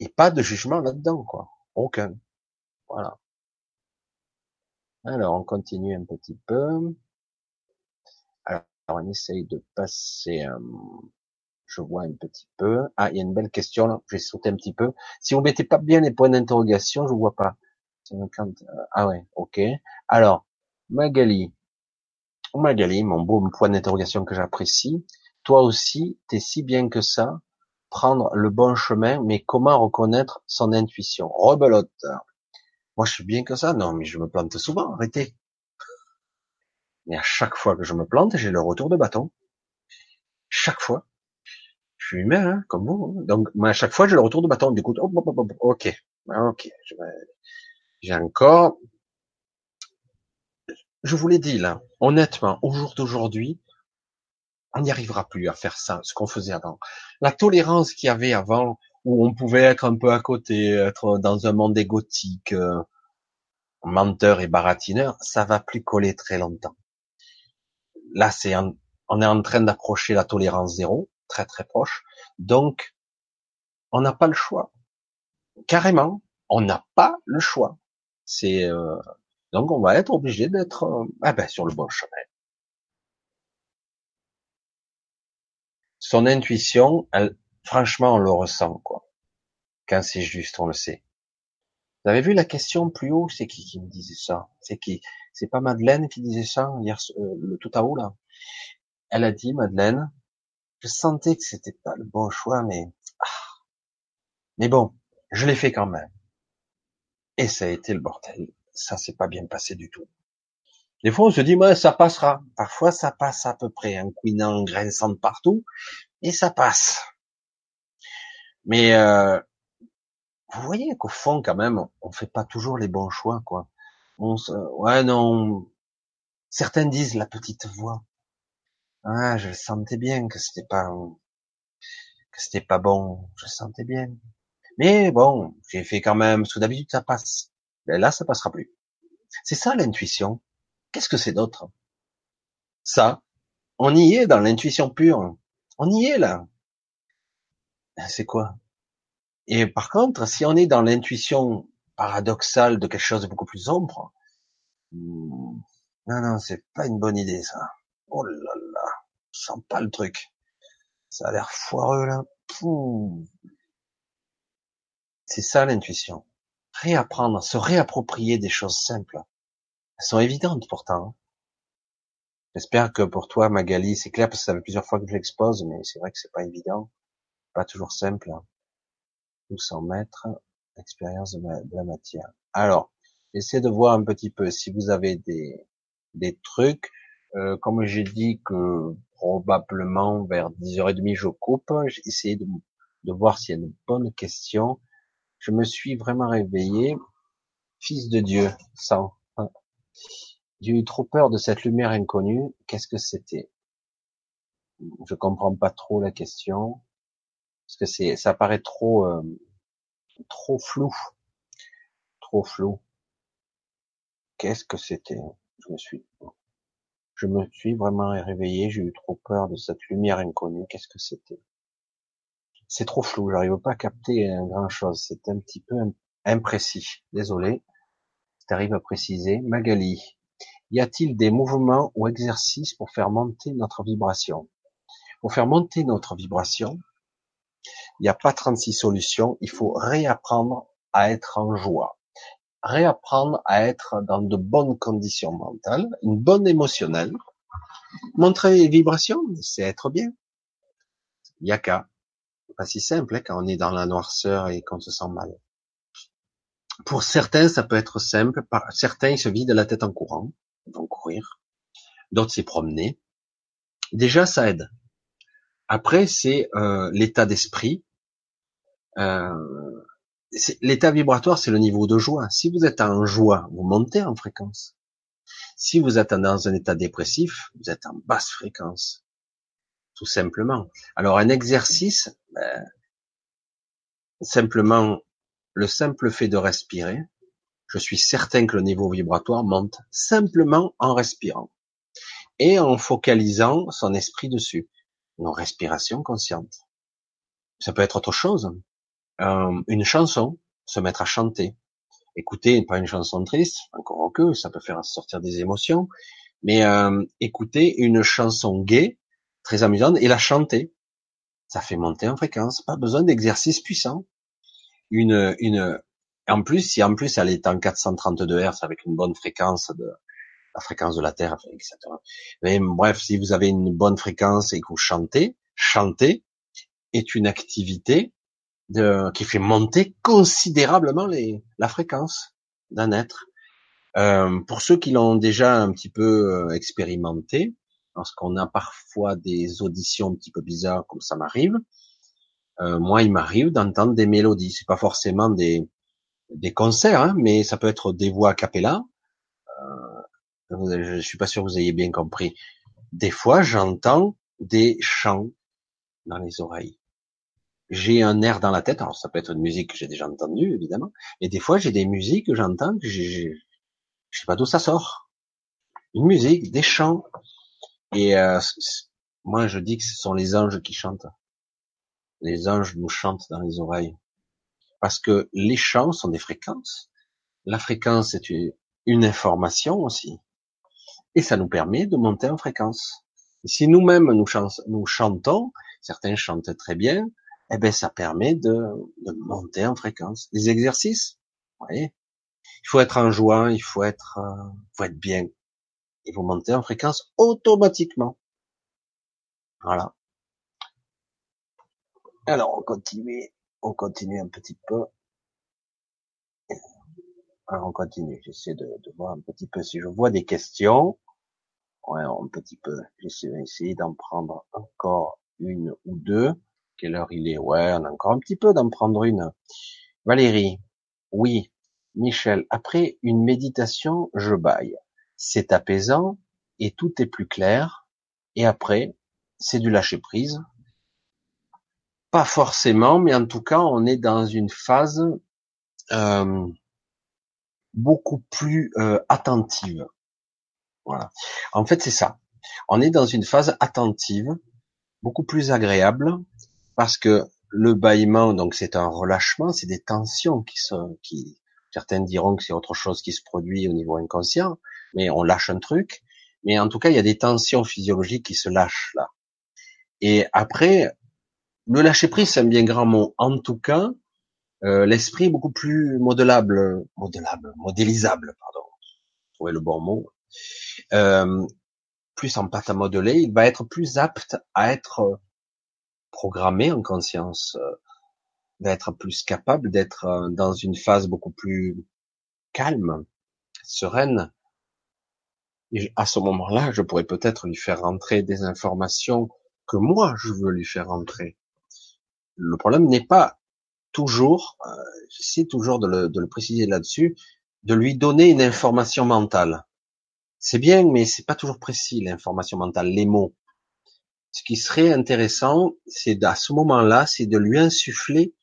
Et pas de jugement là-dedans, quoi. Aucun. Voilà. Alors, on continue un petit peu. Alors, on essaye de passer un, je vois un petit peu. Ah, il y a une belle question là. Je vais sauter un petit peu. Si vous mettez pas bien les points d'interrogation, je vois pas. Ah ouais, ok. Alors, Magali. Magali, mon beau point d'interrogation que j'apprécie. Toi aussi, t'es si bien que ça. Prendre le bon chemin, mais comment reconnaître son intuition? Rebelote. Moi, je suis bien que ça. Non, mais je me plante souvent. Arrêtez. Mais à chaque fois que je me plante, j'ai le retour de bâton. Chaque fois je suis humain, hein, comme vous. Hein. Donc, à chaque fois, j'ai le retour de bâton. Du coup, ok, ok. J'ai encore. Je vous l'ai dit là, honnêtement, au jour d'aujourd'hui, on n'y arrivera plus à faire ça, ce qu'on faisait avant. La tolérance qu'il y avait avant, où on pouvait être un peu à côté, être dans un monde égotique, euh, menteur et baratineur, ça va plus coller très longtemps. Là, c'est on est en train d'approcher la tolérance zéro, très très proche. Donc, on n'a pas le choix. Carrément, on n'a pas le choix. C'est euh, donc on va être obligé d'être euh, ah ben, sur le bon chemin. Son intuition, franchement, on le ressent quoi. Quand c'est juste, on le sait. Vous avez vu la question plus haut, c'est qui qui me disait ça? C'est qui? C'est pas Madeleine qui disait ça hier, euh, le tout à haut là. Elle a dit Madeleine, je sentais que c'était pas le bon choix, mais ah. mais bon, je l'ai fait quand même. Et ça a été le bordel. Ça s'est pas bien passé du tout. Des fois, on se dit, ouais, ça passera. Parfois, ça passe à peu près, un couinant grinçant de partout, et ça passe. Mais euh, vous voyez qu'au fond, quand même, on fait pas toujours les bons choix, quoi. On se... Ouais, non. Certains disent la petite voix. Ah, je sentais bien que c'était pas que c'était pas bon. Je sentais bien. Mais bon, j'ai fait quand même. Parce que d'habitude, ça passe. Mais là, ça passera plus. C'est ça l'intuition. Qu'est-ce que c'est d'autre? Ça, on y est dans l'intuition pure. On y est là. C'est quoi? Et par contre, si on est dans l'intuition paradoxale de quelque chose de beaucoup plus sombre, hmm, non, non, c'est pas une bonne idée, ça. Oh je sens pas le truc. Ça a l'air foireux, là. C'est ça, l'intuition. Réapprendre, se réapproprier des choses simples. Elles sont évidentes, pourtant. Hein. J'espère que pour toi, Magali, c'est clair, parce que ça fait plusieurs fois que je l'expose, mais c'est vrai que c'est pas évident. Pas toujours simple. Hein ou sans mettre expérience de, la matière. Alors, essayez de voir un petit peu si vous avez des, des trucs. Euh, comme j'ai dit que probablement vers 10h30 je coupe, j'ai essayé de, de voir s'il y a une bonne question. Je me suis vraiment réveillé. Fils de Dieu, sans. J'ai eu trop peur de cette lumière inconnue. Qu'est-ce que c'était? Je comprends pas trop la question parce que c'est, ça paraît trop, euh, trop flou, trop flou. Qu'est-ce que c'était? Je me suis, je me suis vraiment réveillé. J'ai eu trop peur de cette lumière inconnue. Qu'est-ce que c'était? C'est trop flou. J'arrive pas à capter grand chose. C'est un petit peu imprécis. Désolé. Si arrives à préciser, Magali, y a-t-il des mouvements ou exercices pour faire monter notre vibration? Pour faire monter notre vibration, il n'y a pas 36 solutions. Il faut réapprendre à être en joie. Réapprendre à être dans de bonnes conditions mentales, une bonne émotionnelle. Montrer les vibrations, c'est être bien. Il y a qu'à. Pas si simple hein, quand on est dans la noirceur et qu'on se sent mal. Pour certains, ça peut être simple. Certains, ils se vident la tête en courant. Ils vont courir. D'autres, s'y promener. Déjà, ça aide. Après, c'est euh, l'état d'esprit. Euh, l'état vibratoire, c'est le niveau de joie. Si vous êtes en joie, vous montez en fréquence. Si vous êtes dans un état dépressif, vous êtes en basse fréquence, tout simplement. Alors un exercice, ben, simplement le simple fait de respirer, je suis certain que le niveau vibratoire monte simplement en respirant et en focalisant son esprit dessus nos respirations conscientes. Ça peut être autre chose. Euh, une chanson, se mettre à chanter. Écouter, pas une chanson triste, encore que ça peut faire sortir des émotions, mais euh, écouter une chanson gaie, très amusante, et la chanter. Ça fait monter en fréquence. Pas besoin d'exercice puissant. Une, une, en plus, si en plus elle est en 432 Hz avec une bonne fréquence de, la fréquence de la Terre, etc. Mais bref, si vous avez une bonne fréquence et que vous chantez, chanter est une activité de, qui fait monter considérablement les, la fréquence d'un être. Euh, pour ceux qui l'ont déjà un petit peu euh, expérimenté, parce qu'on a parfois des auditions un petit peu bizarres, comme ça m'arrive, euh, moi il m'arrive d'entendre des mélodies. C'est pas forcément des des concerts, hein, mais ça peut être des voix a cappella, je suis pas sûr que vous ayez bien compris. Des fois, j'entends des chants dans les oreilles. J'ai un air dans la tête. Alors ça peut être une musique que j'ai déjà entendue, évidemment. Et des fois, j'ai des musiques que j'entends que je sais pas d'où ça sort. Une musique, des chants. Et euh, moi, je dis que ce sont les anges qui chantent. Les anges nous chantent dans les oreilles. Parce que les chants sont des fréquences. La fréquence est une information aussi. Et ça nous permet de monter en fréquence. si nous-mêmes nous, nous, chantons, certains chantent très bien, eh ben ça permet de, de monter en fréquence. Les exercices, vous voyez, il faut être en joie, il faut être, euh, faut être bien. Et vous montez en fréquence automatiquement. Voilà. Alors on continue, on continue un petit peu. Alors on continue. J'essaie de, de, voir un petit peu si je vois des questions. Ouais, un petit peu. J'essaie d'en prendre encore une ou deux. Quelle heure il est Ouais, on a encore un petit peu d'en prendre une. Valérie, oui. Michel, après une méditation, je baille. C'est apaisant et tout est plus clair. Et après, c'est du lâcher prise. Pas forcément, mais en tout cas, on est dans une phase euh, beaucoup plus euh, attentive. Voilà. En fait, c'est ça. On est dans une phase attentive, beaucoup plus agréable, parce que le bâillement, donc c'est un relâchement, c'est des tensions qui sont, qui, certains diront que c'est autre chose qui se produit au niveau inconscient, mais on lâche un truc. Mais en tout cas, il y a des tensions physiologiques qui se lâchent là. Et après, le lâcher prise, c'est un bien grand mot. En tout cas, euh, l'esprit est beaucoup plus modelable, modelable, modélisable, pardon. Trouvez le bon mot euh, plus en pâte à modeler, il va être plus apte à être programmé en conscience, euh, d'être plus capable d'être euh, dans une phase beaucoup plus calme, sereine. Et à ce moment-là, je pourrais peut-être lui faire rentrer des informations que moi je veux lui faire rentrer. Le problème n'est pas toujours, euh, j'essaie toujours de le, de le préciser là-dessus, de lui donner une information mentale. C'est bien, mais c'est pas toujours précis l'information mentale, les mots. Ce qui serait intéressant, c'est à ce moment-là, c'est de lui insuffler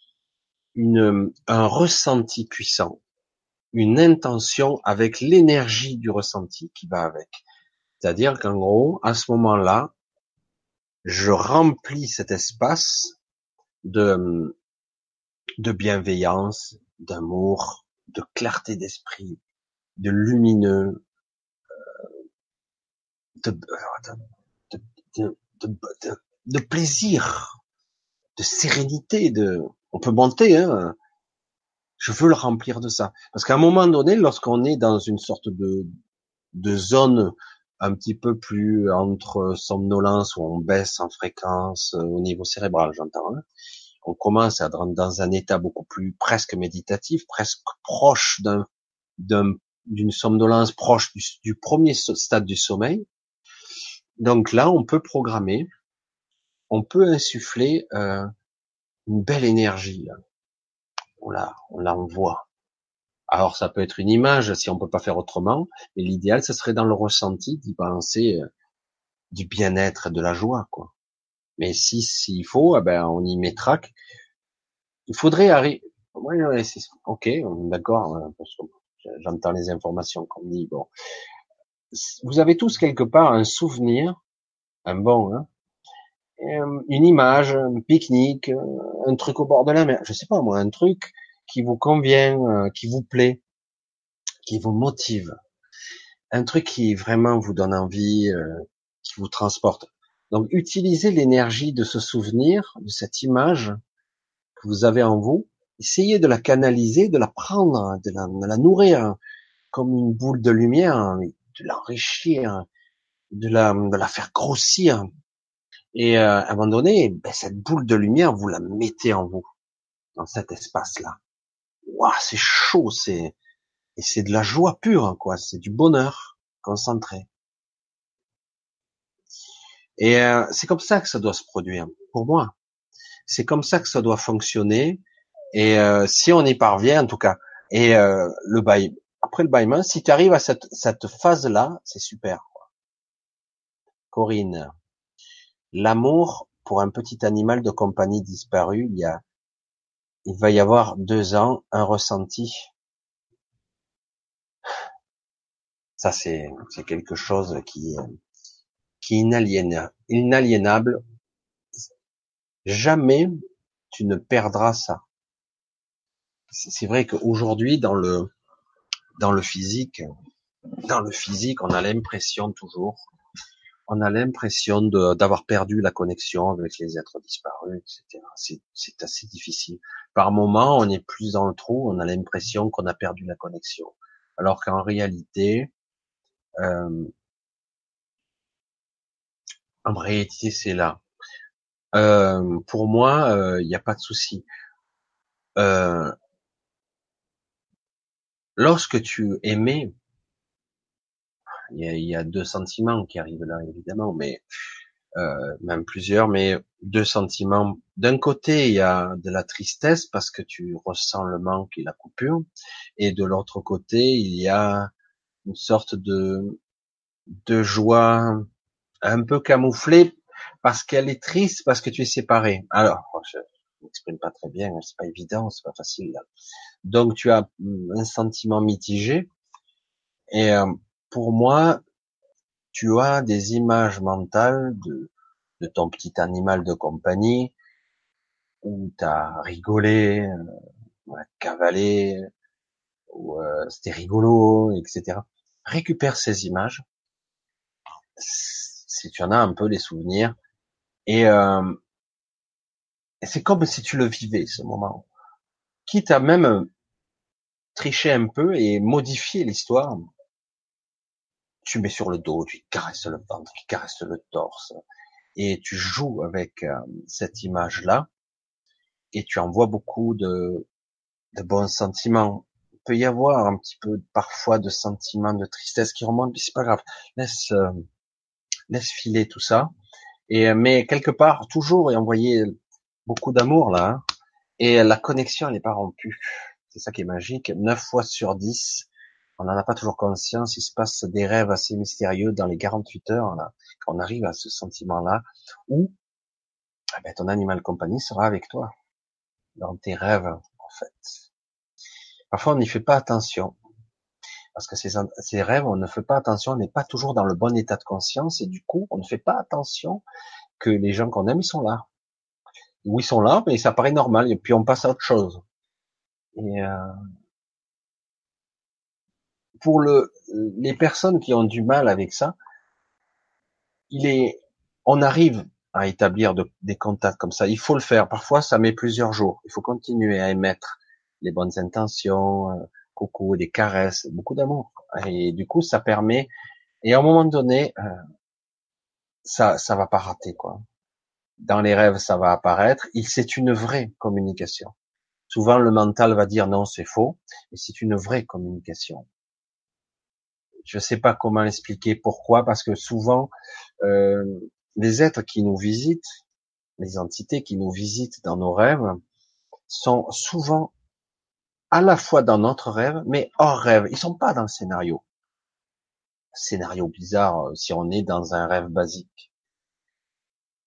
une, un ressenti puissant, une intention avec l'énergie du ressenti qui va avec. C'est-à-dire qu'en gros, à ce moment-là, je remplis cet espace de, de bienveillance, d'amour, de clarté d'esprit, de lumineux, de, de, de, de, plaisir, de sérénité, de, on peut monter, hein. Je veux le remplir de ça. Parce qu'à un moment donné, lorsqu'on est dans une sorte de, de zone un petit peu plus entre somnolence où on baisse en fréquence euh, au niveau cérébral, j'entends, hein, on commence à être dans un état beaucoup plus presque méditatif, presque proche d'un, d'une somnolence proche du, premier stade du sommeil, donc là, on peut programmer, on peut insuffler euh, une belle énergie. On la, on l'envoie. Alors ça peut être une image si on peut pas faire autrement, mais l'idéal, ce serait dans le ressenti d'y penser euh, du bien-être, de la joie, quoi. Mais si s'il faut, eh ben on y mettra. Il faudrait arriver. ok, d'accord. Euh, j'entends les informations qu'on dit. Bon, vous avez tous quelque part un souvenir, un bon, hein, euh, une image, un pique-nique, euh, un truc au bord de la mer, je sais pas moi, un truc qui vous convient, euh, qui vous plaît, qui vous motive, un truc qui vraiment vous donne envie, qui vous transporte. Donc utilisez l'énergie de ce souvenir, de cette image que vous avez en vous, essayez de la canaliser, de la prendre, de la, de la nourrir comme une boule de lumière, de l'enrichir, de la, de la faire grossir. Et euh, à un moment donné, ben, cette boule de lumière, vous la mettez en vous, dans cet espace-là. Waouh, c'est chaud, c'est et c'est de la joie pure, quoi. C'est du bonheur concentré. Et euh, c'est comme ça que ça doit se produire, pour moi. C'est comme ça que ça doit fonctionner. Et euh, si on y parvient, en tout cas, et le bail, après le bâillement, si tu arrives à cette, cette phase-là, c'est super. Corinne, l'amour pour un petit animal de compagnie disparu, il y a, il va y avoir deux ans un ressenti. Ça, c'est, c'est quelque chose qui, qui est inaliénable. Jamais tu ne perdras ça. C'est vrai qu'aujourd'hui, dans le, dans le physique, dans le physique, on a l'impression toujours, on a l'impression d'avoir perdu la connexion avec les êtres disparus, etc. C'est assez difficile. Par moment, on est plus dans le trou, on a l'impression qu'on a perdu la connexion, alors qu'en réalité, euh, en réalité, c'est là. Euh, pour moi, il euh, n'y a pas de souci. Euh, lorsque tu aimais, il y a, deux sentiments qui arrivent là, évidemment, mais euh, même plusieurs, mais deux sentiments. D'un côté, il y a de la tristesse parce que tu ressens le manque et la coupure, et de l'autre côté, il y a une sorte de de joie un peu camouflée parce qu'elle est triste parce que tu es séparé. Alors, je m'exprime pas très bien, c'est pas évident, c'est pas facile. Donc tu as un sentiment mitigé. Et euh, pour moi, tu as des images mentales de, de ton petit animal de compagnie où tu as rigolé, euh, cavalé, ou euh, c'était rigolo, etc. Récupère ces images, si tu en as un peu les souvenirs, et, euh, et c'est comme si tu le vivais ce moment, quitte à même tricher un peu et modifier l'histoire. Tu mets sur le dos, tu caresses le ventre, tu caresses le torse, et tu joues avec euh, cette image-là, et tu envoies beaucoup de, de bons sentiments. Il peut y avoir un petit peu parfois de sentiments de tristesse qui remontent, mais c'est pas grave. Laisse, euh, laisse filer tout ça. Et euh, mais quelque part, toujours et envoyer beaucoup d'amour là, hein. Et la connexion n'est pas rompue. C'est ça qui est magique. Neuf fois sur dix, on n'en a pas toujours conscience. Il se passe des rêves assez mystérieux dans les 48 heures, on arrive à ce sentiment-là, où eh ben, ton animal compagnie sera avec toi dans tes rêves, en fait. Parfois, on n'y fait pas attention. Parce que ces, ces rêves, on ne fait pas attention, on n'est pas toujours dans le bon état de conscience, et du coup, on ne fait pas attention que les gens qu'on aime, ils sont là. Oui, ils sont là, mais ça paraît normal, et puis on passe à autre chose. Et euh, pour le, les personnes qui ont du mal avec ça, il est, on arrive à établir des contacts comme ça. Il faut le faire. Parfois, ça met plusieurs jours. Il faut continuer à émettre les bonnes intentions, euh, coucou, des caresses, beaucoup d'amour. Et du coup, ça permet. Et à un moment donné, euh, ça, ça va pas rater quoi. Dans les rêves, ça va apparaître. C'est une vraie communication. Souvent, le mental va dire non, c'est faux, mais c'est une vraie communication. Je sais pas comment l'expliquer, pourquoi, parce que souvent, euh, les êtres qui nous visitent, les entités qui nous visitent dans nos rêves, sont souvent à la fois dans notre rêve, mais hors rêve. Ils sont pas dans le scénario. Scénario bizarre euh, si on est dans un rêve basique.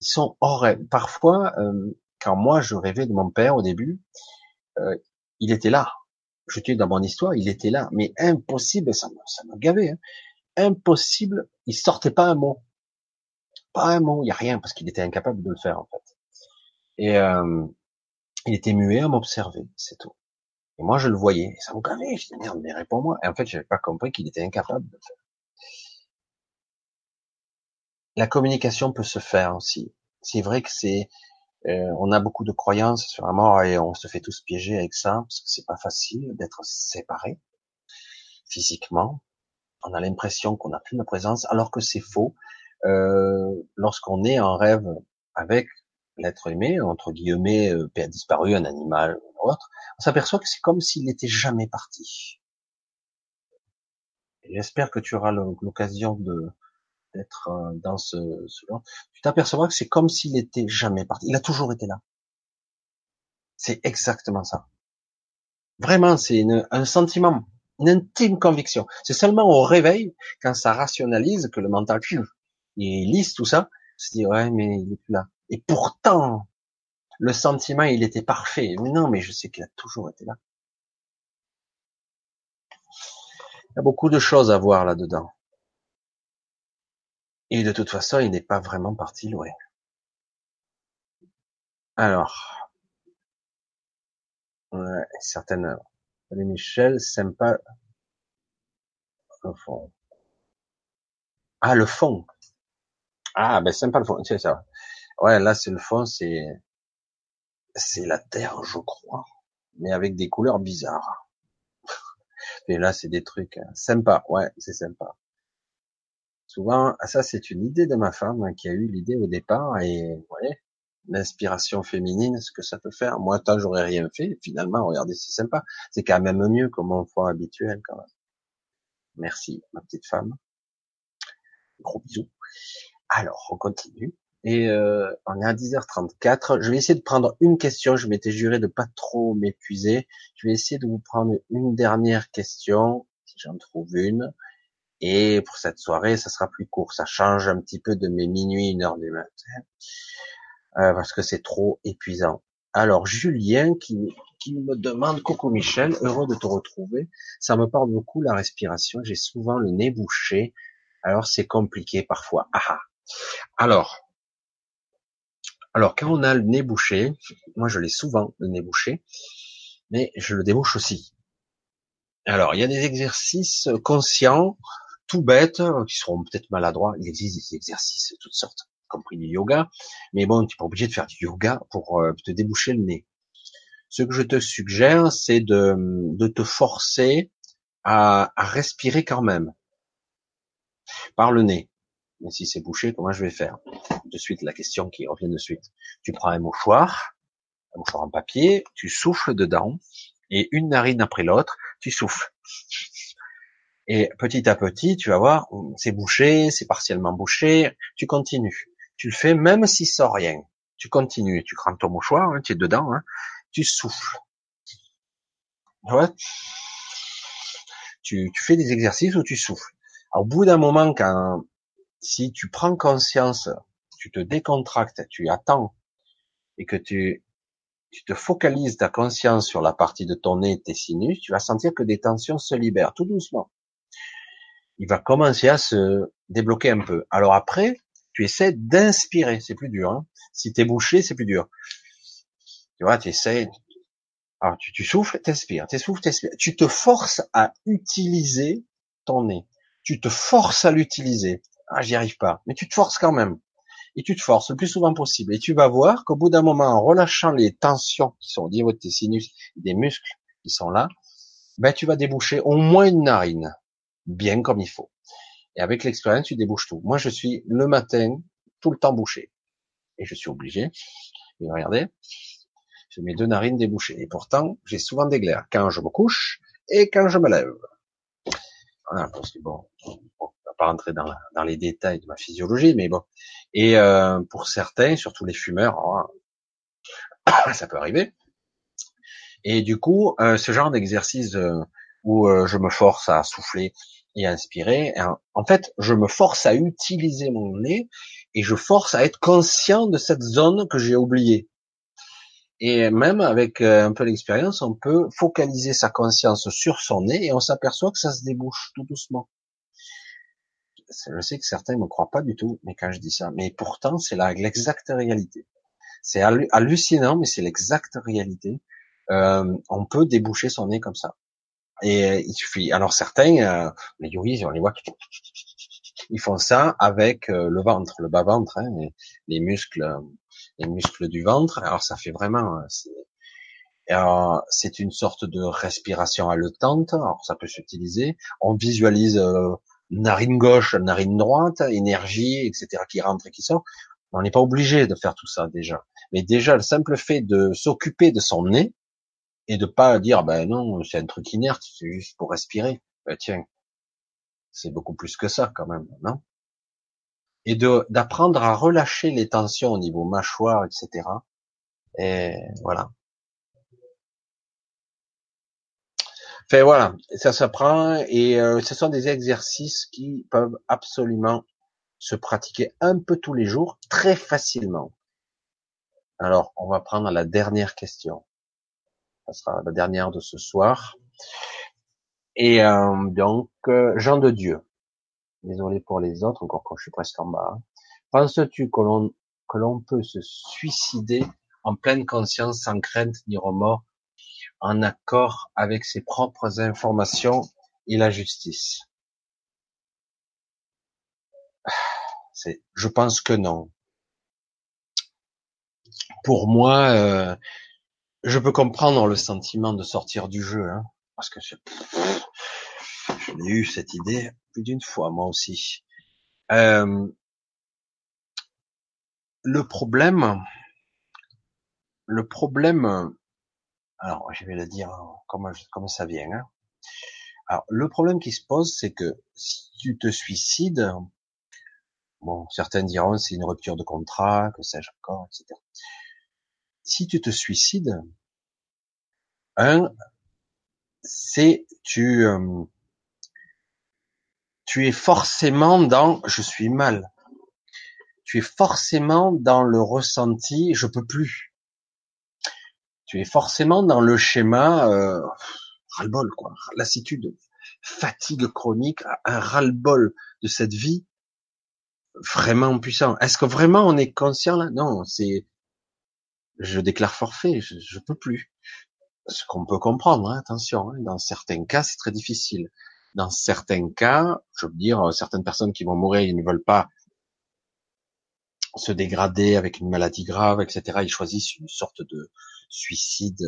Ils sont hors. Parfois, euh, quand moi je rêvais de mon père au début, euh, il était là. Je dis dans mon histoire, il était là, mais impossible, ça me, ça gavé. Hein. Impossible, il sortait pas un mot, pas un mot, il y a rien parce qu'il était incapable de le faire en fait. Et euh, il était muet à m'observer, c'est tout. Et moi je le voyais, et ça me gavait. Je dis merde, mais réponds-moi. Et en fait, j'avais pas compris qu'il était incapable de le faire. La communication peut se faire aussi. C'est vrai que c'est euh, on a beaucoup de croyances sur la mort et on se fait tous piéger avec ça parce que c'est pas facile d'être séparé physiquement. On a l'impression qu'on n'a plus de présence alors que c'est faux. Euh, lorsqu'on est en rêve avec l'être aimé, entre guillemets, euh, disparu, un animal ou autre, on s'aperçoit que c'est comme s'il n'était jamais parti. J'espère que tu auras l'occasion de, d'être euh, dans ce, ce tu t'apercevras que c'est comme s'il était jamais parti. Il a toujours été là. C'est exactement ça. Vraiment, c'est un sentiment, une intime conviction. C'est seulement au réveil, quand ça rationalise, que le mental, il lisse tout ça, se dit, ouais, mais il est plus là. Et pourtant, le sentiment, il était parfait. Non, mais je sais qu'il a toujours été là. Il y a beaucoup de choses à voir là-dedans. Et de toute façon, il n'est pas vraiment parti loin. Alors, ouais, certaines, les Michel, sympa, le fond. Ah, le fond. Ah, ben sympa le fond, c'est ça. Ouais, là, c'est le fond, c'est, c'est la terre, je crois, mais avec des couleurs bizarres. Et là, c'est des trucs hein, sympas. Ouais, c'est sympa. Souvent, ça, c'est une idée de ma femme hein, qui a eu l'idée au départ et, vous voyez, l'inspiration féminine, ce que ça peut faire. Moi, tant j'aurais rien fait, finalement, regardez, c'est sympa. C'est quand même mieux que mon foie habituel, quand même. Merci, ma petite femme. Gros bisous. Alors, on continue. Et euh, on est à 10h34. Je vais essayer de prendre une question. Je m'étais juré de pas trop m'épuiser. Je vais essayer de vous prendre une dernière question, si j'en trouve une. Et pour cette soirée, ça sera plus court. Ça change un petit peu de mes minuit, une heure du matin. Euh, parce que c'est trop épuisant. Alors Julien qui, me demande Coco Michel, heureux de te retrouver. Ça me parle beaucoup la respiration. J'ai souvent le nez bouché. Alors c'est compliqué parfois. Ah, ah. Alors, alors quand on a le nez bouché, moi je l'ai souvent le nez bouché, mais je le débouche aussi. Alors il y a des exercices conscients, tout bêtes, qui seront peut-être maladroits. Il existe des exercices de toutes sortes compris du yoga, mais bon, tu n'es pas obligé de faire du yoga pour euh, te déboucher le nez. Ce que je te suggère, c'est de, de te forcer à, à, respirer quand même par le nez. Mais si c'est bouché, comment je vais faire? De suite, la question qui revient de suite. Tu prends un mouchoir, un mouchoir en papier, tu souffles dedans, et une narine après l'autre, tu souffles. Et petit à petit, tu vas voir, c'est bouché, c'est partiellement bouché, tu continues. Tu le fais même si sort rien. Tu continues, tu crames ton mouchoir, hein, tu es dedans, hein, tu souffles. Tu fais des exercices où tu souffles. au bout d'un moment, quand si tu prends conscience, tu te décontractes, tu attends et que tu, tu te focalises ta conscience sur la partie de ton nez, tes sinus, tu vas sentir que des tensions se libèrent tout doucement. Il va commencer à se débloquer un peu. Alors après, tu essaies d'inspirer, c'est plus dur. Hein. Si t'es bouché, c'est plus dur. Tu vois, tu essaies. Alors tu, tu souffles, tu souffles. Tu te forces à utiliser ton nez. Tu te forces à l'utiliser. Ah, j'y arrive pas. Mais tu te forces quand même. Et tu te forces le plus souvent possible. Et tu vas voir qu'au bout d'un moment, en relâchant les tensions qui sont au niveau de tes sinus, des muscles qui sont là, ben tu vas déboucher au moins une narine, bien comme il faut. Et avec l'expérience, tu débouches tout. Moi, je suis le matin tout le temps bouché. Et je suis obligé. Et regardez, j'ai mes deux narines débouchées. Et pourtant, j'ai souvent des glaires quand je me couche et quand je me lève. Voilà, parce que bon, on va pas rentrer dans, les détails de ma physiologie, mais bon. Et euh, pour certains, surtout les fumeurs, oh, ça peut arriver. Et du coup, euh, ce genre d'exercice euh, où euh, je me force à souffler et inspirer. En fait, je me force à utiliser mon nez et je force à être conscient de cette zone que j'ai oubliée. Et même avec euh, un peu d'expérience, on peut focaliser sa conscience sur son nez et on s'aperçoit que ça se débouche tout doucement. Je sais que certains ne me croient pas du tout, mais quand je dis ça, mais pourtant c'est l'exacte réalité. C'est hallucinant, mais c'est l'exacte réalité. Euh, on peut déboucher son nez comme ça. Et euh, il suffit. Alors certains, euh, les yogis, on les voit, ils font ça avec euh, le ventre, le bas ventre, hein, les, muscles, les muscles du ventre. Alors ça fait vraiment, c'est une sorte de respiration haletante. Alors ça peut s'utiliser. On visualise narine gauche, narine droite, énergie, etc. qui rentre et qui sort. On n'est pas obligé de faire tout ça déjà. Mais déjà le simple fait de s'occuper de son nez, et de pas dire ben non c'est un truc inerte c'est juste pour respirer. Ben, tiens c'est beaucoup plus que ça quand même non? Et de d'apprendre à relâcher les tensions au niveau mâchoire etc et voilà. Enfin voilà ça s'apprend et euh, ce sont des exercices qui peuvent absolument se pratiquer un peu tous les jours très facilement. Alors, on va prendre la dernière question. Ça sera la dernière de ce soir. Et euh, donc, euh, Jean de Dieu. Désolé pour les autres, encore quand je suis presque en bas. Penses-tu que l'on que l'on peut se suicider en pleine conscience, sans crainte ni remords, en accord avec ses propres informations et la justice? Je pense que non. Pour moi, euh, je peux comprendre le sentiment de sortir du jeu, hein, parce que je, l'ai eu cette idée plus d'une fois moi aussi. Euh, le problème, le problème, alors je vais le dire comme, comme ça vient. Hein. Alors le problème qui se pose, c'est que si tu te suicides, bon, certains diront c'est une rupture de contrat, que sais-je encore, etc. Si tu te suicides, un, c'est tu euh, tu es forcément dans je suis mal. Tu es forcément dans le ressenti je peux plus. Tu es forcément dans le schéma euh, ras-le-bol quoi, lassitude, fatigue chronique, un ras-le-bol de cette vie vraiment puissant. Est-ce que vraiment on est conscient là? Non, c'est je déclare forfait, je, je peux plus. Ce qu'on peut comprendre, hein, attention, hein, dans certains cas c'est très difficile. Dans certains cas, je veux dire, certaines personnes qui vont mourir, ils ne veulent pas se dégrader avec une maladie grave, etc. Ils choisissent une sorte de suicide.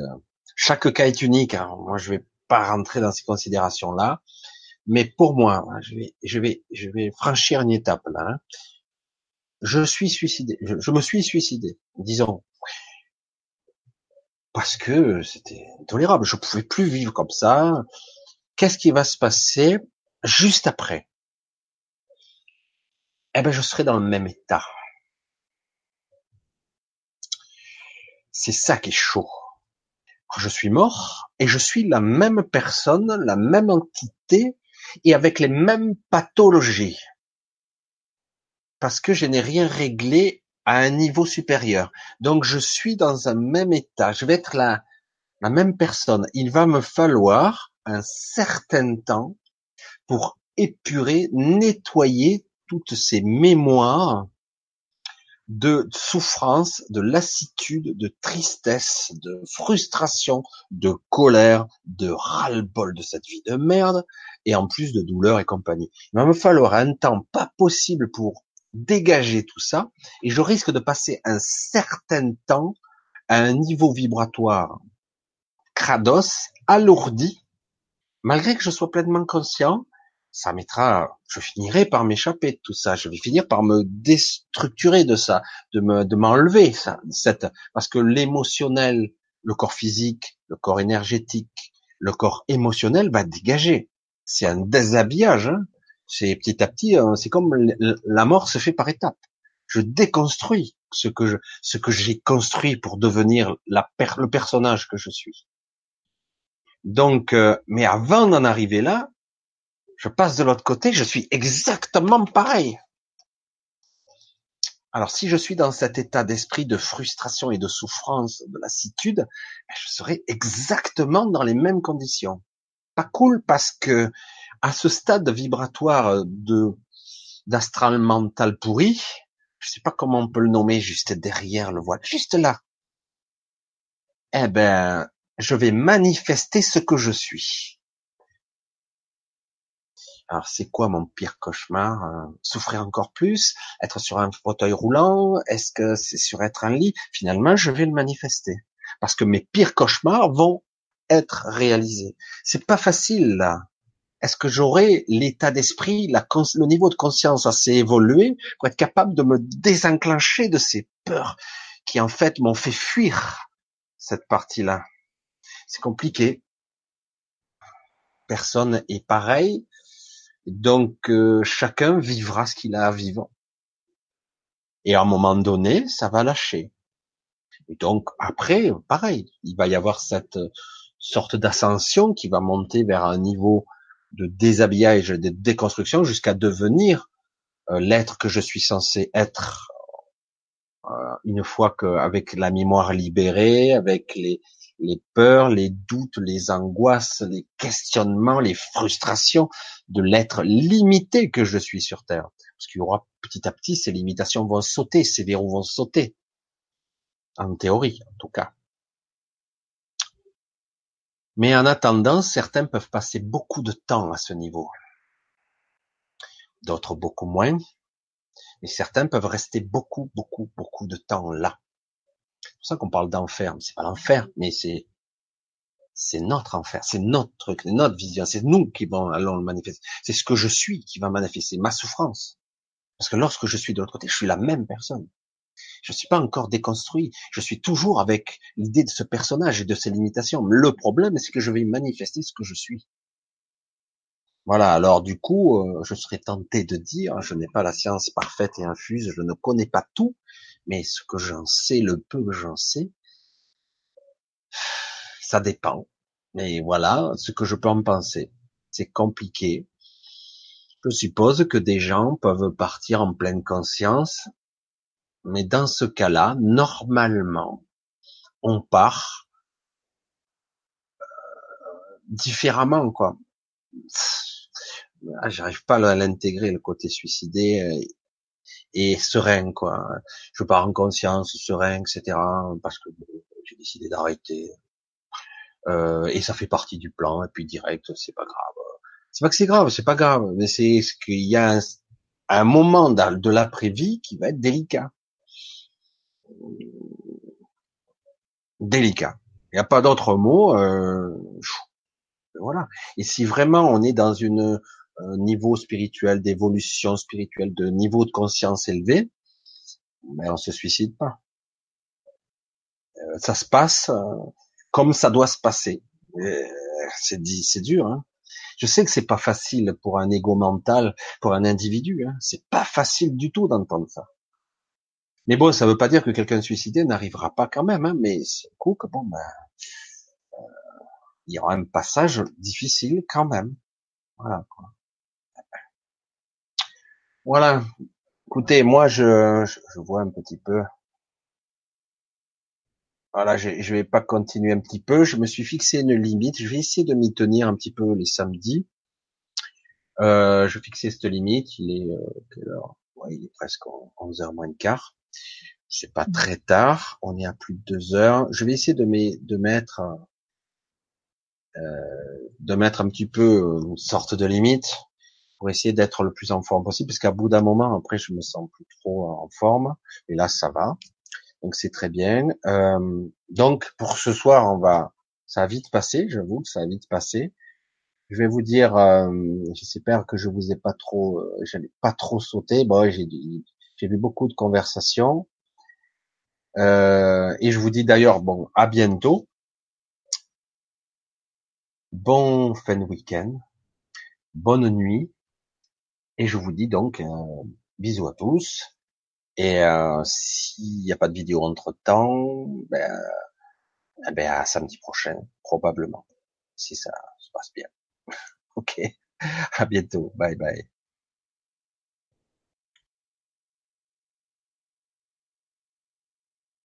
Chaque cas est unique. Hein. Moi, je vais pas rentrer dans ces considérations-là, mais pour moi, je vais, je vais, je vais franchir une étape là. Hein. Je suis suicidé. Je, je, me suis suicidé, disons, parce que c'était intolérable. Je pouvais plus vivre comme ça qu'est-ce qui va se passer juste après? Eh ben, je serai dans le même état. C'est ça qui est chaud. Je suis mort et je suis la même personne, la même entité et avec les mêmes pathologies. Parce que je n'ai rien réglé à un niveau supérieur. Donc je suis dans un même état. Je vais être la, même personne. Il va me falloir un certain temps pour épurer, nettoyer toutes ces mémoires de souffrance, de lassitude, de tristesse, de frustration, de colère, de ras-le-bol de cette vie de merde, et en plus de douleur et compagnie. Il va me falloir un temps pas possible pour dégager tout ça, et je risque de passer un certain temps à un niveau vibratoire crados, alourdi, malgré que je sois pleinement conscient, ça mettra, je finirai par m'échapper de tout ça. Je vais finir par me déstructurer de ça, de me, de m'enlever ça, parce que l'émotionnel, le corps physique, le corps énergétique, le corps émotionnel va dégager. C'est un déshabillage. Hein. C'est petit à petit, hein, c'est comme la mort se fait par étapes. Je déconstruis ce que je, ce que j'ai construit pour devenir la le personnage que je suis. Donc, euh, mais avant d'en arriver là, je passe de l'autre côté, je suis exactement pareil. Alors si je suis dans cet état d'esprit de frustration et de souffrance, de lassitude, ben, je serai exactement dans les mêmes conditions. Pas cool parce que à ce stade vibratoire de d'astral mental pourri, je sais pas comment on peut le nommer, juste derrière le voile, juste là. Eh ben, je vais manifester ce que je suis. Alors c'est quoi mon pire cauchemar? Euh, Souffrir encore plus? Être sur un fauteuil roulant? Est-ce que c'est sur être un lit? Finalement, je vais le manifester parce que mes pires cauchemars vont être réalisés. C'est pas facile là. Est-ce que j'aurai l'état d'esprit, le niveau de conscience assez évolué pour être capable de me désenclencher de ces peurs qui en fait m'ont fait fuir cette partie-là? C'est compliqué. Personne est pareil, donc euh, chacun vivra ce qu'il a à vivre. Et à un moment donné, ça va lâcher. Et donc après, pareil, il va y avoir cette sorte d'ascension qui va monter vers un niveau de déshabillage, de déconstruction, jusqu'à devenir euh, l'être que je suis censé être euh, une fois qu'avec la mémoire libérée, avec les, les peurs, les doutes, les angoisses, les questionnements, les frustrations de l'être limité que je suis sur Terre. Parce qu'il y aura petit à petit, ces limitations vont sauter, ces verrous vont sauter. En théorie, en tout cas. Mais en attendant, certains peuvent passer beaucoup de temps à ce niveau. D'autres beaucoup moins. Et certains peuvent rester beaucoup, beaucoup, beaucoup de temps là. C'est pour ça qu'on parle d'enfer. C'est pas l'enfer, mais c'est c'est notre enfer, c'est notre truc, notre vision, c'est nous qui allons le manifester. C'est ce que je suis qui va manifester ma souffrance. Parce que lorsque je suis de l'autre côté, je suis la même personne. Je suis pas encore déconstruit. Je suis toujours avec l'idée de ce personnage et de ses limitations. Le problème, c'est que je vais manifester ce que je suis. Voilà. Alors du coup, euh, je serais tenté de dire, je n'ai pas la science parfaite et infuse, je ne connais pas tout, mais ce que j'en sais, le peu que j'en sais, ça dépend. Mais voilà, ce que je peux en penser. C'est compliqué. Je suppose que des gens peuvent partir en pleine conscience mais dans ce cas-là, normalement, on part euh, différemment, quoi. Ah, j'arrive pas à l'intégrer, le côté suicidé euh, et serein, quoi. Je pars en conscience, serein, etc. Parce que j'ai décidé d'arrêter. Euh, et ça fait partie du plan. Et puis direct, c'est pas grave. C'est pas que c'est grave, c'est pas grave, mais c'est ce qu'il y a un, un moment de l'après-vie qui va être délicat délicat. Il n'y a pas d'autre mot. Euh, voilà. Et si vraiment on est dans une un niveau spirituel, d'évolution spirituelle, de niveau de conscience élevé, ben on se suicide pas. Euh, ça se passe euh, comme ça doit se passer. C'est dit, c'est dur. Hein. Je sais que c'est pas facile pour un ego mental, pour un individu. Hein. C'est pas facile du tout d'entendre ça. Mais bon, ça ne veut pas dire que quelqu'un suicidé n'arrivera pas quand même, hein, mais c'est cool que bon, ben, euh, il y aura un passage difficile quand même. Voilà. Quoi. Voilà. Écoutez, moi, je, je, vois un petit peu. Voilà, je, je vais pas continuer un petit peu. Je me suis fixé une limite. Je vais essayer de m'y tenir un petit peu les samedis. Euh, je fixais cette limite. Il est euh, quelle heure? Ouais, Il est presque 11h moins de quart c'est pas très tard, on est à plus de deux heures. Je vais essayer de, mettre euh, de mettre un petit peu une sorte de limite pour essayer d'être le plus en forme possible, parce qu'à bout d'un moment, après, je me sens plus trop en forme, et là, ça va. Donc c'est très bien. Euh, donc pour ce soir, on va, ça a vite passé, j'avoue que ça a vite passé. Je vais vous dire, euh, j'espère que je vous ai pas trop, euh, j'avais pas trop sauté. Bon, j'ai j'ai vu beaucoup de conversations. Euh, et je vous dis d'ailleurs, bon, à bientôt. Bon fin de week-end. Bonne nuit. Et je vous dis donc, euh, bisous à tous. Et euh, s'il n'y a pas de vidéo entre temps, ben, eh ben à samedi prochain, probablement, si ça se passe bien. ok. À bientôt. Bye bye.